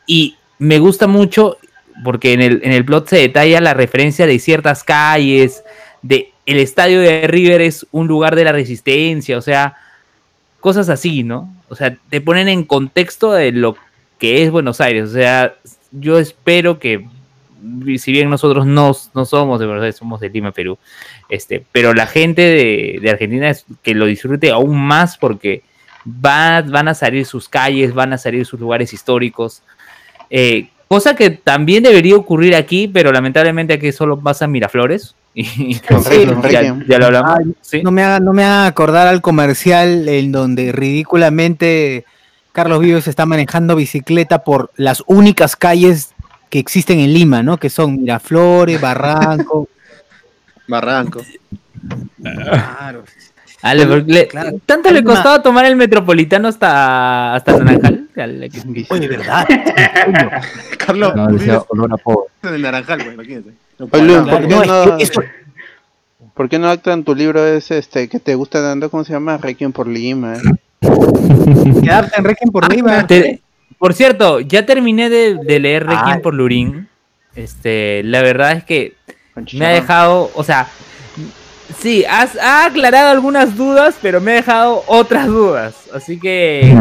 Y me gusta mucho porque en el, en el plot se detalla la referencia de ciertas calles, de el estadio de River es un lugar de la resistencia, o sea, cosas así, ¿no? O sea, te ponen en contexto de lo que es Buenos Aires, o sea, yo espero que, si bien nosotros no, no somos de Buenos Aires, somos de Lima, Perú, este, pero la gente de, de Argentina es que lo disfrute aún más porque va- van a salir sus calles, van a salir sus lugares históricos, eh, cosa que también debería ocurrir aquí, pero lamentablemente aquí solo pasa Miraflores. Y Enrique, ya, lo hablamos. Ay, ¿sí? No me haga, no me haga acordar al comercial en donde ridículamente Carlos Vives está manejando bicicleta por las únicas calles que existen en Lima, ¿no? Que son Miraflores, Barranco. Barranco. Claro. Ale, porque le- Claro. ¿Tanto le una- costaba tomar el metropolitano hasta, hasta Naranjal? Ale, que- Oye, ¿verdad? Carlos, No, decía vives olor a pobre. en el Naranjal, güey, imagínate. No Oye, ¿por qué No, ¿Por qué no adaptan tu libro ese este, que te gusta tanto? ¿Cómo se llama? Requiem por Lima. ¿eh? Que adapten Requiem por Ah, Lima. te- por cierto, ya terminé de, de leer Requiem Ay. por Lurín. Este, la verdad es que me ha dejado, o sea, sí, has, ha aclarado algunas dudas, pero me ha dejado otras dudas. Así que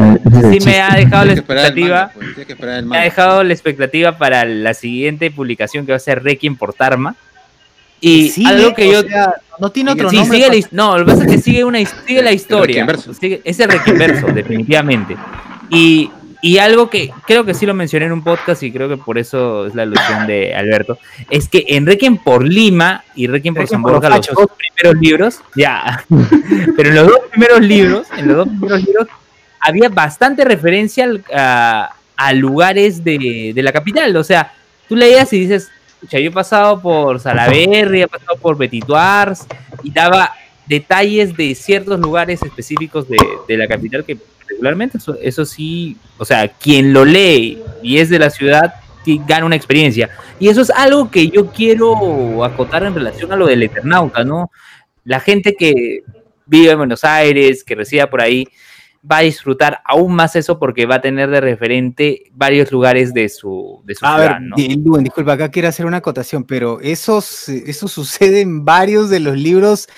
sí me ha dejado la expectativa. manga, pues, Me ha dejado la expectativa para la siguiente publicación que va a ser Requiem por Tarma. Y Sí, algo que O yo. sea, no tiene otro Sí, nombre. sigue la his- no, lo que pasa es que sigue, una, sigue la historia. Sigue- es el Requiemverso, definitivamente. Y, y algo que creo que sí lo mencioné en un podcast y creo que por eso es la alusión de Alberto, es que en Requiem por Lima y Requiem por San Borja, los dos primeros libros, ya, pero en los dos primeros libros, en los dos primeros libros, había bastante referencia al- a, a lugares de, de la capital. O sea, tú leías y dices, "Pucha, yo he pasado por Salaberry, he pasado por Betituars, y daba detalles de ciertos lugares específicos de, de la capital que particularmente eso, eso sí, o sea, quien lo lee y es de la ciudad gana una experiencia. Y eso es algo que yo quiero acotar en relación a lo del Eternauta, ¿no? La gente que vive en Buenos Aires, que resida por ahí, va a disfrutar aún más eso porque va a tener de referente varios lugares de su, de su A ciudad, ver, ¿no? Luen, disculpa, acá quiero hacer una acotación, pero eso, eso sucede en varios de los libros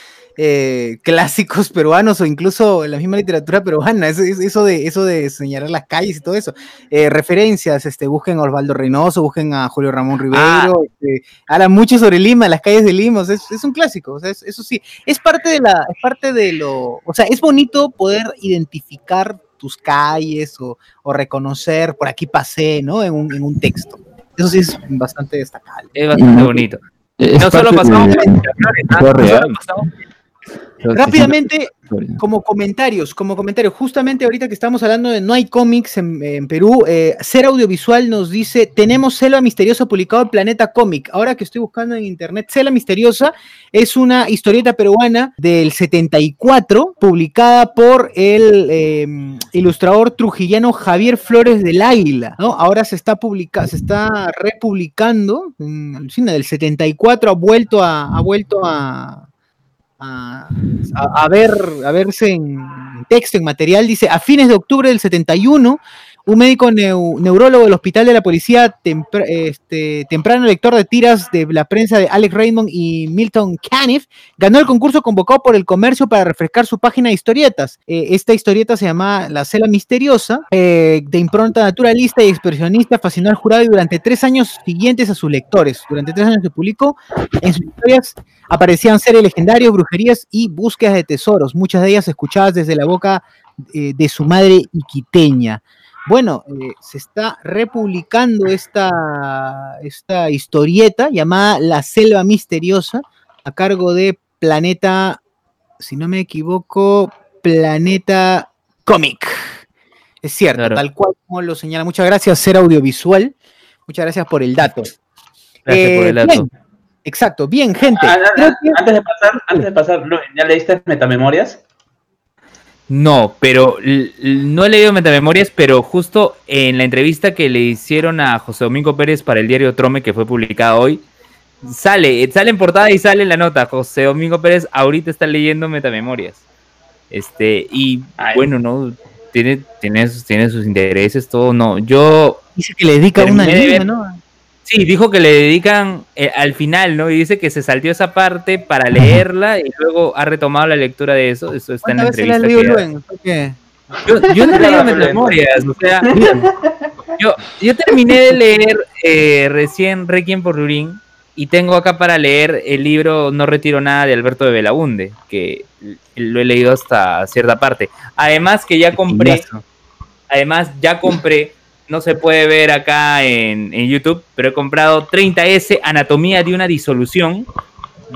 eh, clásicos peruanos o incluso en la misma literatura peruana, eso, de, eso de señalar las calles y todo eso. Eh, referencias, este, busquen a Osvaldo Reynoso, busquen a Julio Ramón Rivero, este, hablan mucho sobre Lima, las calles de Lima, o sea, es, es un clásico, o sea, es- eso sí, es parte de la, es parte de lo, o sea, es bonito poder identificar tus calles o, o reconocer, por aquí pasé, ¿no? En un, en un texto. Eso sí es bastante destacable. Es bastante Mm. bonito. Es no solo pasamos de- por ¿ah? No solo pasamos- Rápidamente, como comentarios, como comentarios, justamente ahorita que estamos hablando de No hay cómics en, en Perú, eh, Ser Audiovisual nos dice, tenemos Selva Misteriosa publicado en Planeta Cómic. Ahora que estoy buscando en internet, Selva Misteriosa es una historieta peruana del 74, publicada por el eh, ilustrador trujillano Javier Flores del Águila, ¿no? Ahora se está publica se está republicando, alucina, del 74 ha vuelto a, ha vuelto a, a, ver, a verse en texto, en material, dice, a fines de octubre del 71, un médico neu- neurólogo del Hospital de la Policía, este, temprano lector de tiras de la prensa de Alex Raymond y Milton Caniff, ganó el concurso convocado por el comercio para refrescar su página de historietas. Eh, esta historieta se llama La Cela Misteriosa, eh, de impronta naturalista y expresionista, fascinó al jurado y durante tres años siguientes a sus lectores. Durante tres años se publicó, en sus historias aparecían seres legendarios, brujerías y búsquedas de tesoros, muchas de ellas escuchadas desde la boca eh, de su madre iquiteña. Bueno, eh, se está republicando esta, esta historieta llamada La Selva Misteriosa a cargo de Planeta, si no me equivoco, Planeta Comic. Es cierto, Claro. tal cual como lo señala. Muchas gracias, Ser Audiovisual. Muchas gracias por el dato. Gracias por Eh, el dato. bien, exacto, bien, gente. Ah, ah, ah, que- Antes de pasar, antes de pasar, ¿ya leíste Metamemorias? No, pero no he leído Metamemorias, pero justo en la entrevista que le hicieron a José Domingo Pérez para el diario Trome, que fue publicada hoy, sale, sale en portada y sale en la nota. José Domingo Pérez ahorita está leyendo Metamemorias. Este, y Ay. bueno, no, tiene, tiene, sus- tiene sus intereses, todo, no. Yo Dice que le dedica una línea, ¿no? Sí, dijo que le dedican eh, al final, ¿no? Y dice que se saltió esa parte para leerla y luego ha retomado la lectura de eso. Eso está en la ¿Cuántas veces le has entrevista. que- qué? Yo, yo no he leído Claro, Metamemorias, o sea, yo, yo terminé de leer eh, recién Requiem por Rurín y tengo acá para leer el libro No retiro nada de Alberto de Belaunde, que lo he leído hasta cierta parte. Además que ya compré, además ya compré, no se puede ver acá en, en YouTube, pero he comprado 30S Anatomía de una disolución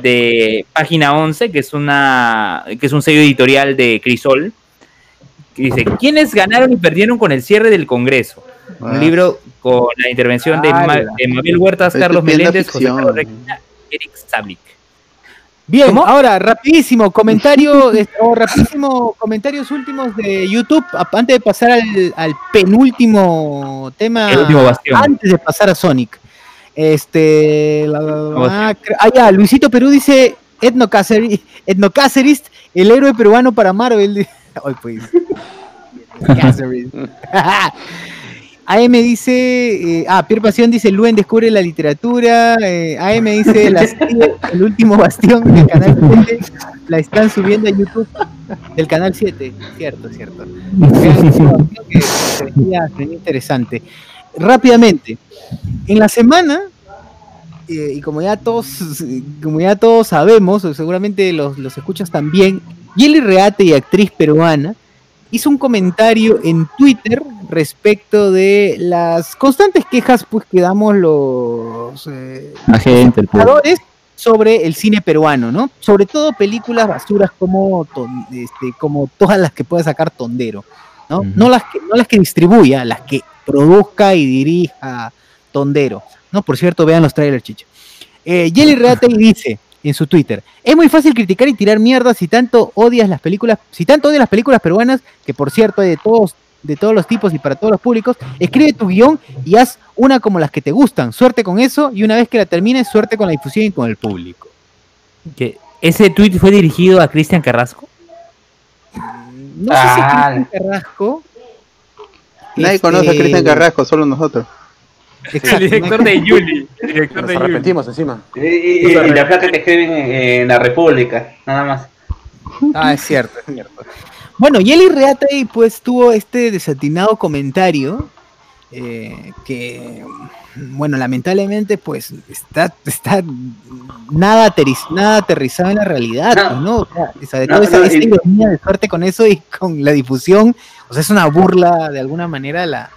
de página 11, que es una que es un sello editorial de Crisol, que dice, ¿quiénes ganaron y perdieron con el cierre del Congreso? Ah, Un libro con la intervención de, Ma- ¡Hala! de Mabel Huertas, Estoy Carlos Meléndez, José. Carlos Requena, Eric Sablik. Bien, ¿Cómo? ahora, rapidísimo, comentario, de- o rapidísimo, comentarios últimos de YouTube, antes de pasar al, al penúltimo tema, El último bastión. antes de pasar a Sonic. Este, la- la- la- la- ah, ya, Luisito Perú dice, Etno Cáceres, Etno Cáceres, el héroe peruano para Marvel. Ay, pues. Cáceres. AM dice, eh, ah, Pierre Pasión dice, Luen descubre la literatura, eh, AM dice, el último bastión del canal 7, la están subiendo a YouTube del canal 7, cierto, cierto. Que se venía- se venía interesante. Rápidamente, en la semana, eh, y como ya todos, como ya todos sabemos, o seguramente los, los escuchas también, Yeli Reate y actriz peruana, hizo un comentario en Twitter respecto de las constantes quejas pues, que damos los eh, espectadores sobre el cine peruano, ¿no? Sobre todo películas basuras como, ton- este, como todas las que puede sacar Tondero, ¿no? no, las que, no las que distribuya, las que produzca y dirija Tondero, ¿no? Por cierto, vean los trailers, chicha. Eh, Jelly Reate dice en su Twitter, es muy fácil criticar y tirar mierda si tanto odias las películas, si tanto odias las películas peruanas, que por cierto hay de todos, de todos los tipos y para todos los públicos, escribe tu guion y haz una como las que te gustan, suerte con eso, y una vez que la termines, suerte con la difusión y con el público. Que ese tweet fue dirigido a Cristian Carrasco. No sé si Ah. Cristian Carrasco. Nadie este, conoce a Cristian Carrasco, solo nosotros. exacto, el director no- de Yuli. El director Nos de Yuli. arrepentimos encima. Y, y- y la flaca que escriben en, en la República, nada más. Ah, es cierto, es cierto. Bueno, Yeli Reatay pues tuvo este desatinado comentario eh, que, bueno, lamentablemente pues está, está nada, aterriz- nada aterrizado en la realidad, No. pues, ¿no? O sea, esa, de No, esa, no, esa y- ironía de suerte con eso y con la difusión, o sea, es una burla de alguna manera a la...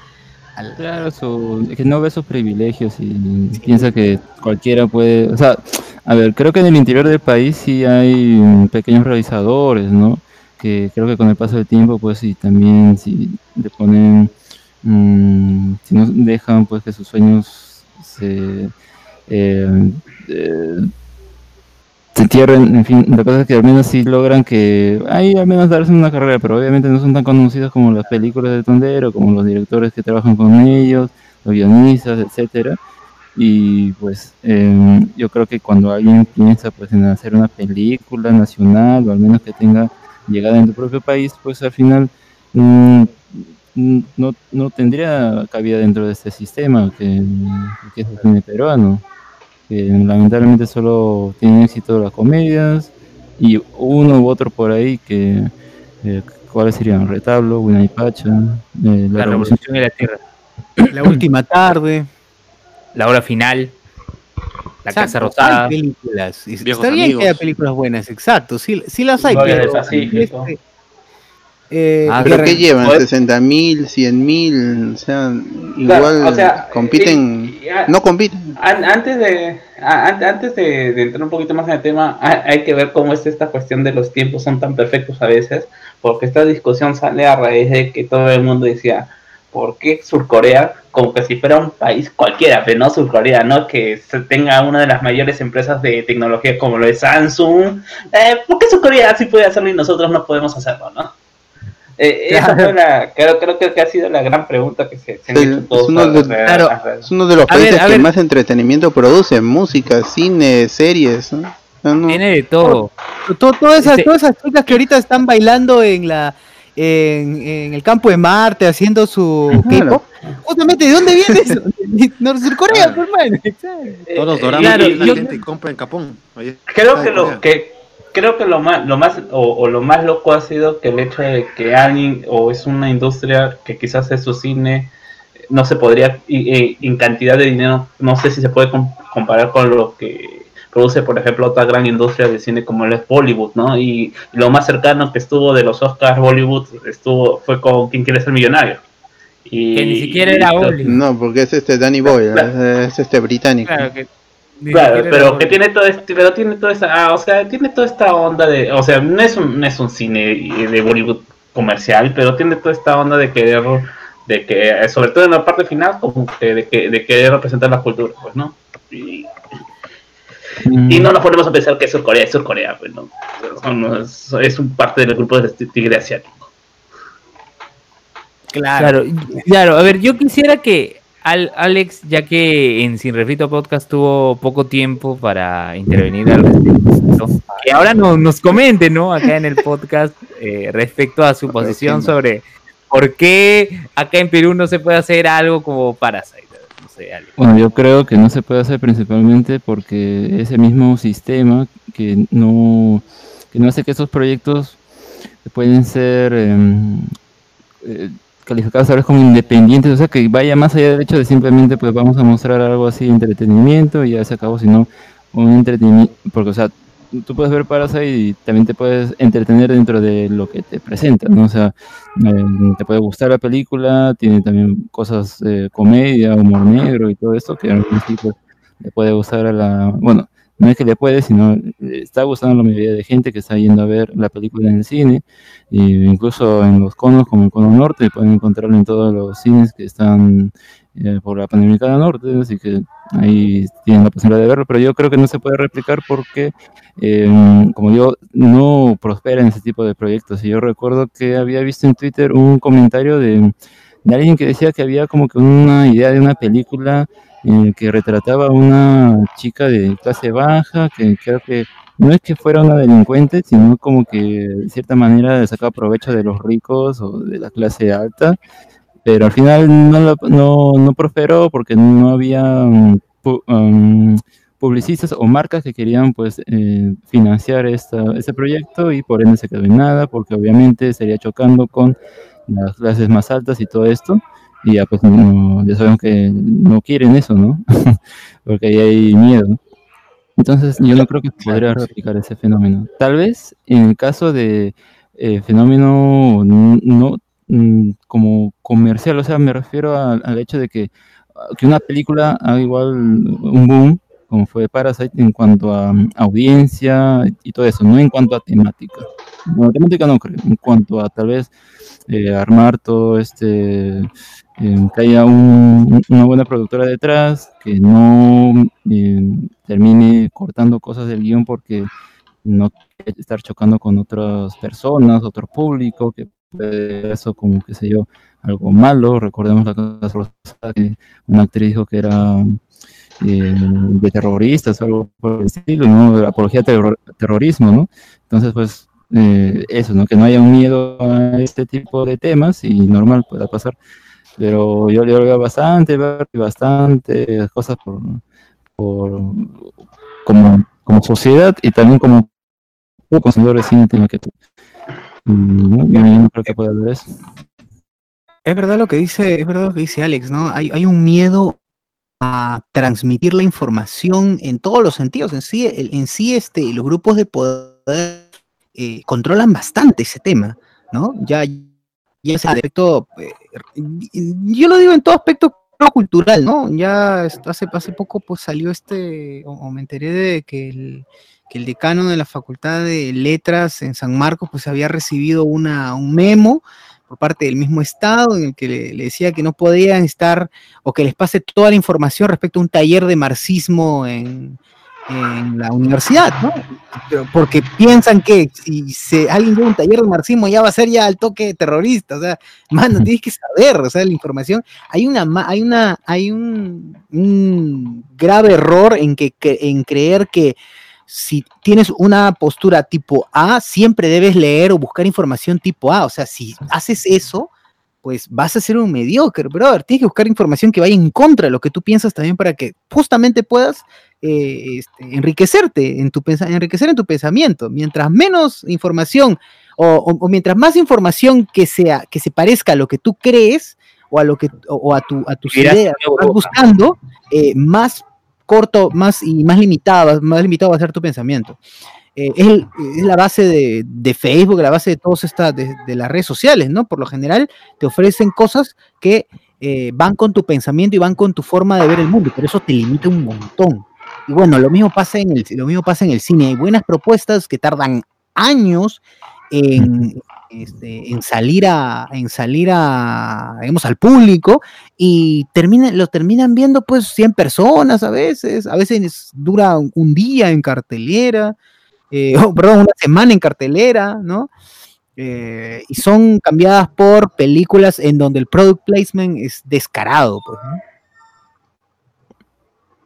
a la- Claro, su- que no ve sus privilegios y piensa que cualquiera puede, o sea, a ver, creo que en el interior del país sí hay mm, pequeños realizadores, ¿no? Que creo que con el paso del tiempo, pues, y también si le ponen, mm, si no dejan, pues, que sus sueños se, eh, eh, en fin, la cosa es que al menos sí logran que, ahí al menos darse una carrera, pero obviamente no son tan conocidos como las películas de Tondero, como los directores que trabajan con ellos, los guionistas, etcétera. Y pues eh, yo creo que cuando alguien piensa pues en hacer una película nacional o al menos que tenga llegada en tu propio país, pues al final mm, mm, no, no tendría cabida dentro de este sistema que, que es el cine peruano que lamentablemente solo tienen éxito las comedias y uno u otro por ahí que eh, cuáles serían retablo Pacha eh, La revolución de la tierra. la última tarde. La hora final. La Exacto, casa rosada. hay películas. Está bien que haya películas buenas, exacto. Sí, sí las hay, pero. Este, eh, Ah, ¿Pero qué llevan? Pues- ¿60 mil? ¿100 mil? O sea, igual Claro, o sea, compiten. y- y- ah, no compiten. An- Antes de antes de, de entrar un poquito más en el tema, hay, hay que ver cómo es esta cuestión de los tiempos son tan perfectos a veces, porque esta discusión sale a raíz de que todo el mundo decía, ¿por qué Surcorea? Como que si fuera un país cualquiera, pero no Surcorea, ¿no? Que se tenga una de las mayores empresas de tecnología como lo es Samsung. Eh, ¿Por qué Surcorea sí puede hacerlo y nosotros no podemos hacerlo, no? Eh, Esa fue la, creo, creo que ha sido la gran pregunta que se, se han Es- hecho es todos. uno de- alrededor- Claro. alrededor. Es uno de los ver, países que ver. más entretenimiento produce, música, cine, series. ¿no? No- Tiene de todo. To- todas, esas, Este- todas esas chicas que ahorita están bailando en la en, en el campo de Marte haciendo su Claro. K-pop, justamente ¿de dónde viene eso? Norte Surcorea, pues, man. Todos los Eh, doramas claro, que la yo- gente compra en Japón. Creo que lo que creo que lo más lo más o, o lo más loco ha sido que el hecho de que alguien o es una industria que quizás es su cine no se podría y- y- en cantidad de dinero no sé si se puede com- comparar con lo que produce por ejemplo otra gran industria de cine como es Bollywood no y, lo más cercano que estuvo de los Oscars Bollywood estuvo fue con quién quiere ser millonario y Que ni siquiera era Bollywood. No, porque es este Danny Boyle, Claro. es, es este británico. Claro, que pero que tiene todo este, pero tiene toda esa, ah, o sea, tiene toda esta onda de, o sea, no es un, no es un cine de Bollywood comercial, pero tiene toda esta onda de querer, de que, sobre todo en la parte final, como que de, que, de querer representar la cultura, pues, ¿no? Y, Mm, y no nos ponemos a pensar que es Surcorea, es Surcorea, pues, ¿no? Es, es un parte del grupo de tigre asiático. Claro. Claro, claro, a ver, yo quisiera que Al, Alex, ya que en Sin Refrito Podcast tuvo poco tiempo para intervenir al respecto, que ahora no, nos comente, ¿no? Acá en el podcast eh, respecto a su posición sobre por qué acá en Perú no se puede hacer algo como Parasite. Bueno, yo creo que no se puede hacer principalmente porque ese mismo sistema que no, que no hace que esos proyectos pueden ser em, eh, calificados tal vez como independientes, o sea, que vaya más allá del hecho de simplemente pues vamos a mostrar algo así de entretenimiento y ya se acabó, sino un entretenimiento, porque o sea, tú puedes ver Parasite y también te puedes entretener dentro de lo que te presenta, ¿no? O sea, eh, te puede gustar la película, tiene también cosas de comedia, humor negro y todo esto, que a algún tipo le puede gustar a la, bueno, no es que le puede, sino le está gustando la mayoría de gente que está yendo a ver la película en el cine, e incluso en los conos como el cono norte, pueden encontrarlo en todos los cines que están eh, por la Panamericana Norte, así que ahí tienen la posibilidad de verlo, pero yo creo que no se puede replicar porque, eh, como digo, no prospera en ese tipo de proyectos. Y yo recuerdo que había visto en Twitter un comentario de, de alguien que decía que había como que una idea de una película eh, que retrataba a una chica de clase baja, que creo que no es que fuera una delincuente, sino como que de cierta manera sacaba provecho de los ricos o de la clase alta, pero al final no, no, no prosperó porque no había um, um, publicistas o marcas que querían pues eh, financiar esta, este proyecto y por ende se quedó en nada porque obviamente sería chocando con las clases más altas y todo esto y ya pues no- ya sabemos que no quieren eso, ¿no? porque ahí hay miedo. Entonces yo no creo que podría replicar ese fenómeno. Tal vez en el caso de eh, fenómeno no mm, como comercial, o sea, me refiero a- al hecho de que, que una película haga igual un boom, como fue Parasite, en cuanto a mm, audiencia y todo eso, no en cuanto a temática. Bueno, temática no creo, en cuanto a tal vez eh, armar todo este, eh, que haya un- una buena productora detrás, que no eh, termine cortando cosas del guion porque no estar chocando con otras personas, otro público, que puede eso como, qué sé yo, algo malo. Recordemos la rosada, que una actriz dijo que era eh, de terroristas o algo por el estilo, ¿no? Apología al terror- terrorismo, ¿no? Entonces, pues, eh, eso, ¿no? Que no haya un miedo a este tipo de temas y normal pueda pasar. Pero yo le veo bastante, bastante cosas por, por como, como sociedad y también como consumidor de cine tema que. Mm, ¿no? Creo que pueda haber eso. Es verdad lo que dice, es verdad lo que dice Alex, ¿no? Hay, hay un miedo a transmitir la información en todos los sentidos. En sí, en sí este, los grupos de poder eh, controlan bastante ese tema, ¿no? Ya, ya ese aspecto, eh, yo lo digo en todo aspecto cultural, ¿no? Ya hace, hace poco pues salió este, o, o me enteré de que el, que el decano de la Facultad de Letras en San Marcos pues había recibido una, un memo por parte del mismo Estado en el que le, le decía que no podían estar o que les pase toda la información respecto a un taller de marxismo en, en la universidad, ¿no? Pero porque piensan que si se, alguien lleva un taller de marxismo ya va a ser ya al toque terrorista, o sea, mano, tienes que saber, o sea, la información. Hay una, hay una, hay un, un grave error en que, que- en creer que si tienes una postura tipo A, siempre debes leer o buscar información tipo A. O sea, si haces eso, pues vas a ser un mediocre, brother. Tienes que buscar información que vaya en contra de lo que tú piensas también para que justamente puedas eh, este, enriquecerte en tu enriquecer en tu pensamiento. Mientras menos información o, o- o mientras más información que sea que se parezca a lo que tú crees o a lo que o, o a tu a tus ideas que vas buscando, eh, más corto, más y más limitado, más limitado va a ser tu pensamiento. Eh, es, es la base de, de Facebook, la base de todas estas, de, de las redes sociales, ¿no? Por lo general te ofrecen cosas que eh, van con tu pensamiento y van con tu forma de ver el mundo, pero eso te limita un montón. Y bueno, lo mismo pasa en el, lo mismo pasa en el cine. Hay buenas propuestas que tardan años en, este, en salir a, en salir a, digamos, al público y terminan, lo terminan viendo pues 100 personas a veces, a veces dura un día en cartelera, eh, oh, perdón, una semana en cartelera, ¿no? Eh, y son cambiadas por películas en donde el product placement es descarado, pues, ¿no?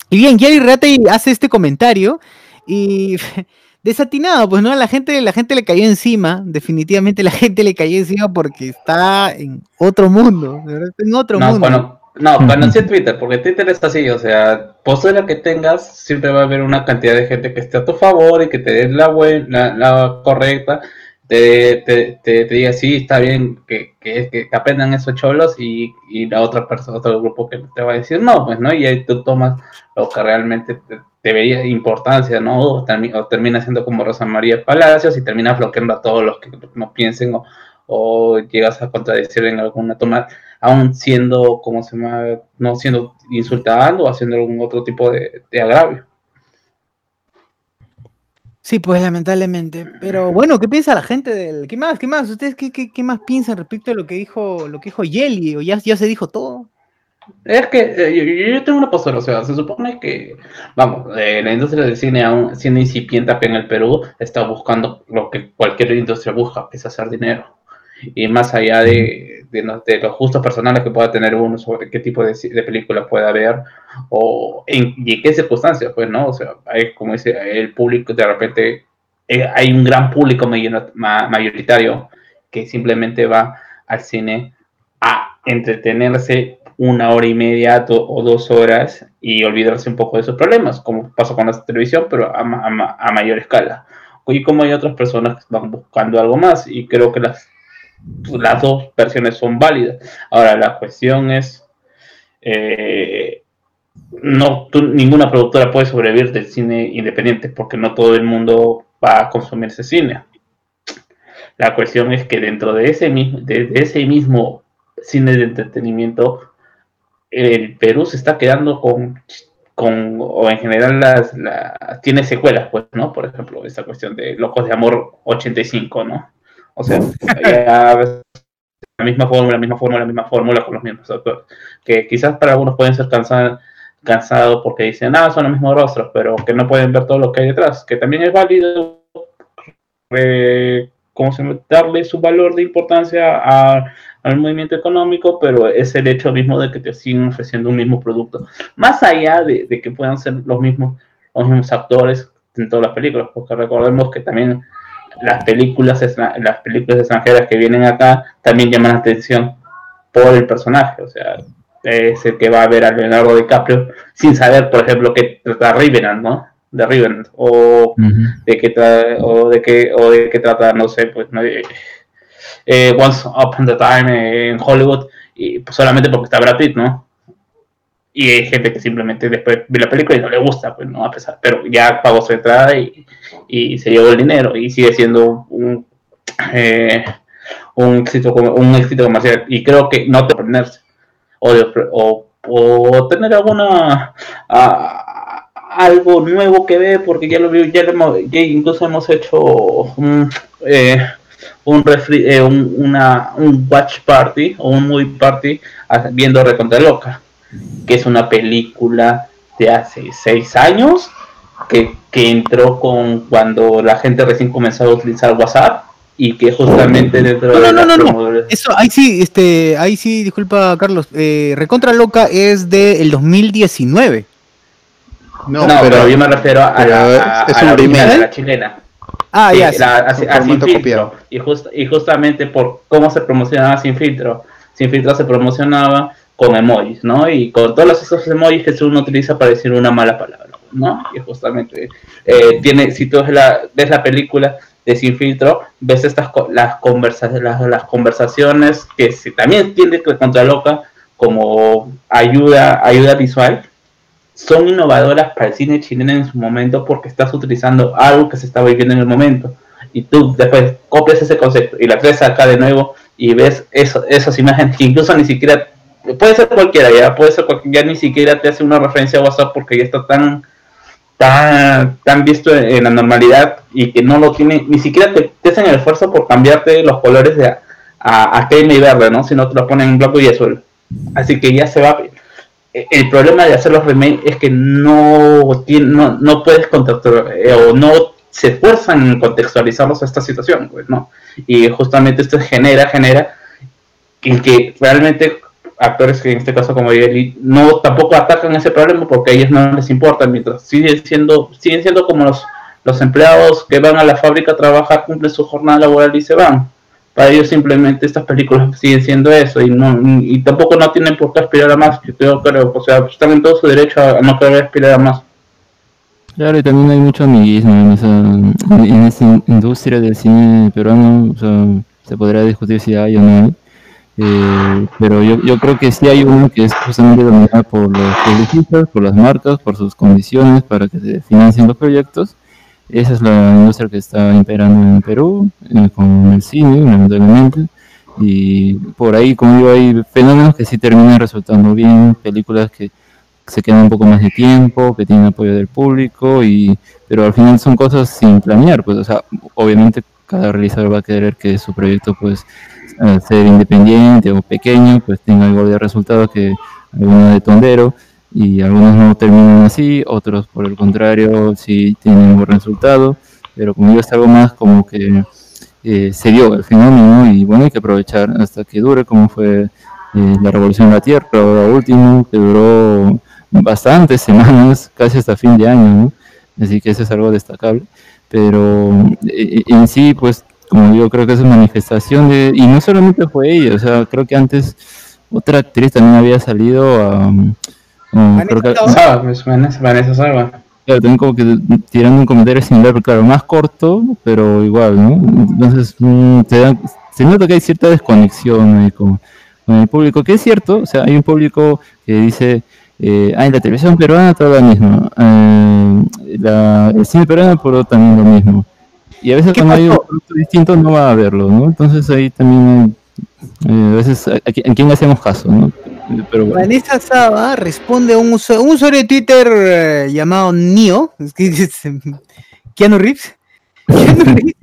Y bien, Gary Reate hace este comentario y desatinado, pues no, la gente, la gente le cayó encima, definitivamente la gente le cayó encima porque está en otro mundo, está en otro No, mundo. cuando, no, conocí Twitter, porque Twitter es así, o sea, postura que tengas, siempre va a haber una cantidad de gente que esté a tu favor y que te dé la, buen- la, la correcta, te, te, te, te diga, sí, está bien que, que, que aprendan esos cholos y, y la otra persona, otro grupo que te va a decir, no, pues, ¿no? Y ahí tú tomas lo que realmente te, veía importancia, ¿no? O, termi- o termina siendo como Rosa María Palacios y termina bloqueando a todos los que no piensen o, o llegas a contradecir en alguna toma, aún siendo, como se llama, no siendo insultando o haciendo algún otro tipo de, de agravio. Sí, pues lamentablemente. Pero bueno, ¿qué piensa la gente del. ¿Qué más? ¿Qué más? ¿Ustedes qué, qué, qué más piensan respecto a lo que dijo, lo que dijo Yeli? ¿O ya, ya se dijo todo? Es que eh, yo, yo tengo una postura, o sea, se supone que, vamos, eh, la industria del cine, aún siendo incipiente en el Perú, está buscando lo que cualquier industria busca, que es hacer dinero. Y más allá de, de, de los gustos personales que pueda tener uno sobre qué tipo de, de película pueda ver o en, y en qué circunstancias, pues, ¿no? O sea, hay, como dice, el público, de repente, eh, hay un gran público mayor- ma- mayoritario que simplemente va al cine a entretenerse una hora y media o dos horas y olvidarse un poco de sus problemas, como pasó con la televisión, pero a, a a mayor escala. Y como hay otras personas que van buscando algo más, y creo que las, las dos versiones son válidas. Ahora, la cuestión es, eh, no, ninguna productora puede sobrevivir del cine independiente, porque no todo el mundo va a consumir ese cine. La cuestión es que dentro de ese de, ese mismo cine de entretenimiento, el Perú se está quedando con, con o en general las, la- tiene secuelas, pues, ¿no? Por ejemplo, esta cuestión de Locos de Amor 85, ¿no? O sea, la misma fórmula, la misma fórmula, la misma fórmula con los mismos actores, que quizás para algunos pueden ser cansa- cansados porque dicen, ah, son los mismos rostros, pero que no pueden ver todo lo que hay detrás, que también es válido eh, ¿cómo se llama? darle su valor de importancia a- al movimiento económico, pero es el hecho mismo de que te siguen ofreciendo un mismo producto. Más allá de, de que puedan ser los mismos, los mismos actores en todas las películas, porque recordemos que también las películas, las películas extranjeras que vienen acá también llaman la atención por el personaje, o sea, es el que va a ver a Leonardo DiCaprio sin saber, por ejemplo, que trata Revenant, ¿no? De Revenant, o de que o de que o de que trata no sé pues no, eh, eh, Once Upon a Time en Hollywood y pues, solamente porque está Brad Pitt no y hay gente que simplemente después ve la película y no le gusta pues no a pesar pero ya pagó su entrada y, y se llevó el dinero y sigue siendo un eh, un éxito un éxito comercial. Y creo que no te ponerse o, de- o, o tener alguna algo nuevo que ver porque ya lo vi ya, ya incluso hemos hecho un eh, un, refri- eh, un, una, un watch party o un movie party ah, viendo Recontra Loca que es una película de hace seis años que, que entró con cuando la gente recién comenzó a utilizar WhatsApp y que justamente dentro No, de no, no, no, no. Eso, ahí sí, este, ahí sí, disculpa, Carlos. Eh, Recontra Loca es del 2019. No, pero, yo me refiero a, la, a- es a un la original, remake. a la chilena. Ah, Sí, ya, sí. la- filtro. Y, just- y justamente por cómo se promocionaba sin filtro. Sin filtro se promocionaba con emojis, ¿no? Y con todos esos emojis que uno utiliza para decir una mala palabra, ¿no? Y justamente eh, tiene, si tú ves la, ves la película de Sin Filtro, ves estas las, conversa, las, las conversaciones que también tiene contra loca como ayuda, ayuda visual, son innovadoras para el cine chileno en su momento porque estás utilizando algo que se está viviendo en el momento y tú después copias ese concepto y la traes acá de nuevo y ves eso, esas imágenes que incluso ni siquiera puede ser cualquiera ya puede ser cualquiera, ya ni siquiera te hace una referencia a WhatsApp porque ya está tan tan, tan visto en, en la normalidad y que no lo tiene ni siquiera te, hacen el esfuerzo por cambiarte los colores de a, a, crema y verde no sino te lo ponen en blanco y azul. Así que ya se va. El problema de hacer los remakes es que no, tiene, no, no puedes contextualizar eh, o no se esfuerzan en contextualizarlos a esta situación, pues, ¿no? Y justamente esto genera, genera en que realmente actores que en este caso como Yeli no tampoco atacan ese problema porque a ellos no les importa mientras siguen siendo siguen siendo como los los empleados que van a la fábrica a trabajar cumplen su jornada laboral y se van. Para ellos simplemente estas películas siguen siendo eso y no y tampoco no tienen por qué aspirar a más yo creo, o sea están en todo su derecho a, no querer aspirar a más. Claro, y también hay mucho amiguismo en esa, en esa in- industria del cine peruano, o sea, se podría discutir si hay o no eh, pero yo, yo creo que sí hay uno que es justamente dominado por los publicistas, por las marcas, por sus condiciones para que se financien los proyectos. Esa es la industria que está imperando en Perú, eh, con el cine, lamentablemente. Y por ahí, como digo, hay fenómenos que sí terminan resultando bien, películas que se quedan un poco más de tiempo, que tienen apoyo del público, y pero al final son cosas sin planear, pues, o sea, obviamente cada realizador va a querer que su proyecto, pues, al ser independiente o pequeño, pues tenga algo de resultado que algunos de tondero, y algunos no terminan así, otros por el contrario sí tienen buen resultado, pero como digo, es algo más como que eh, se dio el fenómeno y bueno, hay que aprovechar hasta que dure, como fue eh, la Revolución de la Tierra, ahora último, que duró bastantes semanas, casi hasta fin de año, ¿no? Así que eso es algo destacable. Pero eh, en sí, pues, como digo, creo que es una manifestación de... Y no solamente fue ella, o sea, creo que antes otra actriz también había salido a... um, creo que- Saba, pues, Vanessa, Vanessa Saba. Claro, también como que tirando un comentario similar, pero claro, más corto, pero igual, ¿no? Entonces, mm, te dan- se nota que hay cierta desconexión ahí con, con el público, que es cierto, o sea, hay un público que dice, eh, ah, en la televisión peruana todo lo mismo, eh, la- el cine peruano por también lo mismo. Y a veces cuando hay un producto distinto no va a verlo, ¿no? Entonces ahí también eh, a veces, ¿a, a qui- a quién hacemos caso, no? Pero bueno. Vanessa Saba responde a un, usu- un usuario de Twitter eh, llamado Nio, es que es, Keanu Reeves. Keanu Reeves.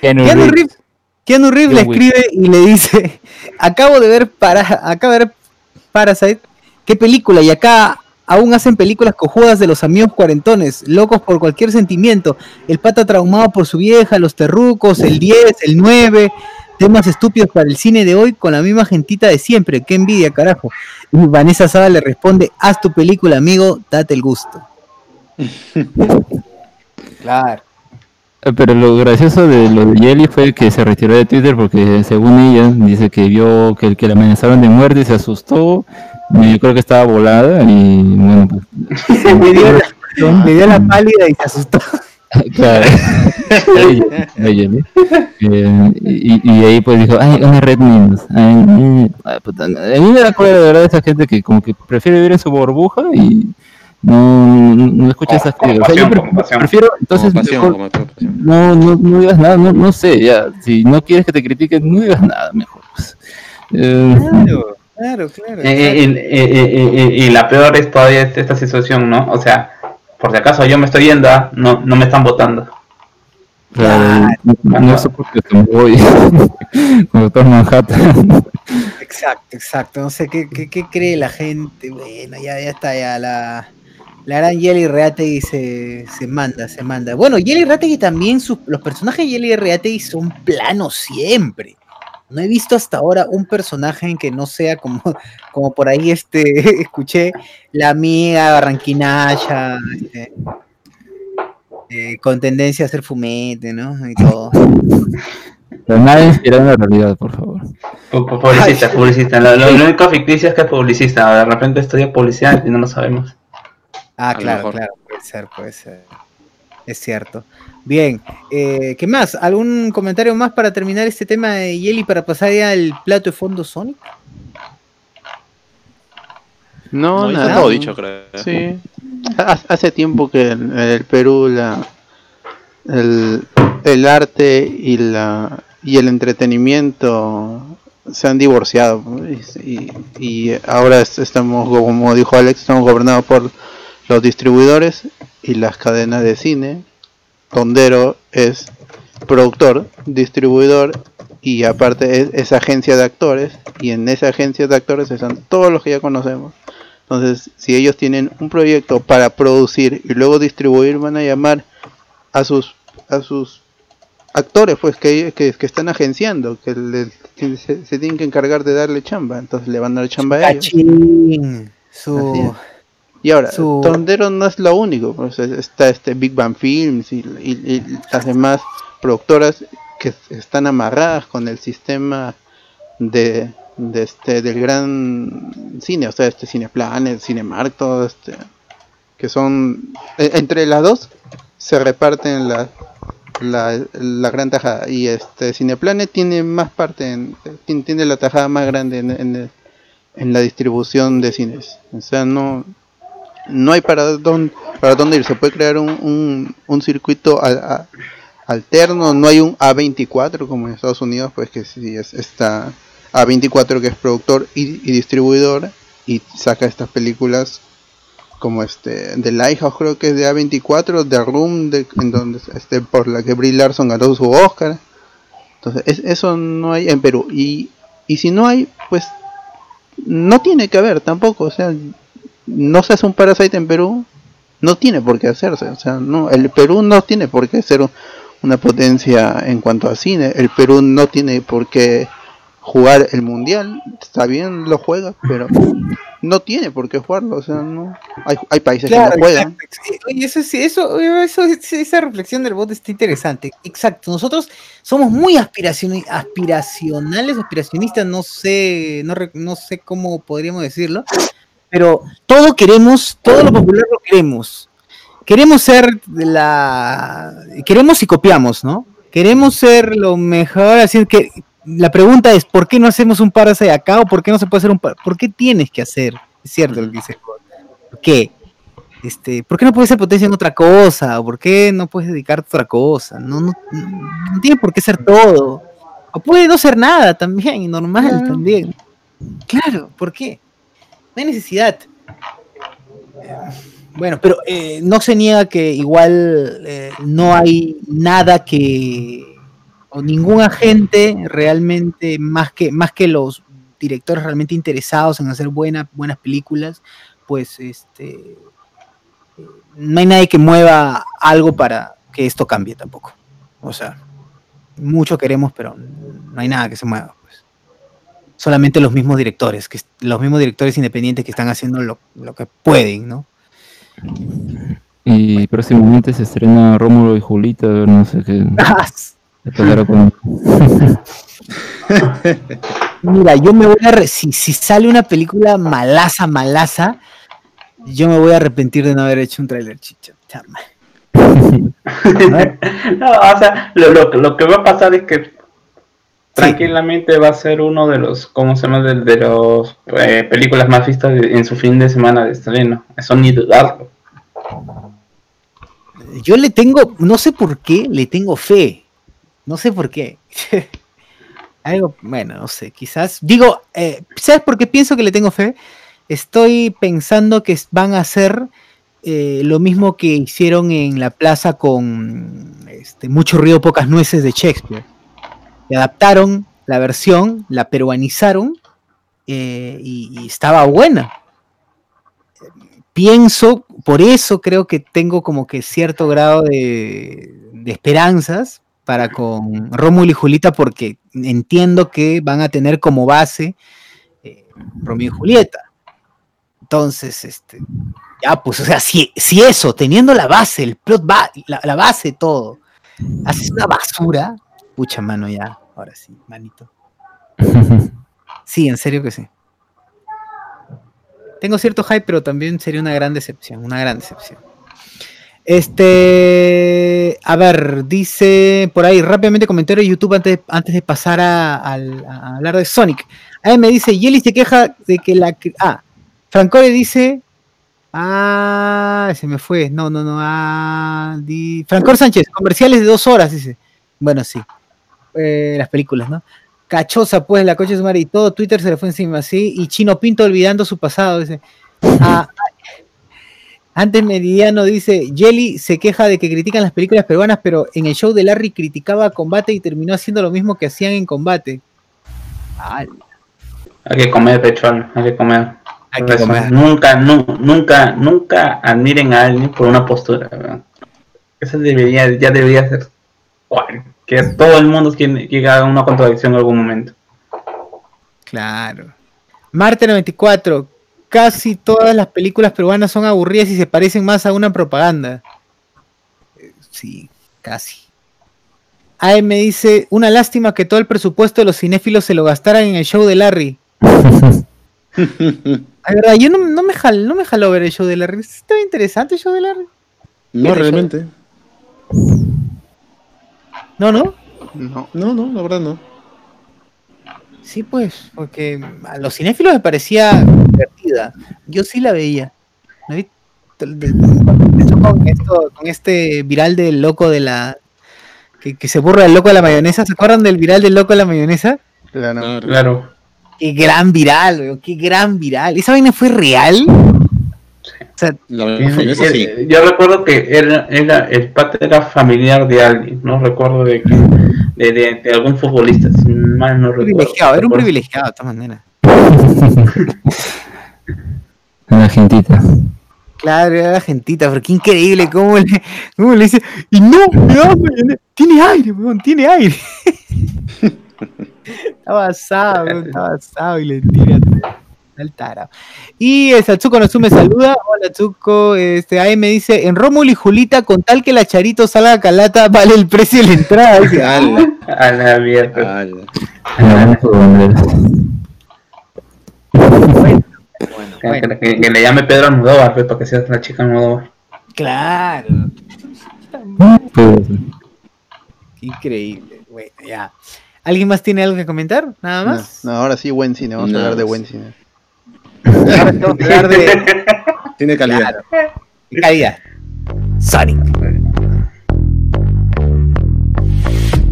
Keanu Keanu Reeves. Reeves, Keanu Reeves le Wick. escribe y le dice, acabo de ver para, acabo de ver Parasite, qué película, y acá aún hacen películas cojudas de los amigos cuarentones, locos por cualquier sentimiento, el pata traumado por su vieja, los terrucos, el 10, el 9, temas estúpidos para el cine de hoy con la misma gentita de siempre, qué envidia, carajo. Y Vanessa Saba le responde, haz tu película, amigo, date el gusto. claro. Pero lo gracioso de lo de Yeli fue que se retiró de Twitter porque según ella dice que vio que el que la amenazaron de muerte y se asustó. Yo creo que estaba volada y bueno, pues, le, dio la, le dio la pálida y se asustó. claro. Eh, y, y ahí pues dijo, ay, una red memes. Ay, ay, puta, a mí me da cólera de verdad esa gente que como que prefiere vivir en su burbuja y no, no, no esas cosas. O sea, yo pasión, pre- como pasión. prefiero, entonces, pasión, mejor- pasión. no, no, no digas nada, no, no sé, ya, si no quieres que te critiquen, no digas nada, mejor. pues. Eh, Claro, claro, claro. Eh, eh, y la peor es todavía esta situación, ¿no? O sea, por si acaso yo me estoy yendo, ah, no, no me están votando. claro, no, no sé por qué me voy con Doctor Manhattan. Exacto, exacto. No sé qué, qué, qué cree la gente. Bueno, ya, ya está, ya la, la gran Yeli Reategui se, se manda, se manda. Bueno, Yeli Reategui también, sus- los personajes de Yeli Reategui son planos siempre. No he visto hasta ahora un personaje en que no sea como, como por ahí este, escuché, la amiga barranquinacha, este, eh, con tendencia a hacer fumete, ¿no? Y todo. Pero nada inspirado en la realidad, por favor. Pu- pu- Publicista, publicista. Lo, lo- lo único ficticio es que es publicista. De repente estudia publicidad y no lo sabemos. Ah, claro, claro, puede ser, puede ser. Es cierto. Bien, eh, ¿qué más? ¿Algún comentario más para terminar este tema de Yeli para pasar ya al plato de fondo Sonic? No, nada. está todo dicho, creo. Sí. Ha- Hace tiempo que en el Perú la, el, el arte y la y el entretenimiento se han divorciado y, y- y ahora es- estamos como dijo Alex estamos gobernados por los distribuidores y las cadenas de cine Tondero es productor distribuidor y aparte es, es agencia de actores y en esa agencia de actores están todos los que ya conocemos. Entonces, si ellos tienen un proyecto para producir y luego distribuir, van a llamar a sus a sus actores pues que, que, que están agenciando, que, le- que se, se tienen que encargar de darle chamba, entonces le van a dar chamba a ellos. Su... Y ahora, su- Tondero no es lo único, pues, está este Big Bang Films y, y- y las demás productoras que están amarradas con el sistema de, de este del gran cine, o sea, este Cineplanet, Cinemark, todo este que son e- entre las dos se reparten la, la, la gran tajada y este Cineplanet tiene más parte en, tiene, tiene la tajada más grande en, en, en la distribución de cines. O sea no no hay para dónde para dónde ir. Se puede crear un, un, circuito alterno. No hay un A24 como en Estados Unidos pues que sí es está A24 que es productor y, y distribuidor y saca estas películas como este The Lighthouse creo que es de A24 The Room de, en donde este por la que Brie Larson ganó su Oscar. Entonces es- eso no hay en Perú. Y y si no hay pues no tiene que haber tampoco. O sea no se hace un Parasite en Perú no tiene por qué hacerse o sea no el Perú no tiene por qué ser un- una potencia en cuanto a cine el Perú no tiene por qué jugar el mundial está bien lo juega pero no tiene por qué jugarlo o sea no hay, hay países que Claro, no juegan Oye, eso, eso, eso, esa reflexión del bot está interesante. Exacto. Nosotros somos muy aspiracioni- aspiracionales, aspiracionistas, no sé, no, no sé cómo podríamos decirlo, pero todo queremos, todo lo popular lo queremos. Queremos ser la, queremos y copiamos, ¿no? Queremos ser lo mejor, así que la pregunta es, ¿por qué no hacemos un Parasite acá o por qué no se puede hacer un par- ¿Por qué tienes que hacer? Es cierto lo que dice. ¿Por qué? Este, ¿por qué no puedes ser potencia en otra cosa? ¿O por qué no puedes dedicarte a otra cosa? No, no, no tiene por qué ser todo. O puede no ser nada también, normal también. Claro, ¿por qué? No hay necesidad. Bueno, pero eh, no se niega que igual eh, no hay nada que o ningún agente realmente más que más que los directores realmente interesados en hacer buenas buenas películas, pues este no hay nadie que mueva algo para que esto cambie tampoco. O sea, mucho queremos, pero no hay nada que se mueva. Solamente los mismos directores, que los mismos directores independientes que están haciendo lo, lo que pueden, ¿no? Y próximamente se estrena Rómulo y Julita, no sé qué. con- Mira, yo me voy a re- si, si sale una película malaza, malaza, yo me voy a arrepentir de no haber hecho un tráiler chicha. chama. No, o sea, lo, lo, lo que va a pasar es que tranquilamente va a ser uno de los, ¿cómo se llama? De, de los eh, películas más vistas de- en su fin de semana de estreno. Eso ni dudarlo. Yo le tengo, no sé por qué, le tengo fe. No sé por qué. Algo, bueno, no sé, quizás. Digo, eh, ¿sabes por qué pienso que le tengo fe? Estoy pensando que van a hacer eh, lo mismo que hicieron en la plaza con este, Mucho Río, Pocas Nueces de Shakespeare. Adaptaron la versión, la peruanizaron eh, y, estaba buena. Pienso, por eso creo que tengo como que cierto grado de, esperanzas para con Rómulo y Julita, porque entiendo que van a tener como base eh, Romeo y Julieta. Entonces, este, ya, pues, o sea, si, si eso, teniendo la base, el plot, ba- la, la base, todo, haces una basura, pucha mano, ya, ahora sí, manito. Sí, en serio que sí. Tengo cierto hype, pero también sería una gran decepción, una gran decepción. Este, a ver, dice por ahí rápidamente comentario de YouTube antes, antes de pasar a, hablar de Sonic. Ahí me dice, Yeli se queja de que la... Ah, Francore dice... Ah, se me fue. No, no, no. Ah, di... Francor Sánchez, comerciales de dos horas, dice. Bueno, sí. Eh, las películas, ¿no? Cachosa, pues, la coche de su madre y todo Twitter se le fue encima, sí. Y Chino Pinto olvidando su pasado, dice. Ah, antes Meridiano dice, Jelly se queja de que critican las películas peruanas, pero en el show de Larry criticaba combate y terminó haciendo lo mismo que hacían en combate. Hay que comer pechón, hay que comer. Hay que comer. Nunca, nu- nunca, nunca admiren a alguien por una postura. ¿verdad? Eso debería, ya debería ser cual- que todo el mundo tiene que haga una contradicción en algún momento. Claro. Marte 94. Casi todas las películas peruanas son aburridas y se parecen más a una propaganda. Sí, casi. AM me dice, una lástima que todo el presupuesto de los cinéfilos se lo gastaran en el show de Larry. La verdad, yo no, no me jal, no me jaló ver el show de Larry. Estaba interesante el show de Larry. No, ¿Qué realmente. No, no. No. No, no, la verdad no. Sí, pues, porque a los cinéfilos me parecía divertida. Yo sí la veía. ¿No con, esto, con este viral del loco de la. Que, que se burla del loco de la mayonesa. ¿Se acuerdan del viral del loco de la mayonesa? Claro. Claro. Claro. Qué gran viral, weón, qué gran viral. ¿Esa vaina fue real? Sea, sí. Yo recuerdo que era, era el pata era familiar de alguien, no recuerdo de que de, de- de algún futbolista, si mal no recuerdo. privilegiado, era un privilegiado de todas maneras. Una gentita. Claro, era la gentita, pero qué increíble cómo le, cómo le dice, y no, me da mayonesa". tiene aire, weón, tiene aire. está basado, weón, está basado y le tira al tarao. Y el Satsuko Nozu me saluda, hola Tsuko, este ahí me dice, en Rómulo y Julita, con tal que la Charito salga calata, vale el precio de la entrada. Dice, "Ah, Ala, A la mierda. por banderas. bueno, Que, bueno, que- que le llame Pedro Almodóvar, pues, para que sea la chica Almodóvar. claro. Increíble. Bueno, ya. ¿Alguien más tiene algo que comentar? Nada más. no, ahora sí, buen cine. Vamos a hablar de más. buen cine. Ahora tenemos que hablar de, Tiene calidad. Claro. calidad. Sonic.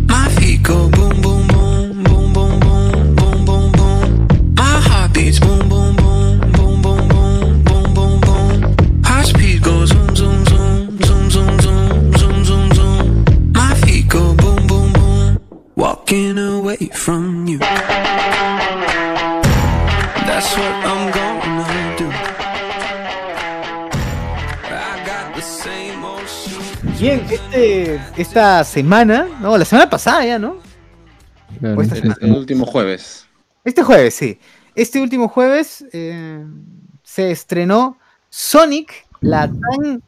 My feet go boom, boom, boom, boom, boom, boom, boom, boom, boom. My heart beats boom, boom, boom, boom, boom, boom, boom, boom, boom. High speed goes zoom, zoom, zoom, zoom, zoom, zoom, zoom, zoom, zoom. My feet go boom, boom, boom. Walking away from you. Bien, este, esta semana, no, la semana pasada ya, ¿no? Claro. Esta semana. El último jueves. Este jueves, sí. Este último jueves eh, se estrenó Sonic, la tan...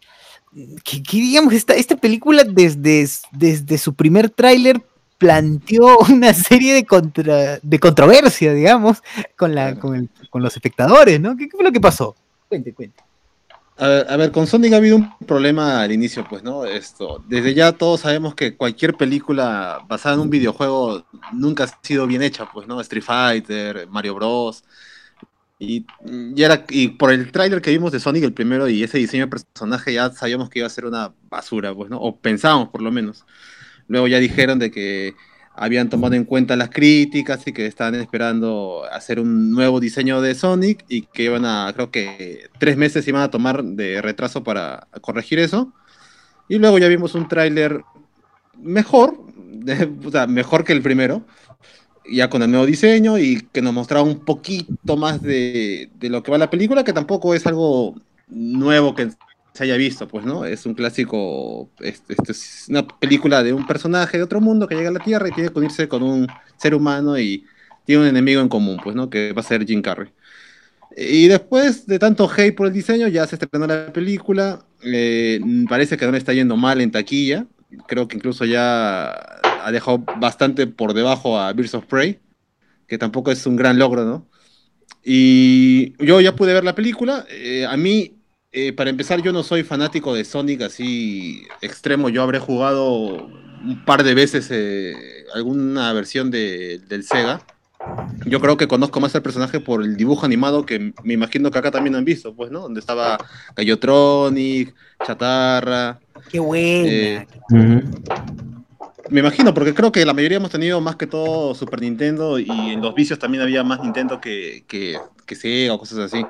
Que, que digamos, esta, esta película desde, desde su primer tráiler planteó una serie de, contra, de controversia, digamos, con, la, con, el- con los espectadores, ¿no? ¿Qué, qué fue lo que pasó? Cuente, cuente. A ver, con Sonic ha habido un problema al inicio, pues, ¿no? Esto, desde ya todos sabemos que cualquier película basada en un videojuego nunca ha sido bien hecha, pues, ¿no? Street Fighter, Mario Bros. Y, y y por el tráiler que vimos de Sonic, el primero, y ese diseño de personaje, ya sabíamos que iba a ser una basura, pues, ¿no? O pensábamos, por lo menos. Luego ya dijeron de que habían tomado en cuenta las críticas y que estaban esperando hacer un nuevo diseño de Sonic y que iban a, creo que tres meses iban a tomar de retraso para corregir eso. Y luego ya vimos un tráiler mejor, o sea, mejor que el primero, ya con el nuevo diseño y que nos mostraba un poquito más de, de lo que va la película, que tampoco es algo nuevo que se haya visto, pues, ¿no? Es un clásico, este, este es una película de un personaje de otro mundo que llega a la Tierra y tiene que unirse con un ser humano y tiene un enemigo en común, pues, ¿no? Que va a ser Jim Carrey. Y después de tanto hate por el diseño, ya se estrenó la película. eh, parece que no le está yendo mal en taquilla. Creo que incluso ya ha dejado bastante por debajo a Birds of Prey, que tampoco es un gran logro, ¿no? Y yo ya pude ver la película. eh, a mí, eh, para empezar, yo no soy fanático de Sonic así extremo. Yo habré jugado un par de veces eh, alguna versión de- del Sega. Yo creo que conozco más al personaje por el dibujo animado que me imagino que acá también han visto, pues, ¿no? Donde estaba Gallotronic, Chatarra. Qué buena. Eh. Me imagino, porque creo que la mayoría hemos tenido más que todo Super Nintendo y en los vicios también había más Nintendo que, que, que Sega o cosas así.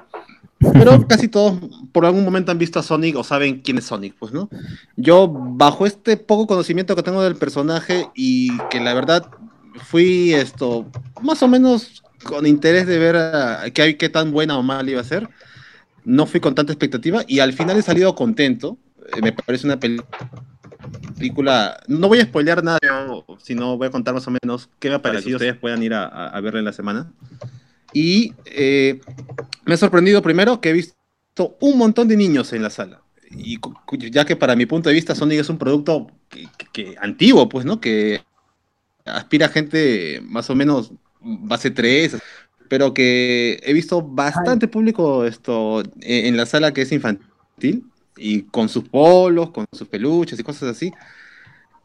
Pero casi todos por algún momento han visto a Sonic o saben quién es Sonic, pues, ¿no? Yo, bajo este poco conocimiento que tengo del personaje y que la verdad fui esto, más o menos con interés de ver a- qué, qué tan buena o mal iba a ser, no fui con tanta expectativa y al final he salido contento. Eh, Me parece una película no voy a spoilear nada, sino voy a contar más o menos qué me ha parecido, ustedes puedan ir a, a, a verla en la semana. Y eh, me ha sorprendido primero que he visto un montón de niños en la sala. Y ya que para mi punto de vista Sonic es un producto que, que- antiguo, pues, ¿no? Que aspira a gente más o menos base 3, pero que he visto bastante público esto en, en la sala que es infantil y con sus polos, con sus peluches y cosas así.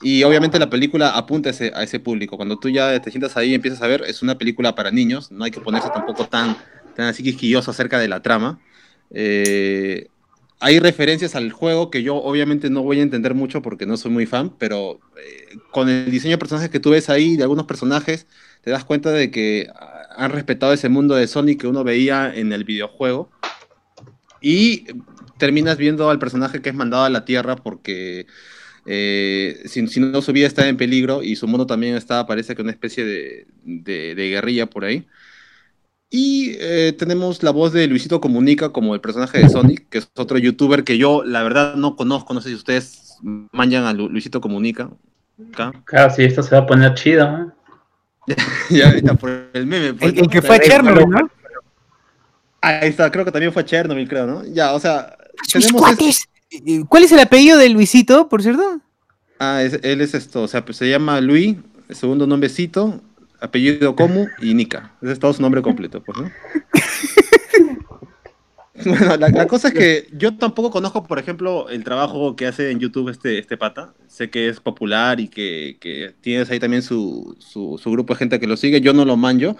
Y obviamente la película apunta a ese, a ese público. Cuando tú ya te sientas ahí y empiezas a ver, es una película para niños, no hay que ponerse tampoco tan, tan así acerca de la trama. Eh, hay referencias al juego que yo obviamente no voy a entender mucho porque no soy muy fan, pero eh, con el diseño de personajes que tú ves ahí, de algunos personajes, te das cuenta de que han respetado ese mundo de Sonic que uno veía en el videojuego. Y terminas viendo al personaje que es mandado a la Tierra porque eh, si, no su vida está en peligro y su mundo también está, parece que una especie de- de guerrilla por ahí. Y eh, tenemos la voz de Luisito Comunica como el personaje de Sonic, que es otro youtuber que yo la verdad no conozco, no sé si ustedes manjan a Lu- Luisito Comunica. Acá. Claro, sí, esto se va a poner chido, ¿no? ya ahí está por el meme. El, el ¿no? que fue a Chernobyl, ¿no? Ahí está, creo que también fue a Chernobyl, creo, ¿no? Ya, o sea, tenemos... cuates. Eh, ¿Cuál es el apellido de Luisito, por cierto? Ah, es- él es esto, o sea, pues se llama Luis, segundo nombrecito, apellido Comu y Nika. Ese es todo su nombre completo, pues, ¿no? Bueno, la, la cosa es que yo tampoco conozco, por ejemplo, el trabajo que hace en YouTube este, este pata. Sé que es popular y que, que tienes ahí también su, su, su grupo de gente que lo sigue. Yo no lo manjo.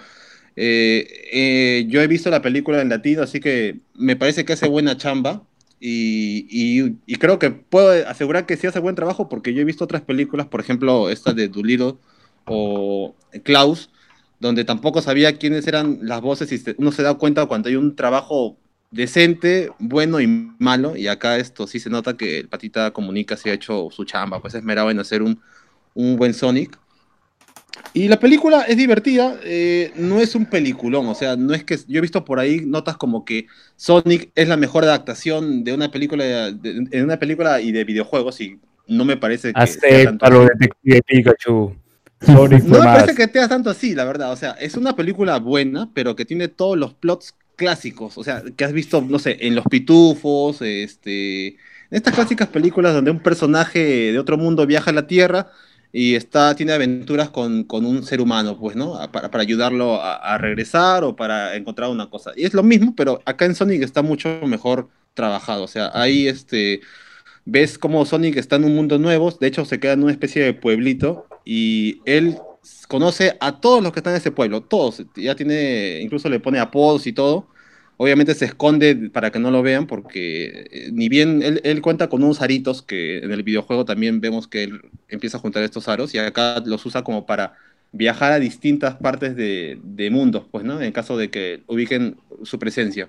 Eh, eh, yo he visto la película en latino, así que me parece que hace buena chamba. Y, y- y creo que puedo asegurar que sí hace buen trabajo porque yo he visto otras películas, por ejemplo, esta de Doolittle o Klaus, donde tampoco sabía quiénes eran las voces y uno se da cuenta cuando hay un trabajo decente, bueno y malo, y acá esto sí se nota que el Patita Comunica se ha hecho su chamba, pues es esmerado en hacer un, un buen Sonic. Y la película es divertida, eh, no es un peliculón, o sea, no es que yo he visto por ahí notas como que Sonic es la mejor adaptación de una película, de, de- en una película y de videojuegos y no me parece que sea tanto Acéptalo, así. detective Pikachu. No me parece que sea tanto así, la verdad. O sea, es una película buena, pero que tiene todos los plots clásicos. O sea, que has visto, no sé, en Los Pitufos, este, en estas clásicas películas donde un personaje de otro mundo viaja a la Tierra y está, tiene aventuras con, con un ser humano, pues, ¿no? A- Para, para ayudarlo a, a regresar o para encontrar una cosa. Y es lo mismo, pero acá en Sonic está mucho mejor trabajado. O sea, ahí este ves cómo Sonic está en un mundo nuevo, de hecho se queda en una especie de pueblito y él conoce a todos los que están en ese pueblo, todos, ya tiene, incluso le pone apodos y todo. Obviamente se esconde para que no lo vean porque eh, ni bien él, cuenta con unos aritos que en el videojuego también vemos que él empieza a juntar estos aros y acá los usa como para viajar a distintas partes de, de mundos, pues, ¿no? En caso de que ubiquen su presencia.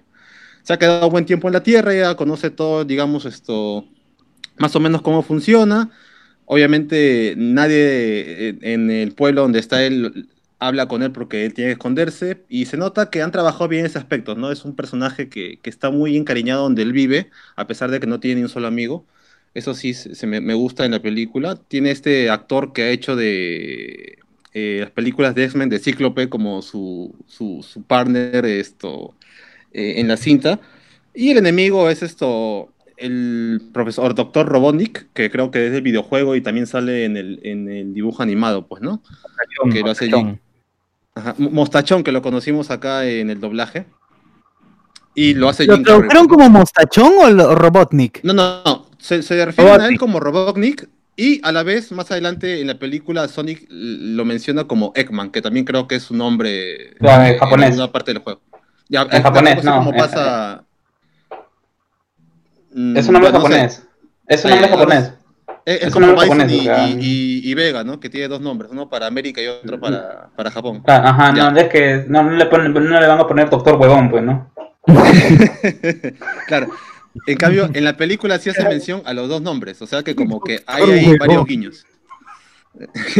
Se ha quedado buen tiempo en la Tierra, ya conoce todo, digamos, esto, más o menos cómo funciona. Obviamente nadie en- en el pueblo donde está él habla con él porque él tiene que esconderse y se nota que han trabajado bien ese aspecto, ¿no? Es un personaje que, que está muy encariñado donde él vive, a pesar de que no tiene ni un solo amigo. Eso sí se, me gusta en la película. Tiene este actor que ha hecho de eh, las películas de X-Men de Cíclope como su, su, su partner esto, eh, en la cinta. Y el enemigo es esto, el profesor Doctor Robotnik, que creo que es del videojuego y también sale en el, en el dibujo animado, pues, ¿no? que lo hace Mostachón. Ajá, Mostachón, que lo conocimos acá en el doblaje. Y lo hace ¿Lo Jim tradujeron como Mostachón o lo- Robotnik? No, no, no. Se, se refieren a él como Robotnik y a la vez, más adelante en la película, Sonic lo menciona como Eggman, que también creo que es su nombre Claro, en en japonés. alguna parte del juego. Ya, En japonés, no, en- pasa... Mm, Es un nombre bueno, no sé. japonés. Es un nombre Eh, japonés. Es, es Es un como nombre Bison japonés, y, o sea. y- y- y Vega, ¿no? Que tiene dos nombres, uno para América y otro para, para Japón. Ah, Ajá, Ya. no, es que no, no le ponen, no le van a poner doctor huevón, pues, ¿no? claro. En cambio, en la película sí hace mención a los dos nombres, o sea que como que hay ahí varios guiños.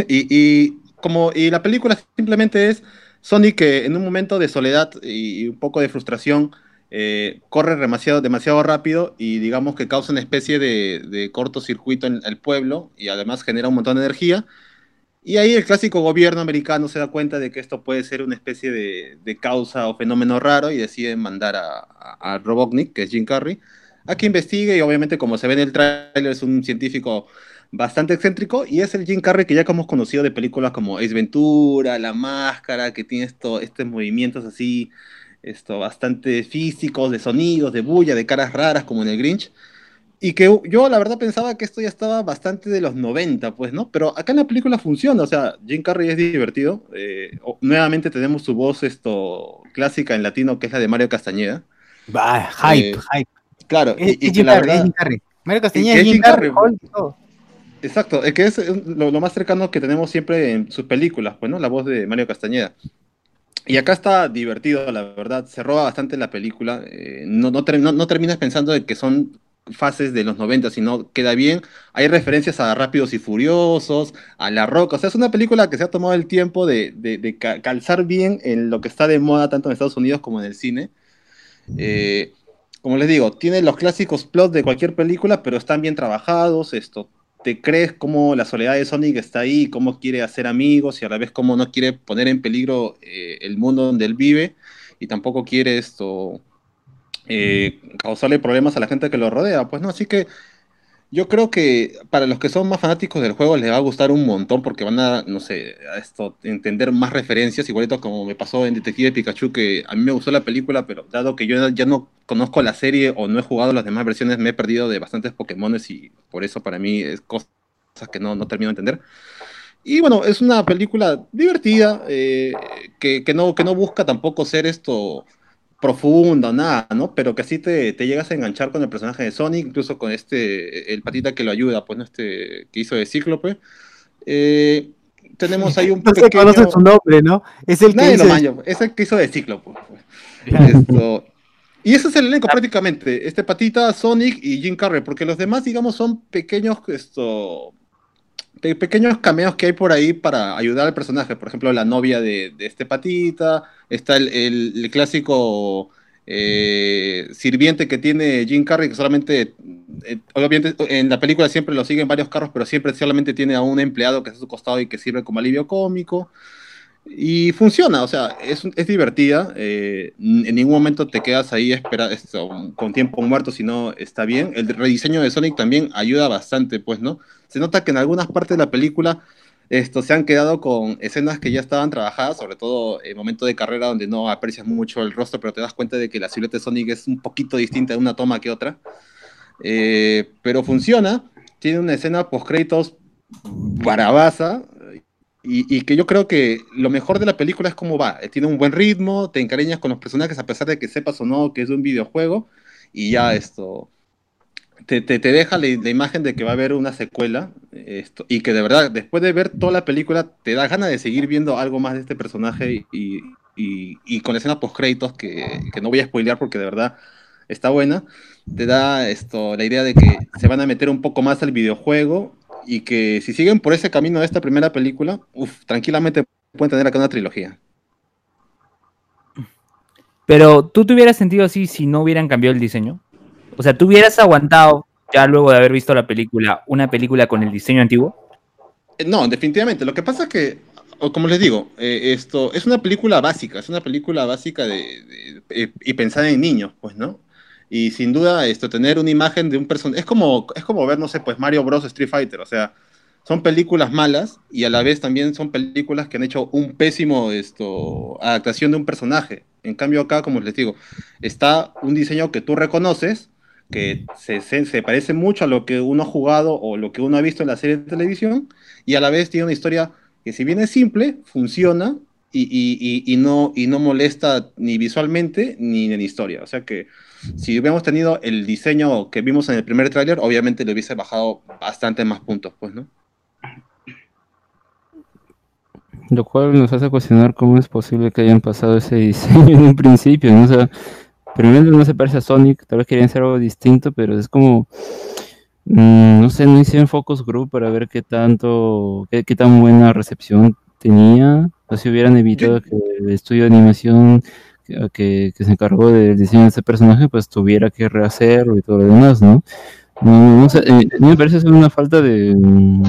Y, y como y la película simplemente es Sonic que en un momento de soledad y un poco de frustración eh, corre demasiado, rápido y digamos que causa una especie de, de cortocircuito en el pueblo y además genera un montón de energía. Y ahí el clásico gobierno americano se da cuenta de que esto puede ser una especie de, causa o fenómeno raro y deciden mandar a, a, a Robotnik, que es Jim Carrey, a que investigue y obviamente como se ve en el tráiler es un científico bastante excéntrico y es el Jim Carrey que ya hemos conocido de películas como Ace Ventura, La Máscara, que tiene esto, estos movimientos así esto, bastante físicos, de sonidos, de bulla, de caras raras como en el Grinch. Y que yo la verdad pensaba que esto ya estaba bastante de los 90, pues, ¿no? Pero acá en la película funciona, o sea, Jim Carrey es divertido. eh, nuevamente tenemos su voz esto clásica en latino, que es la de Mario Castañeda. Va, hype, Eh, hype. Claro, Es, y, y es que la Carrey, es verdad... Jim Carrey. Mario Castañeda es es Jim Carrey. Carrey. Exacto, es que es lo, lo más cercano que tenemos siempre en sus películas, pues, ¿no? La voz de Mario Castañeda. Y acá está divertido, la verdad, se roba bastante la película, eh, no, no, no- no terminas pensando de que son fases de los 90, sino queda bien. Hay referencias a Rápidos y Furiosos, a La Roca, o sea, es una película que se ha tomado el tiempo de, de- de ca- calzar bien en lo que está de moda tanto en Estados Unidos como en el cine. Eh, como les digo, tiene los clásicos plots de cualquier película, pero están bien trabajados. Esto, te crees cómo la soledad de Sonic está ahí, cómo quiere hacer amigos y a la vez cómo no quiere poner en peligro eh, el mundo donde él vive y tampoco quiere esto eh, causarle problemas a la gente que lo rodea. Pues no, así que yo creo que para los que son más fanáticos del juego les va a gustar un montón porque van a, no sé, a esto, entender más referencias, igualito como me pasó en Detective Pikachu, que a mí me gustó la película, pero dado que yo ya no conozco la serie o no he jugado las demás versiones, me he perdido de bastantes Pokémones y por eso para mí es cosas que no, no termino de entender. Y bueno, es una película divertida, eh, que, que no, que no busca tampoco ser esto profunda, nada, ¿no? Pero que así te, te llegas a enganchar con el personaje de Sonic, incluso con este, el patita que lo ayuda, pues, ¿no? Este, que hizo de Cíclope. Eh, tenemos ahí un No se pequeño... conoce su nombre, ¿no? Es el que Nadie lo es el que hizo de Cíclope. pues. Esto- Y ese es el elenco prácticamente, este patita, Sonic y Jim Carrey, porque los demás, digamos, son pequeños, esto, pe- pequeños cameos que hay por ahí para ayudar al personaje. Por ejemplo, la novia de, de este patita, está el, el- el clásico eh, sirviente que tiene Jim Carrey, que solamente, eh, obviamente en la película siempre lo siguen varios carros, pero siempre solamente tiene a un empleado que está a su costado y que sirve como alivio cómico. Y funciona, o sea, es, es divertida. eh, en ningún momento te quedas ahí espera, con tiempo muerto, sino está bien. El rediseño de Sonic también ayuda bastante, pues, ¿no? Se nota que en algunas partes de la película esto, se han quedado con escenas que ya estaban trabajadas, sobre todo en momento de carrera donde no aprecias mucho el rostro, pero te das cuenta de que la silueta de Sonic es un poquito distinta de una toma que otra. Eh, pero funciona, tiene una escena post créditos barabaza y, y que yo creo que lo mejor de la película es cómo va. Eh, Tiene un buen ritmo, te encariñas con los personajes a pesar de que sepas o no que es un videojuego y ya esto te, te, te deja la, la imagen de que va a haber una secuela esto, y que de verdad después de ver toda la película te da ganas de seguir viendo algo más de este personaje y, y, y con la escena post créditos que, que no voy a spoilear porque de verdad está buena, te da esto la idea de que se van a meter un poco más al videojuego y que si siguen por ese camino de esta primera película, uf, tranquilamente pueden tener acá una trilogía. Pero tú te hubieras sentido así si no hubieran cambiado el diseño. O sea, ¿tú hubieras aguantado, ya luego de haber visto la película, una película con el diseño antiguo? Eh, No, definitivamente. Lo que pasa es que, como les digo, eh, esto es una película básica, es una película básica de, de- eh, y pensada en niños, pues, ¿no? Y sin duda, esto, tener una imagen de un personaje, es como, es como ver, no sé, pues Mario Bros. Street Fighter, o sea, son películas malas y a la vez también son películas que han hecho un pésimo esto, adaptación de un personaje. En cambio acá, como les digo, está un diseño que tú reconoces, que se, se, se parece mucho a lo que uno ha jugado o lo que uno ha visto en la serie de televisión y a la vez tiene una historia que si bien es simple, funciona y, y- y- y no, y no molesta ni visualmente ni en historia. O sea que si hubiéramos tenido el diseño que vimos en el primer tráiler, obviamente le hubiese bajado bastante más puntos, pues, ¿no? Lo cual nos hace cuestionar cómo es posible que hayan pasado ese diseño en un principio, ¿no? O sea, primero no se parece a Sonic, tal vez querían hacer algo distinto, pero es como, mm, no sé, no hicieron focus group para ver qué tanto, qué, qué tan buena recepción tenía, o si hubieran evitado que el estudio de animación que, se encargó del diseño de este personaje, pues tuviera que rehacerlo y todo lo demás, ¿no? No, no sé, eh, me parece ser una falta de, mm,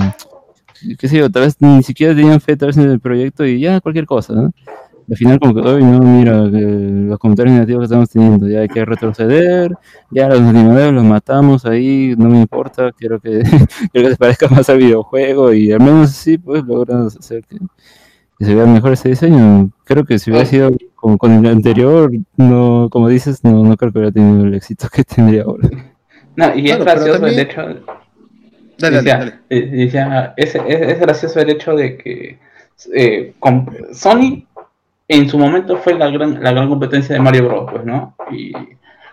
qué sé yo, tal vez ni siquiera tenían fe tal vez en el proyecto y ya cualquier cosa, ¿no? Al final como que, oye, no, mira, que los comentarios negativos que estamos teniendo, ya hay que retroceder, ya los animadores los matamos ahí, no me importa, quiero que, quiero que se parezca más al videojuego y al menos así pues logran hacer que, que se vea mejor ese diseño. Creo que si hubiera sido como con el anterior, no, como dices, no, no creo que hubiera tenido el éxito que tendría ahora. No, y Claro, es gracioso también- el hecho. Dale, decía, dale, eh, decía, es, es, es gracioso el hecho de que eh, con- Sony en su momento fue la gran, la gran competencia de Mario Bros, pues, ¿no? Y,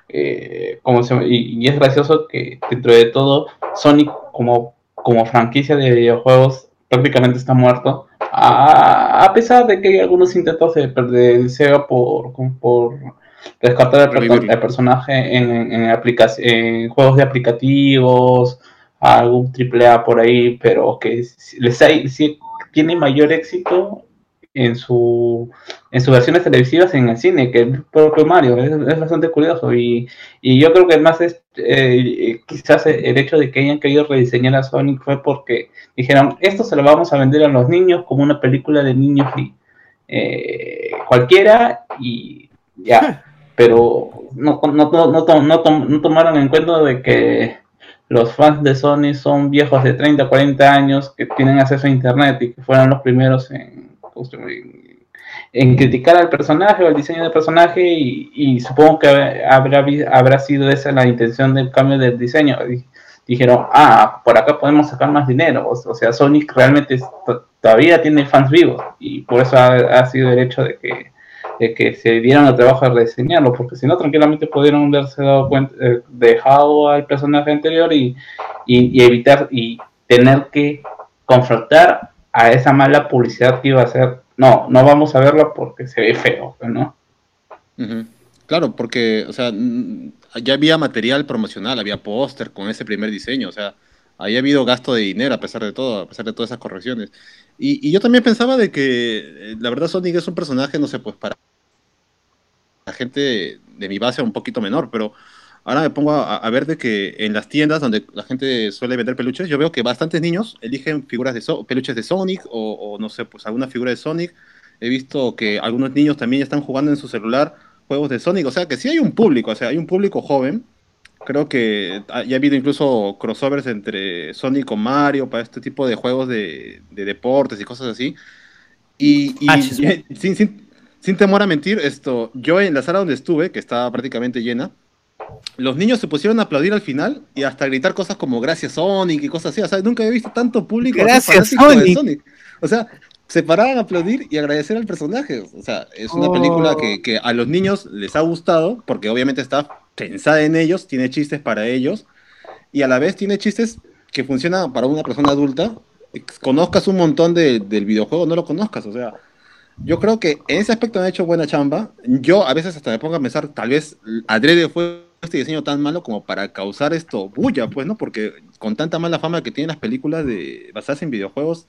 eh, como se- y, y es gracioso que dentro de todo, Sony como, como franquicia de videojuegos prácticamente está muerto. A, a pesar de que hay algunos intentos de, de Sega por, por rescatar el, personaje en, en, en juegos de aplicativos, algún triple A por ahí, pero que les hay, si tiene mayor éxito en su en sus versiones televisivas en el cine que el propio Mario es, es bastante curioso. Y, y yo creo que más es eh, quizás el hecho de que hayan querido rediseñar a Sonic fue porque dijeron esto se lo vamos a vender a los niños como una película de niños y, eh, cualquiera y ya. Pero no, no, no, no, no tomaron en cuenta de que los fans de Sony son viejos de 30, 40 años que tienen acceso a internet y que fueron los primeros en, en- criticar al personaje o el diseño del personaje y, supongo que habrá, habrá sido esa la intención del cambio del diseño. Dijeron, ah, por acá podemos sacar más dinero. O, sea, Sonic realmente todavía tiene fans vivos y por eso ha, sido el hecho de que, de que se dieron el trabajo de rediseñarlo, porque si no, tranquilamente pudieron haberse dado cuenta, eh, dejado al personaje anterior y, y evitar y tener que confrontar a esa mala publicidad que iba a hacer. No, no vamos a verla porque se ve feo, ¿no? Claro, porque, o sea, ya había material promocional, había póster con ese primer diseño, o sea, ahí ha habido gasto de dinero a pesar de todo, a pesar de todas esas correcciones. Y, y yo también pensaba de que, eh, la verdad, Sonic es un personaje, no sé, pues para la gente de mi base un poquito menor, pero ahora me pongo a, a ver de que en las tiendas donde la gente suele vender peluches, yo veo que bastantes niños eligen figuras de So- peluches de Sonic o, o no sé, pues alguna figura de Sonic. He visto que algunos niños también están jugando en su celular juegos de Sonic, o sea que sí hay un público, o sea, hay un público joven. Creo que ya ha habido incluso crossovers entre Sonic con Mario para este tipo de juegos de, de deportes y cosas así. Y, y- Ah, y- sin, sin- sin temor a mentir, esto, yo en la sala donde estuve, que estaba prácticamente llena, los niños se pusieron a aplaudir al final y hasta a gritar cosas como gracias Sonic y cosas así. O sea, nunca había visto tanto público Gracias, de Sonic. O sea, se paraban a aplaudir y agradecer al personaje. O sea, es una película que, que a los niños les ha gustado porque obviamente está pensada en ellos, tiene chistes para ellos y a la vez tiene chistes que funcionan para una persona adulta. Conozcas un montón de- del videojuego, no lo conozcas. O sea, yo creo que en ese aspecto han hecho buena chamba. Yo a veces hasta me pongo a pensar, tal vez adrede fue este diseño tan malo como para causar esto bulla, pues, ¿no? Porque con tanta mala fama que tienen las películas de basadas en videojuegos,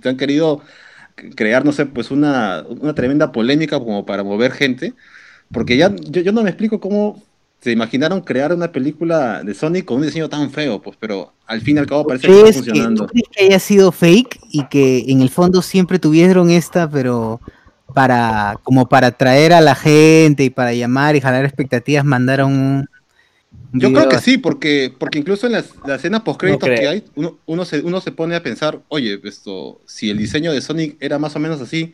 te han querido crear, no sé, pues una, una tremenda polémica como para mover gente. Porque ya yo, yo no me explico cómo se imaginaron crear una película de Sonic con un diseño tan feo, pues, pero al fin y al cabo parece que está ¿Crees que, funcionando. ¿Tú crees que haya sido fake y que en el fondo siempre tuvieron esta, pero para como para atraer a la gente y para llamar y jalar expectativas, mandaron un Yo video creo que sí, porque, porque incluso en las, la escena post créditos No que hay, uno, uno, se, uno se pone a pensar, oye, esto, si el diseño de Sonic era más o menos así,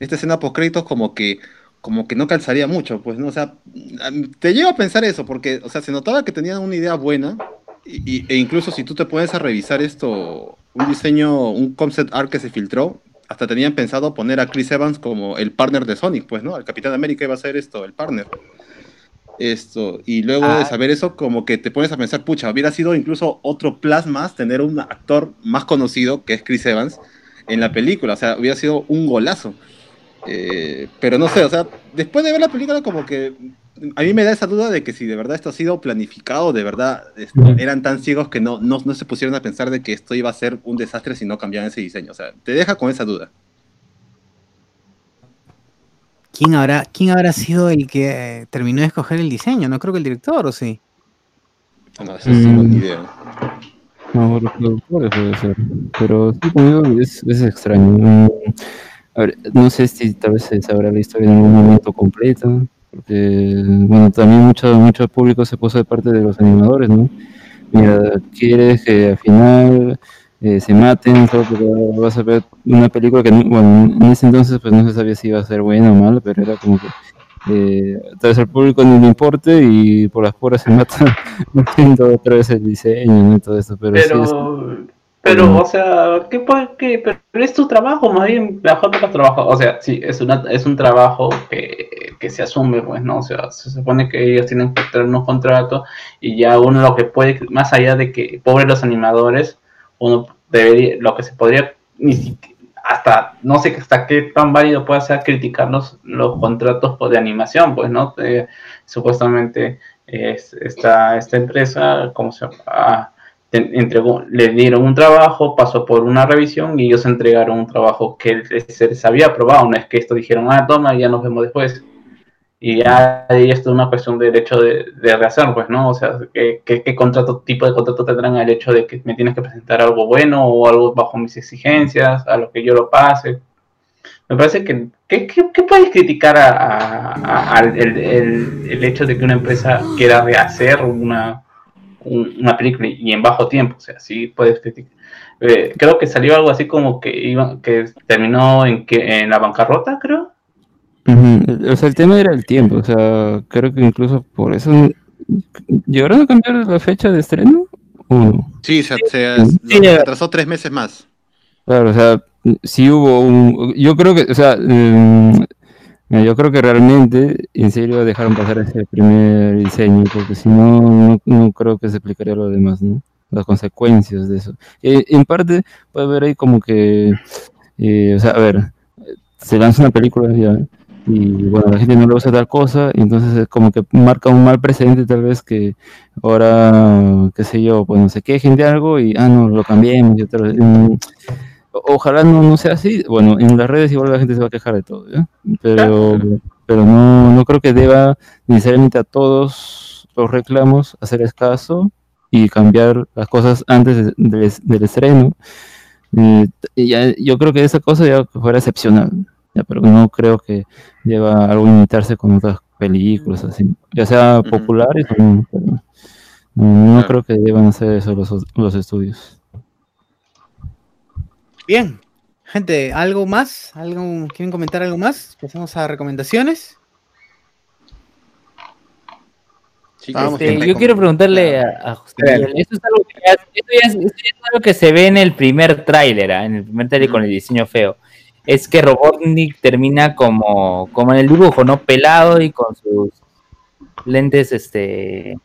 esta escena post créditos como que, como que no calzaría mucho, pues, ¿no? O sea, te llevo a pensar eso, porque, o sea, se notaba que tenían una idea buena, y, y- e incluso si tú te pones a revisar esto, un diseño, un concept art que se filtró, hasta tenían pensado poner a Chris Evans como el partner de Sonic, pues, ¿no? El Capitán América iba a ser esto, el partner. Esto, y luego de Ah. saber eso, como que te pones a pensar, pucha, hubiera sido incluso otro plus más tener un actor más conocido, que es Chris Evans, en la película, o sea, hubiera sido un golazo. Eh, pero no sé, o sea, después de ver la película, como que a mí me da esa duda de que si de verdad esto ha sido planificado, de verdad es- Ujú. eran tan ciegos que no, no, no se pusieron a pensar de que esto iba a ser un desastre si no cambiaban ese diseño. O sea, te deja con esa duda. ¿Quién habrá, ¿Quién habrá sido el que eh, terminó de escoger el diseño? No creo que el director, ¿o sí? No, eso sí, no, ni idea. No, los productores puede ser. Pero sí, como digo, es, es extraño. Mm, A ver, no sé si tal vez se sabrá la historia en algún momento completa. Porque, bueno, también mucho, mucho público se puso de parte de los animadores, ¿no? Mira, quieres que al final eh, se maten, porque vas a ver una película que, no- bueno, en ese entonces pues no se sabía si iba a ser buena o mala, pero era como que eh, tal público no le importe y por las puras se mata haciendo otra vez el diseño y todo eso, pero, sí es- Pero, o sea, ¿qué puede, qué? Pero es tu trabajo, más bien, la JK trabajo, o sea, sí, es una, es un trabajo que, que se asume, pues, ¿no? O sea, se supone que ellos tienen que tener unos contratos y ya uno lo que puede, más allá de que, pobres los animadores, uno debería, lo que se podría, ni siquiera, hasta, no sé hasta qué tan válido puede ser criticar los, los contratos pues, de animación, pues, ¿no? Eh, supuestamente es, esta, esta empresa, ¿cómo se llama? Ah, entregó, le dieron un trabajo, pasó por una revisión y ellos entregaron un trabajo que se les había aprobado, no es que esto dijeron, ah, toma, ya nos vemos después. Y ya ahí esto es una cuestión de derecho de, de rehacer, pues, ¿no? O sea, ¿qué, qué, qué contrato, tipo de contrato tendrán el hecho de que me tienes que presentar algo bueno o algo bajo mis exigencias, a lo que yo lo pase? Me parece que, ¿qué, qué- puedes criticar a, a- a- el, el- el hecho de que una empresa quiera rehacer una, un- una película y en bajo tiempo? O sea, sí puedes criticar. Eh, creo que salió algo así como que iba, que terminó en, que, en la bancarrota, creo. O sea, el tema era el tiempo, o sea, creo que incluso por eso llegaron a cambiar la fecha de estreno? Sí, se, se- Sí, atrasó tres meses más. Claro, o sea, sí hubo un, yo creo que, o sea, mira, yo creo que realmente, en serio, dejaron pasar ese primer diseño, porque si no, no, no creo que se explicaría lo demás, ¿no? Las consecuencias de eso. Eh, en parte, puede haber ahí como que, eh, o sea, a ver, se lanza una película y bueno, la gente no le gusta tal cosa, y entonces es como que marca un mal precedente tal vez que ahora, qué sé yo, pues no se quejen de algo y, ah, no, lo cambiemos y otro, Ojalá no, no sea así. Bueno, en las redes igual la gente se va a quejar de todo, ¿ya? Pero, pero no, no creo que deba necesariamente a todos los reclamos hacerles caso y cambiar las cosas antes de- del, del estreno. Eh, ya- yo creo que esa cosa ya fuera excepcional, ya, pero no creo que deba algo imitarse con otras películas, así, ya sea populares o no. pero no, no creo que deban hacer eso los, los estudios. Bien. Gente, ¿algo más? ¿Algo, ¿Quieren comentar algo más? Pasamos a recomendaciones. Este, yo quiero preguntarle a, a José Miguel, esto es algo que ya, esto ya es, esto ya es algo que se ve en el primer tráiler, ¿ah? en el primer tráiler con el diseño feo. Es que Robotnik termina como, como en el dibujo, ¿no? Pelado y con sus lentes, este...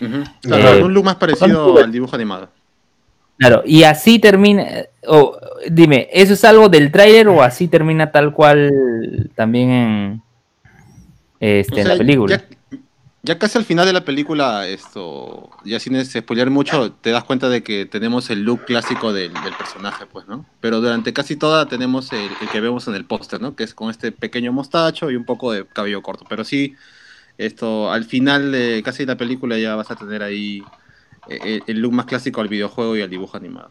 Eh, un look más parecido al dibujo animado. Claro, y así termina, o dime, ¿eso es algo del tráiler o así termina tal cual también en, este, O en la película? Ya, ya casi al final de la película, esto, ya sin spoilear mucho, te das cuenta de que tenemos el look clásico del, del personaje, pues, ¿no? Pero durante casi toda tenemos el, el que vemos en el póster, ¿no? Que es con este pequeño mostacho y un poco de cabello corto. Pero sí, esto, al final de casi la película ya vas a tener ahí el, el look más clásico al videojuego y al dibujo animado.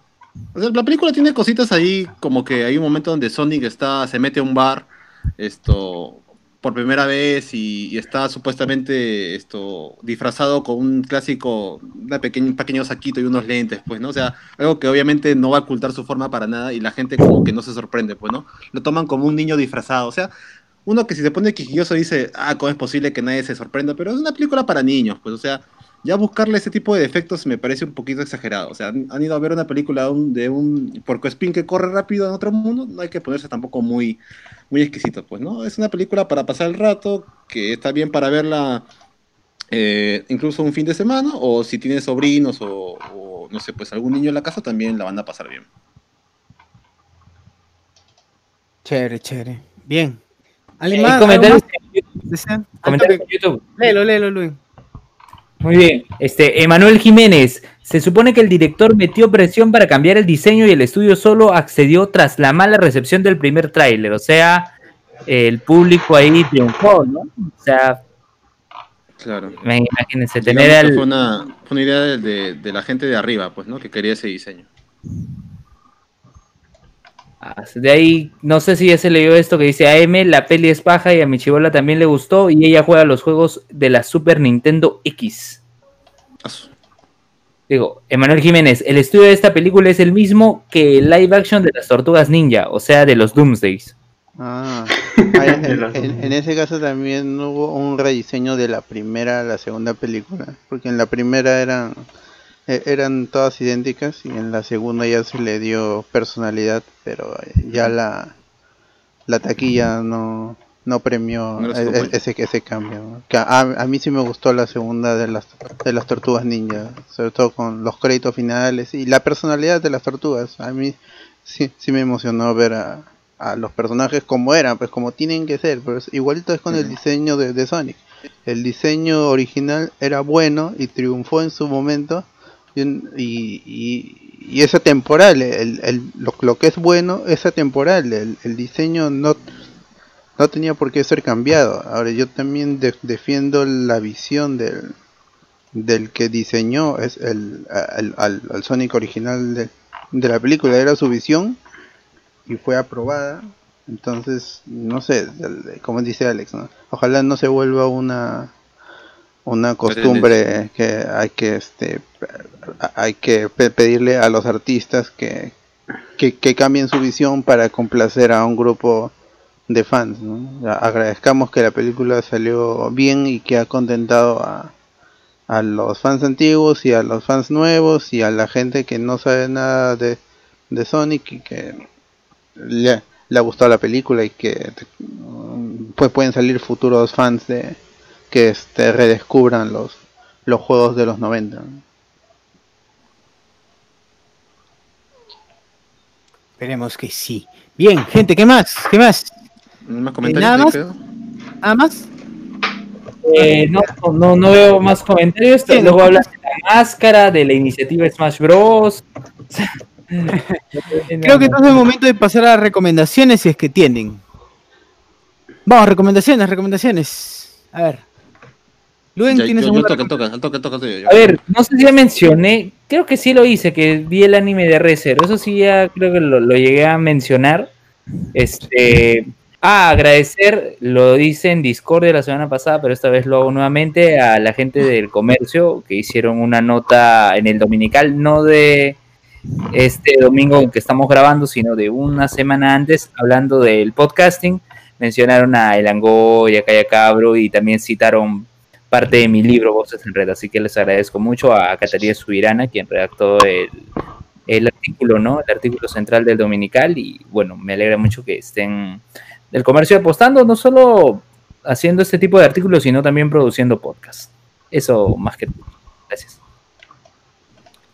O sea, la película tiene cositas ahí, como que hay un momento donde Sonic está, se mete a un bar, esto, por primera vez y, y está supuestamente esto disfrazado con un clásico, una pequeña, un pequeño saquito y unos lentes, pues, ¿no? O sea, algo que obviamente no va a ocultar su forma para nada y la gente como que no se sorprende, pues, ¿no? Lo toman como un niño disfrazado, o sea, uno que si se pone quisquilloso dice, ah, ¿cómo es posible que nadie se sorprenda? Pero es una película para niños, pues, o sea, ya buscarle ese tipo de defectos me parece un poquito exagerado. O sea, han, han ido a ver una película de un, de un porcoespín que corre rápido en otro mundo, no hay que ponerse tampoco muy, muy exquisito, pues, ¿no? Es una película para pasar el rato, que está bien para verla eh, incluso un fin de semana, o si tienes sobrinos o, o, no sé, pues algún niño en la casa, también la van a pasar bien. Chévere, chévere. Bien. ¿Alguien más? comentarios en YouTube. Léelo, léelo, Luis. Muy bien. Este, Emanuel Jiménez. Se supone que el director metió presión para cambiar el diseño y el estudio solo accedió tras la mala recepción del primer tráiler. O sea, el público ahí triunfó, ¿no? O sea, Claro. imagínense, tener al... fue, una, fue una idea de, de- de la gente de arriba, pues, ¿no? Que quería ese diseño. De ahí, no sé si ya se leyó esto que dice a M, la peli es paja y a mi chibola también le gustó y ella juega los juegos de la Super Nintendo X. Digo, Emanuel Jiménez, el estudio de esta película es el mismo que el live action de las Tortugas Ninja, o sea, de los Doomsdays. Ah, en, en- en ese caso también hubo un rediseño de la primera a la segunda película, porque en la primera eran eran todas idénticas y en la segunda ya se le dio personalidad, pero ya la la taquilla no no premió No e- e- ese ese cambio. ¿no? Que a, a mí sí me gustó la segunda de las de las tortugas ninja, sobre todo con los créditos finales y la personalidad de las tortugas. A mí sí sí me emocionó ver a a los personajes como eran, pues como tienen que ser, pues igualito es con el diseño de, de Sonic. El diseño original era bueno y triunfó en su momento y, y, y- es atemporal, el, el- lo, lo que es bueno es atemporal, el, el diseño no, no tenía por qué ser cambiado. Ahora yo también de- defiendo la visión del, del que diseñó es el, al, al- al Sonic original de, de la película, era su visión y fue aprobada. Entonces, no sé, como dice Alex, ¿no? ojalá no se vuelva una una costumbre que hay que este hay que pe- pedirle a los artistas que, que, cambien su visión para complacer a un grupo de fans. ¿no? Agradezcamos que la película salió bien y que ha contentado a, a los fans antiguos y a los fans nuevos y a la gente que no sabe nada de, Sonic y que le, ha gustado la película y que pues pueden salir futuros fans de que este redescubran los los juegos de los 90 ¿no? Esperemos que sí. Bien, gente, ¿qué más? ¿Qué más? ¿Más comentarios, ¿Nada más? ¿Nada más? Eh, no, no, no veo más comentarios. Bien. Luego hablas de la máscara, de la iniciativa Smash Bros. Creo que entonces es el momento de pasar a las recomendaciones si es que tienen. Vamos, recomendaciones, recomendaciones. A ver. Luen Ya, tiene yo, yo toca, toca, toca, toca. A ver, no sé si ya mencioné, creo que sí lo hice, que vi el anime de ReZero, eso sí ya creo que lo, lo llegué a mencionar. Este, ah, agradecer, lo hice en Discord de la semana pasada, pero esta vez lo hago nuevamente a la gente del comercio que hicieron una nota en el dominical, no de este domingo que estamos grabando, sino de una semana antes, hablando del podcasting. Mencionaron a El Angoy, a Calla Cabro y también citaron parte de mi libro Voces en Red, así que les agradezco mucho a Catarina Subirana, quien redactó el, el artículo, ¿no? El artículo central del Dominical y bueno, me alegra mucho que estén del comercio apostando, no solo haciendo este tipo de artículos, sino también produciendo podcast. Eso más que todo. Gracias.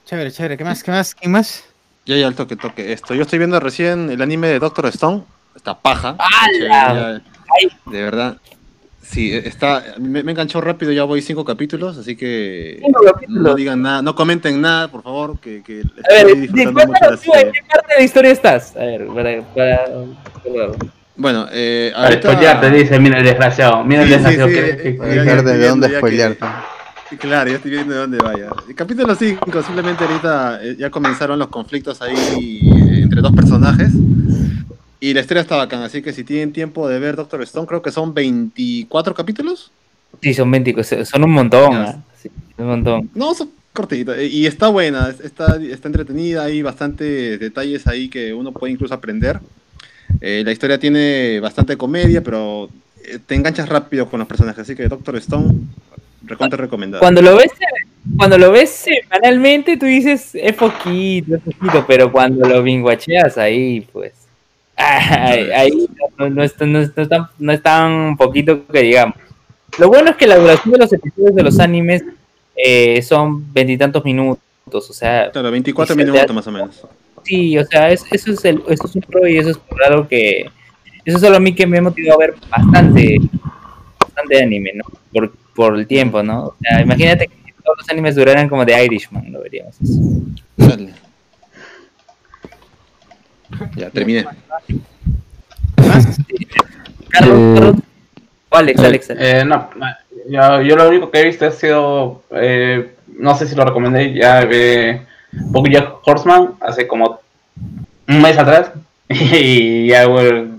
Chévere, chévere. ¿Qué más? ¿Qué más? ¿Quién más? Ya, ya, el toque, toque. Esto. Yo estoy viendo recién el anime de Doctor Stone. Está paja. Chévere, ya- de verdad. Sí, está. Me, me enganchó rápido, ya voy cinco capítulos, así que Cinco capítulos. no digan nada, no comenten nada, por favor, que, que A ver, disfrutando mucho la tú, ¿en serie. qué parte de la historia estás? A ver, para... para, Bueno, eh, Para ahorita... spoilearte, dice, mira el desgraciado, mira el Sí, sí, desgraciado. sí, que- eh, que- ya- que- ya de dónde spoilearte. que- Claro, ya estoy viendo de dónde vaya. El capítulo 5, simplemente ahorita eh, ya comenzaron los conflictos ahí eh, entre dos personajes. Y la historia está bacán, así que si tienen tiempo de ver Doctor Stone, creo que son 24 capítulos. Sí, son 20, son un montón. ¿ah? Sí, un montón. No, son cortitos. eh, Y está buena, es- está, está entretenida, hay bastantes detalles ahí que uno puede incluso aprender. Eh, la historia tiene bastante comedia, pero eh, te enganchas rápido con los personajes, así que Doctor Stone, recontra recomendado. Cuando lo ves, cuando lo ves semanalmente, tú dices, es poquito, es poquito, pero cuando lo binguacheas ahí, pues. Ahí, ahí no, no es, no es- no es tan, no es tan poquito que digamos. Lo bueno es que la duración de los episodios de los animes eh, son veintitantos minutos, o sea. Claro, 24 y se te minutos hace- más o menos. Sí, o sea, es- eso, es el, eso es un pro y eso es por algo que. Eso es algo a mí que me ha motivado a ver bastante, bastante anime, ¿no? Por, por el tiempo, ¿no? O sea, imagínate que todos los animes duraran como de Irishman, lo veríamos. eso. Dale. Ya, terminé. Eh, Alex, Alex. Eh, no, yo, yo lo único que he visto ha sido, eh, no sé si lo recomendé, ya eh, Bojack Horseman hace como un mes atrás y ya bueno,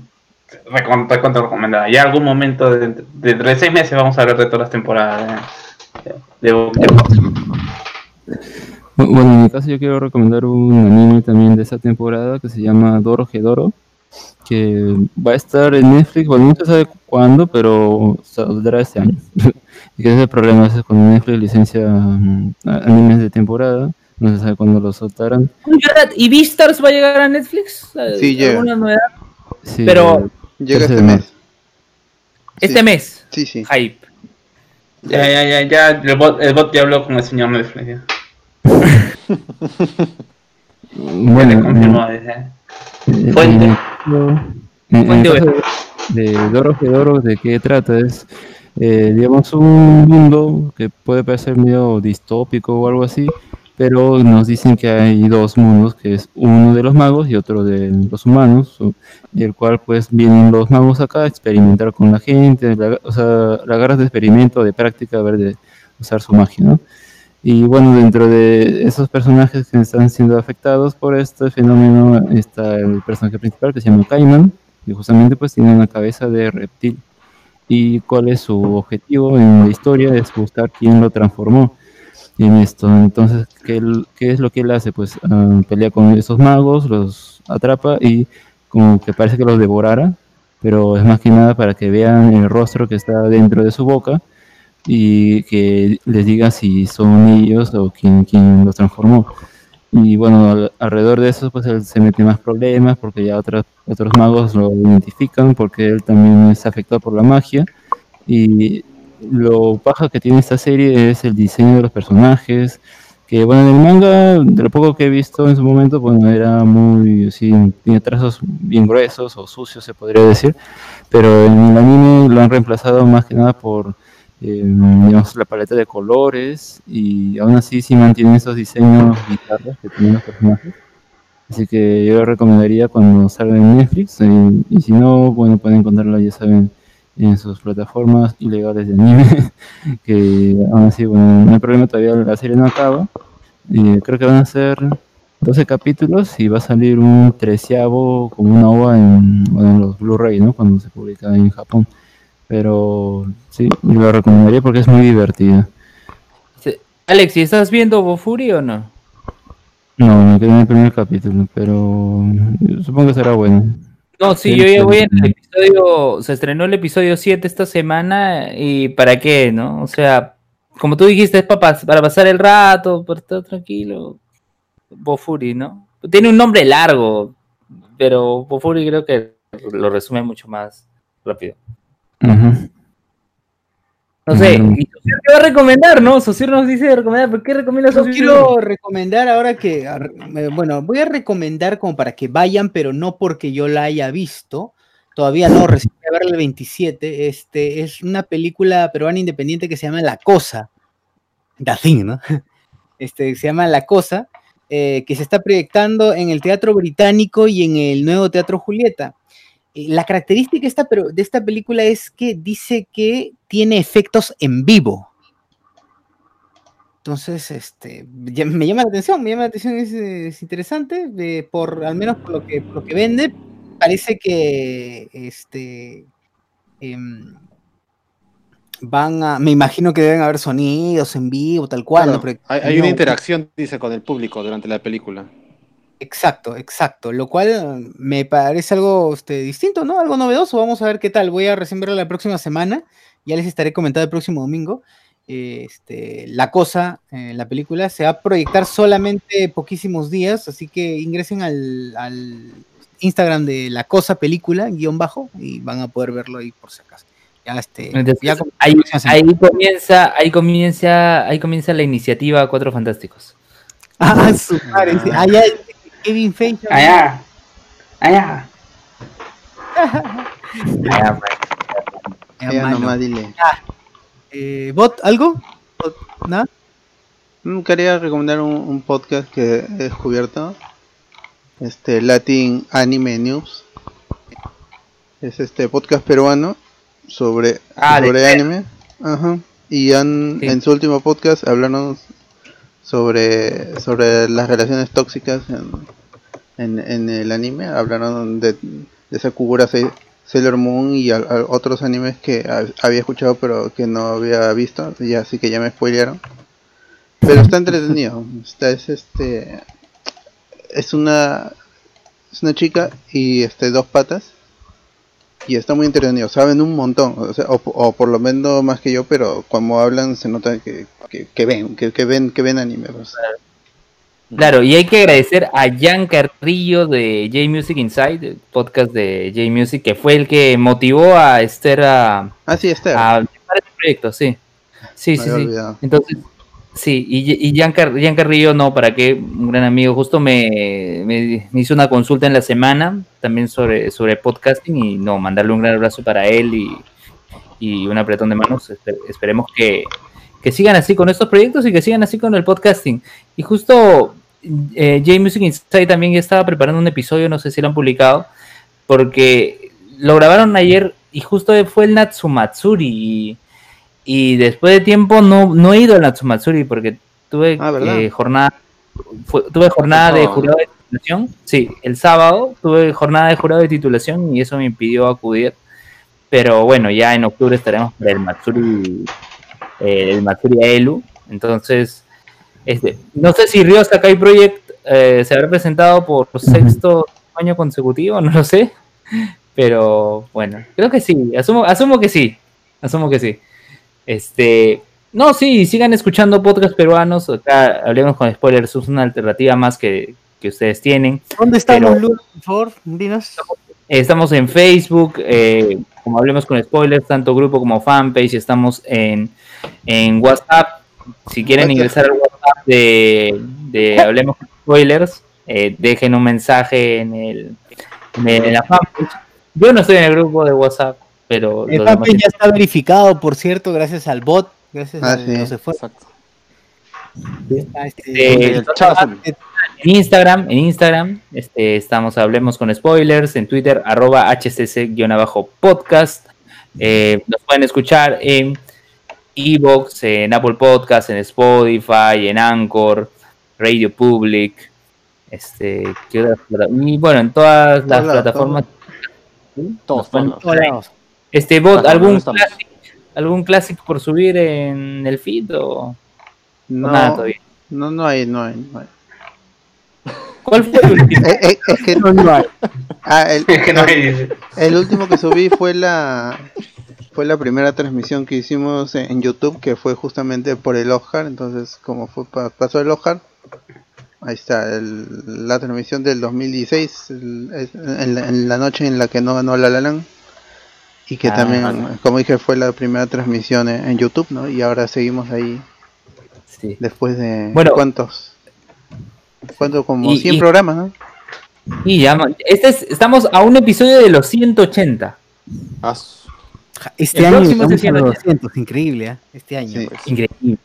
recom- recontra recomendada. Ya algún momento de, de, dentro de seis meses vamos a ver de todas las temporadas de, de, de Horseman. Bu- Bueno, en mi caso yo quiero recomendar un anime también de esa temporada que se llama Doro Gedoro, que va a estar en Netflix, bueno, no se sabe cuándo, pero saldrá este año. y que ese es el problema, a veces cuando Netflix licencia mm, animes de temporada, no se sabe cuándo los soltarán. ¿Y Beastars va a llegar a Netflix? Sí, llega. ¿Alguna novedad? Sí, Pero Llega este mes. este mes, Sí, sí. hype. Ya, ya, ya, ya, el bot, el bot ya habló con el señor Netflix. Ya, Bueno, confirmó. eh, dice. Eh, Fuente. Fuente caso de, de Doro Gedoro, ¿de qué trata? Es, eh, digamos, un mundo que puede parecer medio distópico o algo así, pero nos dicen que hay dos mundos, que es uno de los magos y otro de los humanos, y el cual pues vienen los magos acá a experimentar con la gente, la- o sea, la agarras de experimento, de práctica, a ver, de usar su magia, ¿no? Y bueno, dentro de esos personajes que están siendo afectados por este fenómeno está el personaje principal que se llama Cayman, y justamente pues tiene una cabeza de reptil. ¿Y cuál es su objetivo en la historia? Es buscar quién lo transformó en esto. Entonces, ¿qué, qué es lo que él hace? Pues ah, pelea con esos magos, los atrapa y como que parece que los devorara, pero es más que nada para que vean el rostro que está dentro de su boca y que les diga si son ellos o quién, quién los transformó. Y bueno, al- alrededor de eso, pues él se mete más problemas porque ya otros, otros magos lo identifican porque él también es afectado por la magia. Y lo paja que tiene esta serie es el diseño de los personajes. Que bueno, en el manga, de lo poco que he visto en su momento, bueno, era muy, sí, tiene trazos bien gruesos o sucios, se podría decir. Pero en el anime lo han reemplazado más que nada por eh, digamos, la paleta de colores y aún así sí mantienen esos diseños bizarros que tienen los personajes. Así que yo lo recomendaría cuando salga en Netflix eh, y si no, bueno, pueden encontrarlo, ya saben, en sus plataformas ilegales de anime, que aún así, bueno, no hay problema, todavía la serie no acaba. Y creo que van a ser 12 capítulos y va a salir un treceavo como una ova en los Blu-ray, ¿no? Cuando se publica en Japón. Pero sí, lo recomendaría porque es muy divertida. Sí. Alex, ¿y estás viendo Bofuri o no? No, me quedé en el primer capítulo, pero supongo que será bueno. No, sí, Sí, yo ya voy en el episodio, se estrenó el episodio 7 esta semana y ¿para qué, no? O sea, como tú dijiste, es para, para pasar el rato, para estar tranquilo. Bofuri, ¿no? Tiene un nombre largo, pero Bofuri creo que lo resume mucho más rápido. No sé. ¿y va a recomendar, no? Socir nos dice de recomendar, ¿por qué recomiendas Yo quiero recomendar ahora que, eh, bueno, voy a recomendar como para que vayan, pero no porque yo la haya visto. Todavía no, recién voy a verla el 27. Este es una película peruana independiente que se llama La Cosa. The Thing, ¿no? Este se llama La Cosa, eh, que se está proyectando en el Teatro Británico y en el Nuevo Teatro Julieta. Eh, La característica esta, pero de esta película es que dice que tiene efectos en vivo. Entonces, este, me llama la atención, me llama la atención, es, es interesante, por, al menos por lo que, por lo que vende, parece que, este, em, van a, me imagino que deben haber sonidos en vivo, tal cual, ¿no? Claro, Pero hay, hay una interacción, dice, con el público durante la película. Exacto, exacto, lo cual eh, me parece algo este, distinto, ¿no? Algo novedoso, vamos a ver qué tal, voy a recién verla la próxima semana, ya les estaré comentando el próximo domingo. Este, la cosa, eh, la película, se va a proyectar solamente poquísimos días, así que ingresen al, al Instagram de la cosa película, guion bajo, y van a poder verlo ahí por si acaso. Ya, este, Entonces, ya con- ahí, ahí comienza, ahí comienza, ahí comienza la iniciativa Cuatro Fantásticos. Ah, su madre, allá es Kevin Feige. Allá, allá. Ya, Ya mano. nomás dile. Eh, ¿Bot, algo? ¿Bot, ¿Nada? Mm, Quería recomendar un, un podcast que he descubierto. Este Latin Anime News. Es este podcast peruano sobre, Ah, sobre anime. Ajá. Y han, Sí. en su último podcast hablaron sobre, sobre las relaciones tóxicas en, en, el anime. Hablaron de, de Sakura Se- Sailor Moon y otros animes que ha- había escuchado pero que no había visto. Y así que ya me spoilearon. Pero está entretenido. Está, es este. Es una. Es una chica y este dos patas. Y está muy entretenido. Saben un montón. O, sea, o, o por lo menos más que yo, pero cuando hablan se nota que, que, que ven, que, que ven, que ven anime. pues. Claro, y hay que agradecer a Jan Carrillo de J Music Inside, el podcast de J Music, que fue el que motivó a Esther a, Ah, sí, Esther. a empezar este proyecto, sí. Sí, Me sí, sí. Entonces, sí, y, y Jan, Car- Jan Carrillo, no, para qué, un gran amigo, justo me, me- hizo una consulta en la semana también sobre, sobre podcasting y no, mandarle un gran abrazo para él y, y un apretón de manos. Espe- esperemos que, que sigan así con estos proyectos y que sigan así con el podcasting. Y justo eh, J Music Insight también ya estaba preparando un episodio, no sé si lo han publicado, porque lo grabaron ayer y justo fue el Natsumatsuri y, y después de tiempo no, no he ido al Natsumatsuri porque tuve Ah, eh, jornada fue- tuve jornada de jurado de titulación, sí, el sábado tuve jornada de jurado de titulación y eso me impidió acudir, pero bueno, ya en octubre estaremos para el Matsuri, eh, el Matsuri Aelu, entonces, este, no sé si Río Sakai Project eh, se habrá presentado por sexto año consecutivo, no lo sé, pero bueno, creo que sí, asumo, asumo que sí, asumo que sí. Este, no, sí, sigan escuchando podcasts peruanos, acá hablemos con spoilers, es una alternativa más que, que ustedes tienen. ¿Dónde estamos, Pero- Luz? Por favor, dinos. Estamos en Facebook, eh, como hablemos con spoilers, tanto grupo como fanpage, estamos en, en WhatsApp. Si quieren ingresar al WhatsApp de, de Hablemos con Spoilers, eh, dejen un mensaje en, el, en, el- en la fanpage. Yo no estoy en el grupo de WhatsApp, pero El fanpage ya está verificado, por cierto, gracias al bot. Gracias Ah, al sí. no se fue. Exacto. Ah, este, Eh, El chat. En Instagram, en Instagram, este, estamos, hablemos con spoilers, en Twitter, arroba hcc-podcast. Eh, nos pueden escuchar en Evox, en Apple Podcast, en Spotify, en Anchor, Radio Public, este, ¿qué y bueno, en todas las plataformas. Todos, todos. Este bot, Ajá, algún clásico, algún clásico por subir en el feed o No, nada todavía. no, no hay, no hay. No hay. ¿Cuál fue el último? Eh, eh, es que, No, no hay. ah, el, Es que no hay- el último que subí fue la fue la primera transmisión que hicimos en, YouTube, que fue justamente por el Oscar. Entonces, como fue pa- pasó el Oscar, ahí está el- la transmisión del 2016, el- es- en, la, en la noche en la que no ganó La La Land. Y que Ah, también, vale. como dije, fue la primera transmisión en, en YouTube, ¿no? Y ahora seguimos ahí Sí. después de Bueno. cuántos, cuánto como Y- 100 y- programas, ¿no? Y ya, este es- estamos a un episodio de los 180. Ah, Este El año próximo es el llegamos a los 180. 200, increíble, ¿eh? Este año. Sí. pues. Increíble.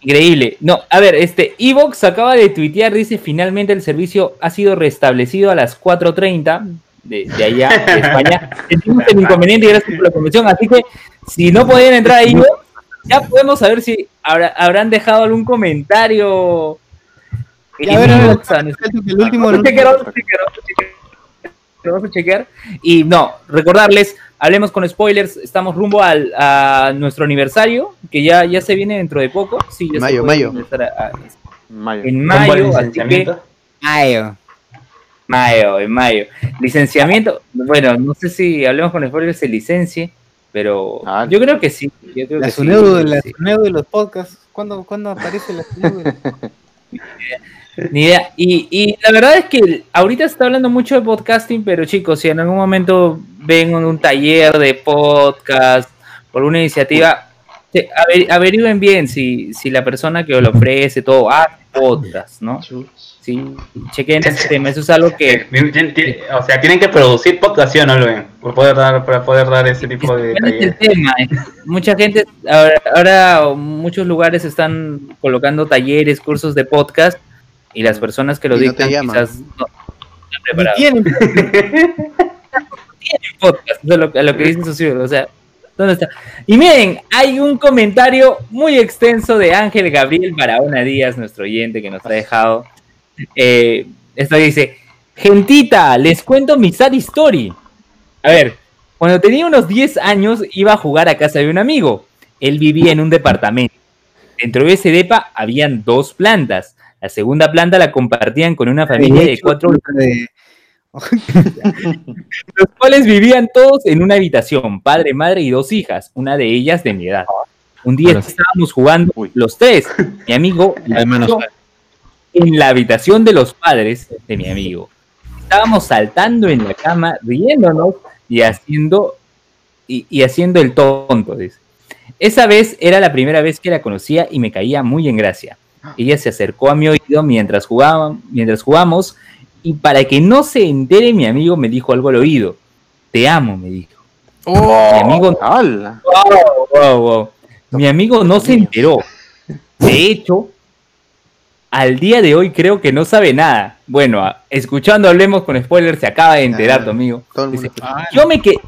Increíble. No, a ver, este Evox acaba de tuitear, dice finalmente el servicio ha sido restablecido a las 4.30 de, de allá, de España. Sentimos el inconveniente y gracias por la convención. Así que si no podían entrar a Evox, ya podemos saber si habrá- habrán dejado algún comentario. Y a ver, a ver, Evox, a nuestro- el último, el Vamos a chequear, vamos a chequear, vamos a chequear. Vamos a chequear. Y no, recordarles, hablemos con spoilers, estamos rumbo al, a nuestro aniversario, que ya, ya se viene dentro de poco. Sí, ya Mayo, mayo. a- a- Mayo. en ¿Cómo el mayo, así que? Mayo. Mayo, en mayo. Licenciamiento, bueno, no sé si hablemos con spoilers se licencie, pero Ah. yo creo que sí. Yo creo La que SUNEDU, sí. De los podcasts. ¿Cuándo, ¿cuándo aparece la SUNEDU? Ni idea. Y, y la verdad es que ahorita se está hablando mucho de podcasting, pero chicos, si en algún momento ven un, un taller de podcast por una iniciativa, averigüen bien si, si la persona que lo ofrece todo hace podcast, ¿no? Sí, chequen ese tema. Eso es algo que O sea, tienen que producir podcast, ¿sí o no, Luen? Para poder dar, para poder dar ese tipo de ¿Cuál es el talleres. tema? Mucha gente, ahora, ahora muchos lugares están colocando talleres, cursos de podcast y las personas que lo Y no dictan quizás no están Ni preparadas. tienen, tienen podcast, eso es lo, a lo que dice Socio, o sea, ¿dónde está? Y miren, hay un comentario muy extenso de Ángel Gabriel Barahona Díaz, nuestro oyente que nos ha dejado. Eh, esto dice, gentita, les cuento mi sad story. A ver, cuando tenía unos 10 años iba a jugar a casa de un amigo. Él vivía en un departamento. Dentro de ese depa habían dos plantas. La segunda planta la compartían con una familia de cuatro los cuales vivían todos en una habitación, padre, madre y dos hijas, una de ellas de mi edad. Un día estábamos jugando los tres, mi amigo en la habitación de los padres de mi amigo. Estábamos saltando en la cama, riéndonos y haciendo, y, y haciendo el tonto. dice. Esa vez era la primera vez que la conocía y me caía muy en gracia. Ella se acercó a mi oído mientras, jugaban, mientras jugamos y para que no se entere mi amigo me dijo algo al oído. Te amo, me dijo. mi amigo, Wow, wow, wow. Mi amigo no se enteró. De hecho, al día de hoy creo que no sabe nada. Bueno, escuchando Hablemos con Spoilers se acaba de enterar tu amigo. Dice, yo me quedé,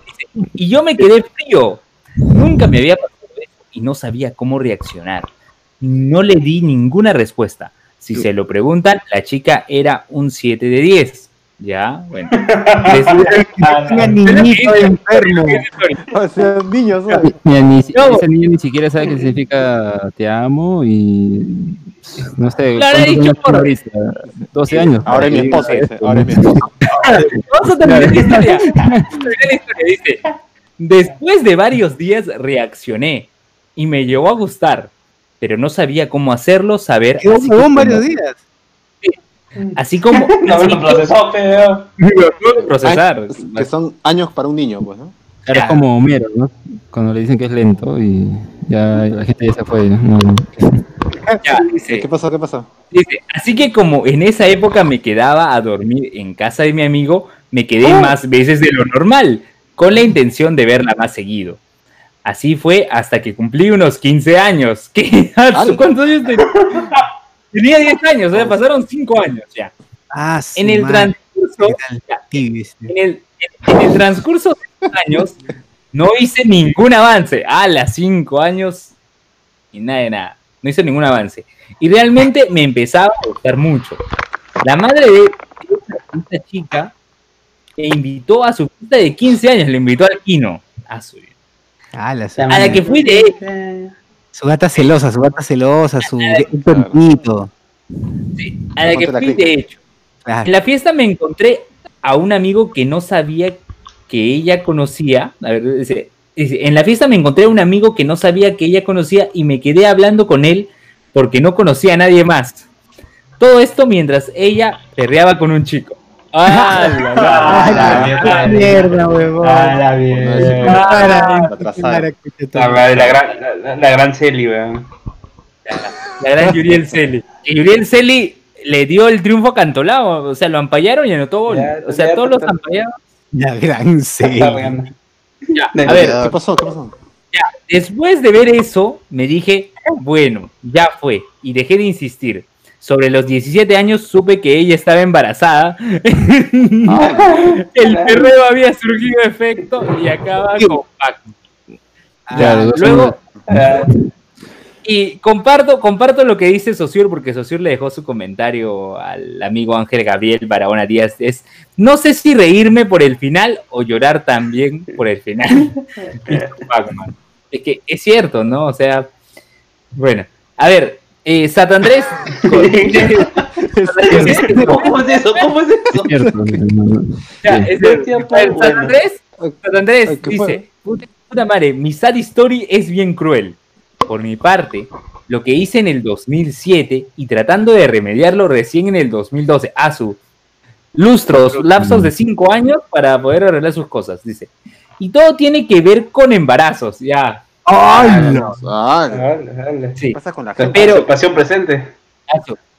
y yo me quedé frío. Nunca me había pasado eso y no sabía cómo reaccionar. No le di ninguna respuesta. Si se lo preguntan, la chica era un 7 de 10. Ya, bueno. Una niñito enfermo. O sea, niños, Mira, ni, si- ese niño ni siquiera sabe qué significa te amo y no sé, Claro, ¿cuántos he dicho por- tiene ahorita? 12 años. Ahora es mi esposa, ahora es mi esposa. Vamos a terminar la historia. Terminar la historia, Dice, después de varios días reaccioné y me llegó a gustar, pero no sabía cómo hacerlo saber. Quedó varios días. Así como... No así procesó, que- procesar. Que son años para un niño, pues, ¿no? Claro, es como Homero, ¿no? Cuando le dicen que es lento y ya la gente ya se fue. ¿no? Ya, dice, ¿Qué pasó? ¿Qué pasó? Dice, así que como en esa época me quedaba a dormir en casa de mi amigo, me quedé más veces de lo normal, con la intención de verla más seguido. Así fue hasta que cumplí unos 15 años. ¿Qué? ¿Cuántos años tenía? Tenía 10 años, o sea, pasaron 5 años ya. Ah, su En el transcurso, ya, en el, en el transcurso de esos años, no hice ningún avance. A las 5 años y nada de nada. No hice ningún avance. Y realmente me empezaba a gustar mucho. La madre de esta chica me invitó a su fiesta de 15 años, le invitó al Kino. A, su, Ah, la- a la que fui de Su gata celosa, su gata celosa, su un perrito. a la que fui de hecho. En la fiesta me encontré a un amigo que no sabía que ella conocía. A ver, dice, dice, en la fiesta me encontré a un amigo que no sabía que ella conocía y me quedé hablando con él porque no conocía a nadie más. Todo esto mientras ella perreaba con un chico. ¡Ah, la, la, la, la, mierda, huevón. Ah, la mierda. Para, Atrasada. La, la, la gran, la, la gran Celi, weón. la gran Yuriel Celi. Y Yuriel Celi le dio el triunfo a Cantolao. O sea, lo ampallaron y anotó gol. O sea, todos los ampallados. La gran C. Ya, a ver, ¿Qué pasó? ¿Qué pasó? Ya, después de ver eso, me dije, bueno, ya fue, y dejé de insistir. Sobre los 17 años supe que ella estaba embarazada. El perreo había surgido efecto y acaba con Pac. Claro, dos Luego, y comparto, comparto lo que dice Sosur, porque Sosur le dejó su comentario al amigo Ángel Gabriel Barahona Díaz. Es, no sé si reírme por el final o llorar también por el final. Es que es cierto, ¿no? O sea, bueno, a ver, eh, Satandrés. ¿Cómo es eso? ¿Cómo es eso? cierto. no, no. Ya, Sí. es el- Bueno. a ver, Satandrés, Satandrés Ay, ¿qué dice, puta, puta madre, mi sad story es bien cruel. Por mi parte, lo que hice en el 2007 y tratando de remediarlo recién en el 2012, a su lustros, lapsos de 5 años para poder arreglar sus cosas, dice. Y todo tiene que ver con embarazos, ya. Ah, Sí. ¿Qué pasa con la Pero- gente? Pero, pasión presente.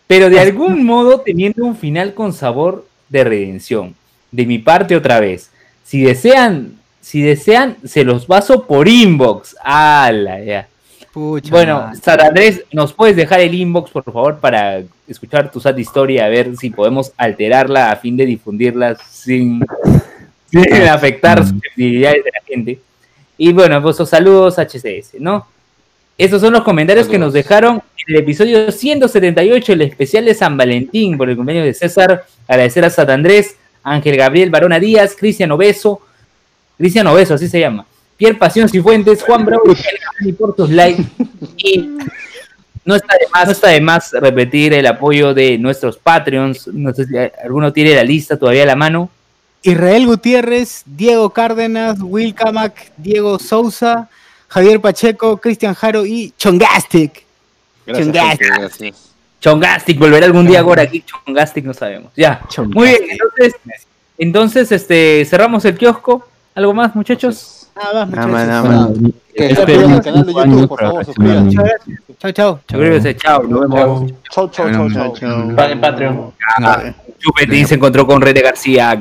Pero de algún modo teniendo un final con sabor de redención. De mi parte otra vez. Si desean, si desean, se los paso por inbox. ¡Hala! Ya. Pucha Bueno, madre. Sara Andrés, ¿nos puedes dejar el inbox, por favor, para escuchar tu sad historia, a ver si podemos alterarla a fin de difundirla sin, afectar susceptibilidades de la gente. Y bueno, pues los saludos HCS, ¿no? Esos son los comentarios que nos dejaron en el episodio 178, el especial de San Valentín, por el cumpleaños de César. Agradecer a San Andrés, Ángel Gabriel Barona Díaz, Cristian Obeso, Cristian Obeso, así se llama. Pierre Pasión Cifuentes, Juan Bravo y por tus likes. Y no está, de más, no está de más repetir el apoyo de nuestros Patreons. No sé si alguno tiene la lista todavía a la mano. Israel Gutiérrez, Diego Cárdenas, Will Camac, Diego Sousa, Javier Pacheco, Cristian Jaro y Chongastic. Gracias, Chongastic. Chongastic, volverá algún día ahora aquí. Chongastic no sabemos. Ya. Muy bien, entonces, entonces este, cerramos el kiosco. ¿Algo más, muchachos? Nada más, Nada más, muchachos. nada más. Que suscriban al cinco canal de YouTube, por favor, suscríbanse. Chao, chao. Suscríbanse, chao, nos vemos. Chau, chau, chau, chau. chao. Paguen Patreon. Ah, Chupetín se encontró con Rede García.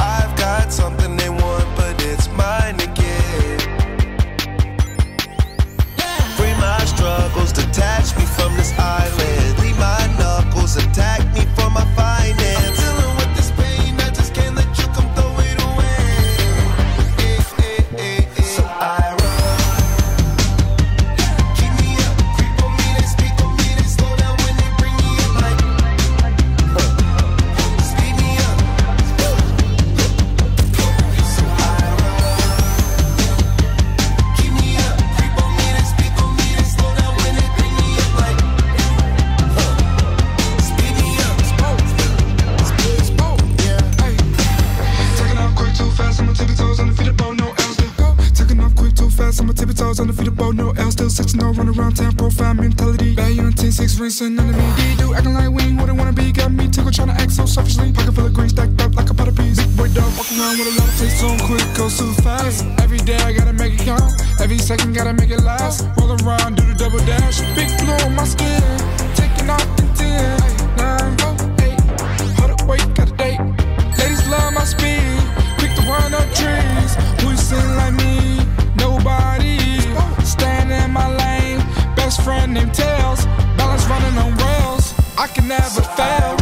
I've Six rings and none of me. They do acting like we ain't what I wanna be. Got me tickled trying to act so selfishly. Pocket full of green stacked up like a pot of peas. Big boy dog walking around with a lot of taste on quick, goes too fast. Every day I gotta make it count. Every second gotta make it last. Roll around, do the double dash. Big blue on my skin. Taking off in 10, 9, oh, 8. Hold up, wait, got a date. Ladies love my speed. Pick the one up trees. Who you sing like me? Nobody. Stand in my lane. Best friend named Tails. I can never fail.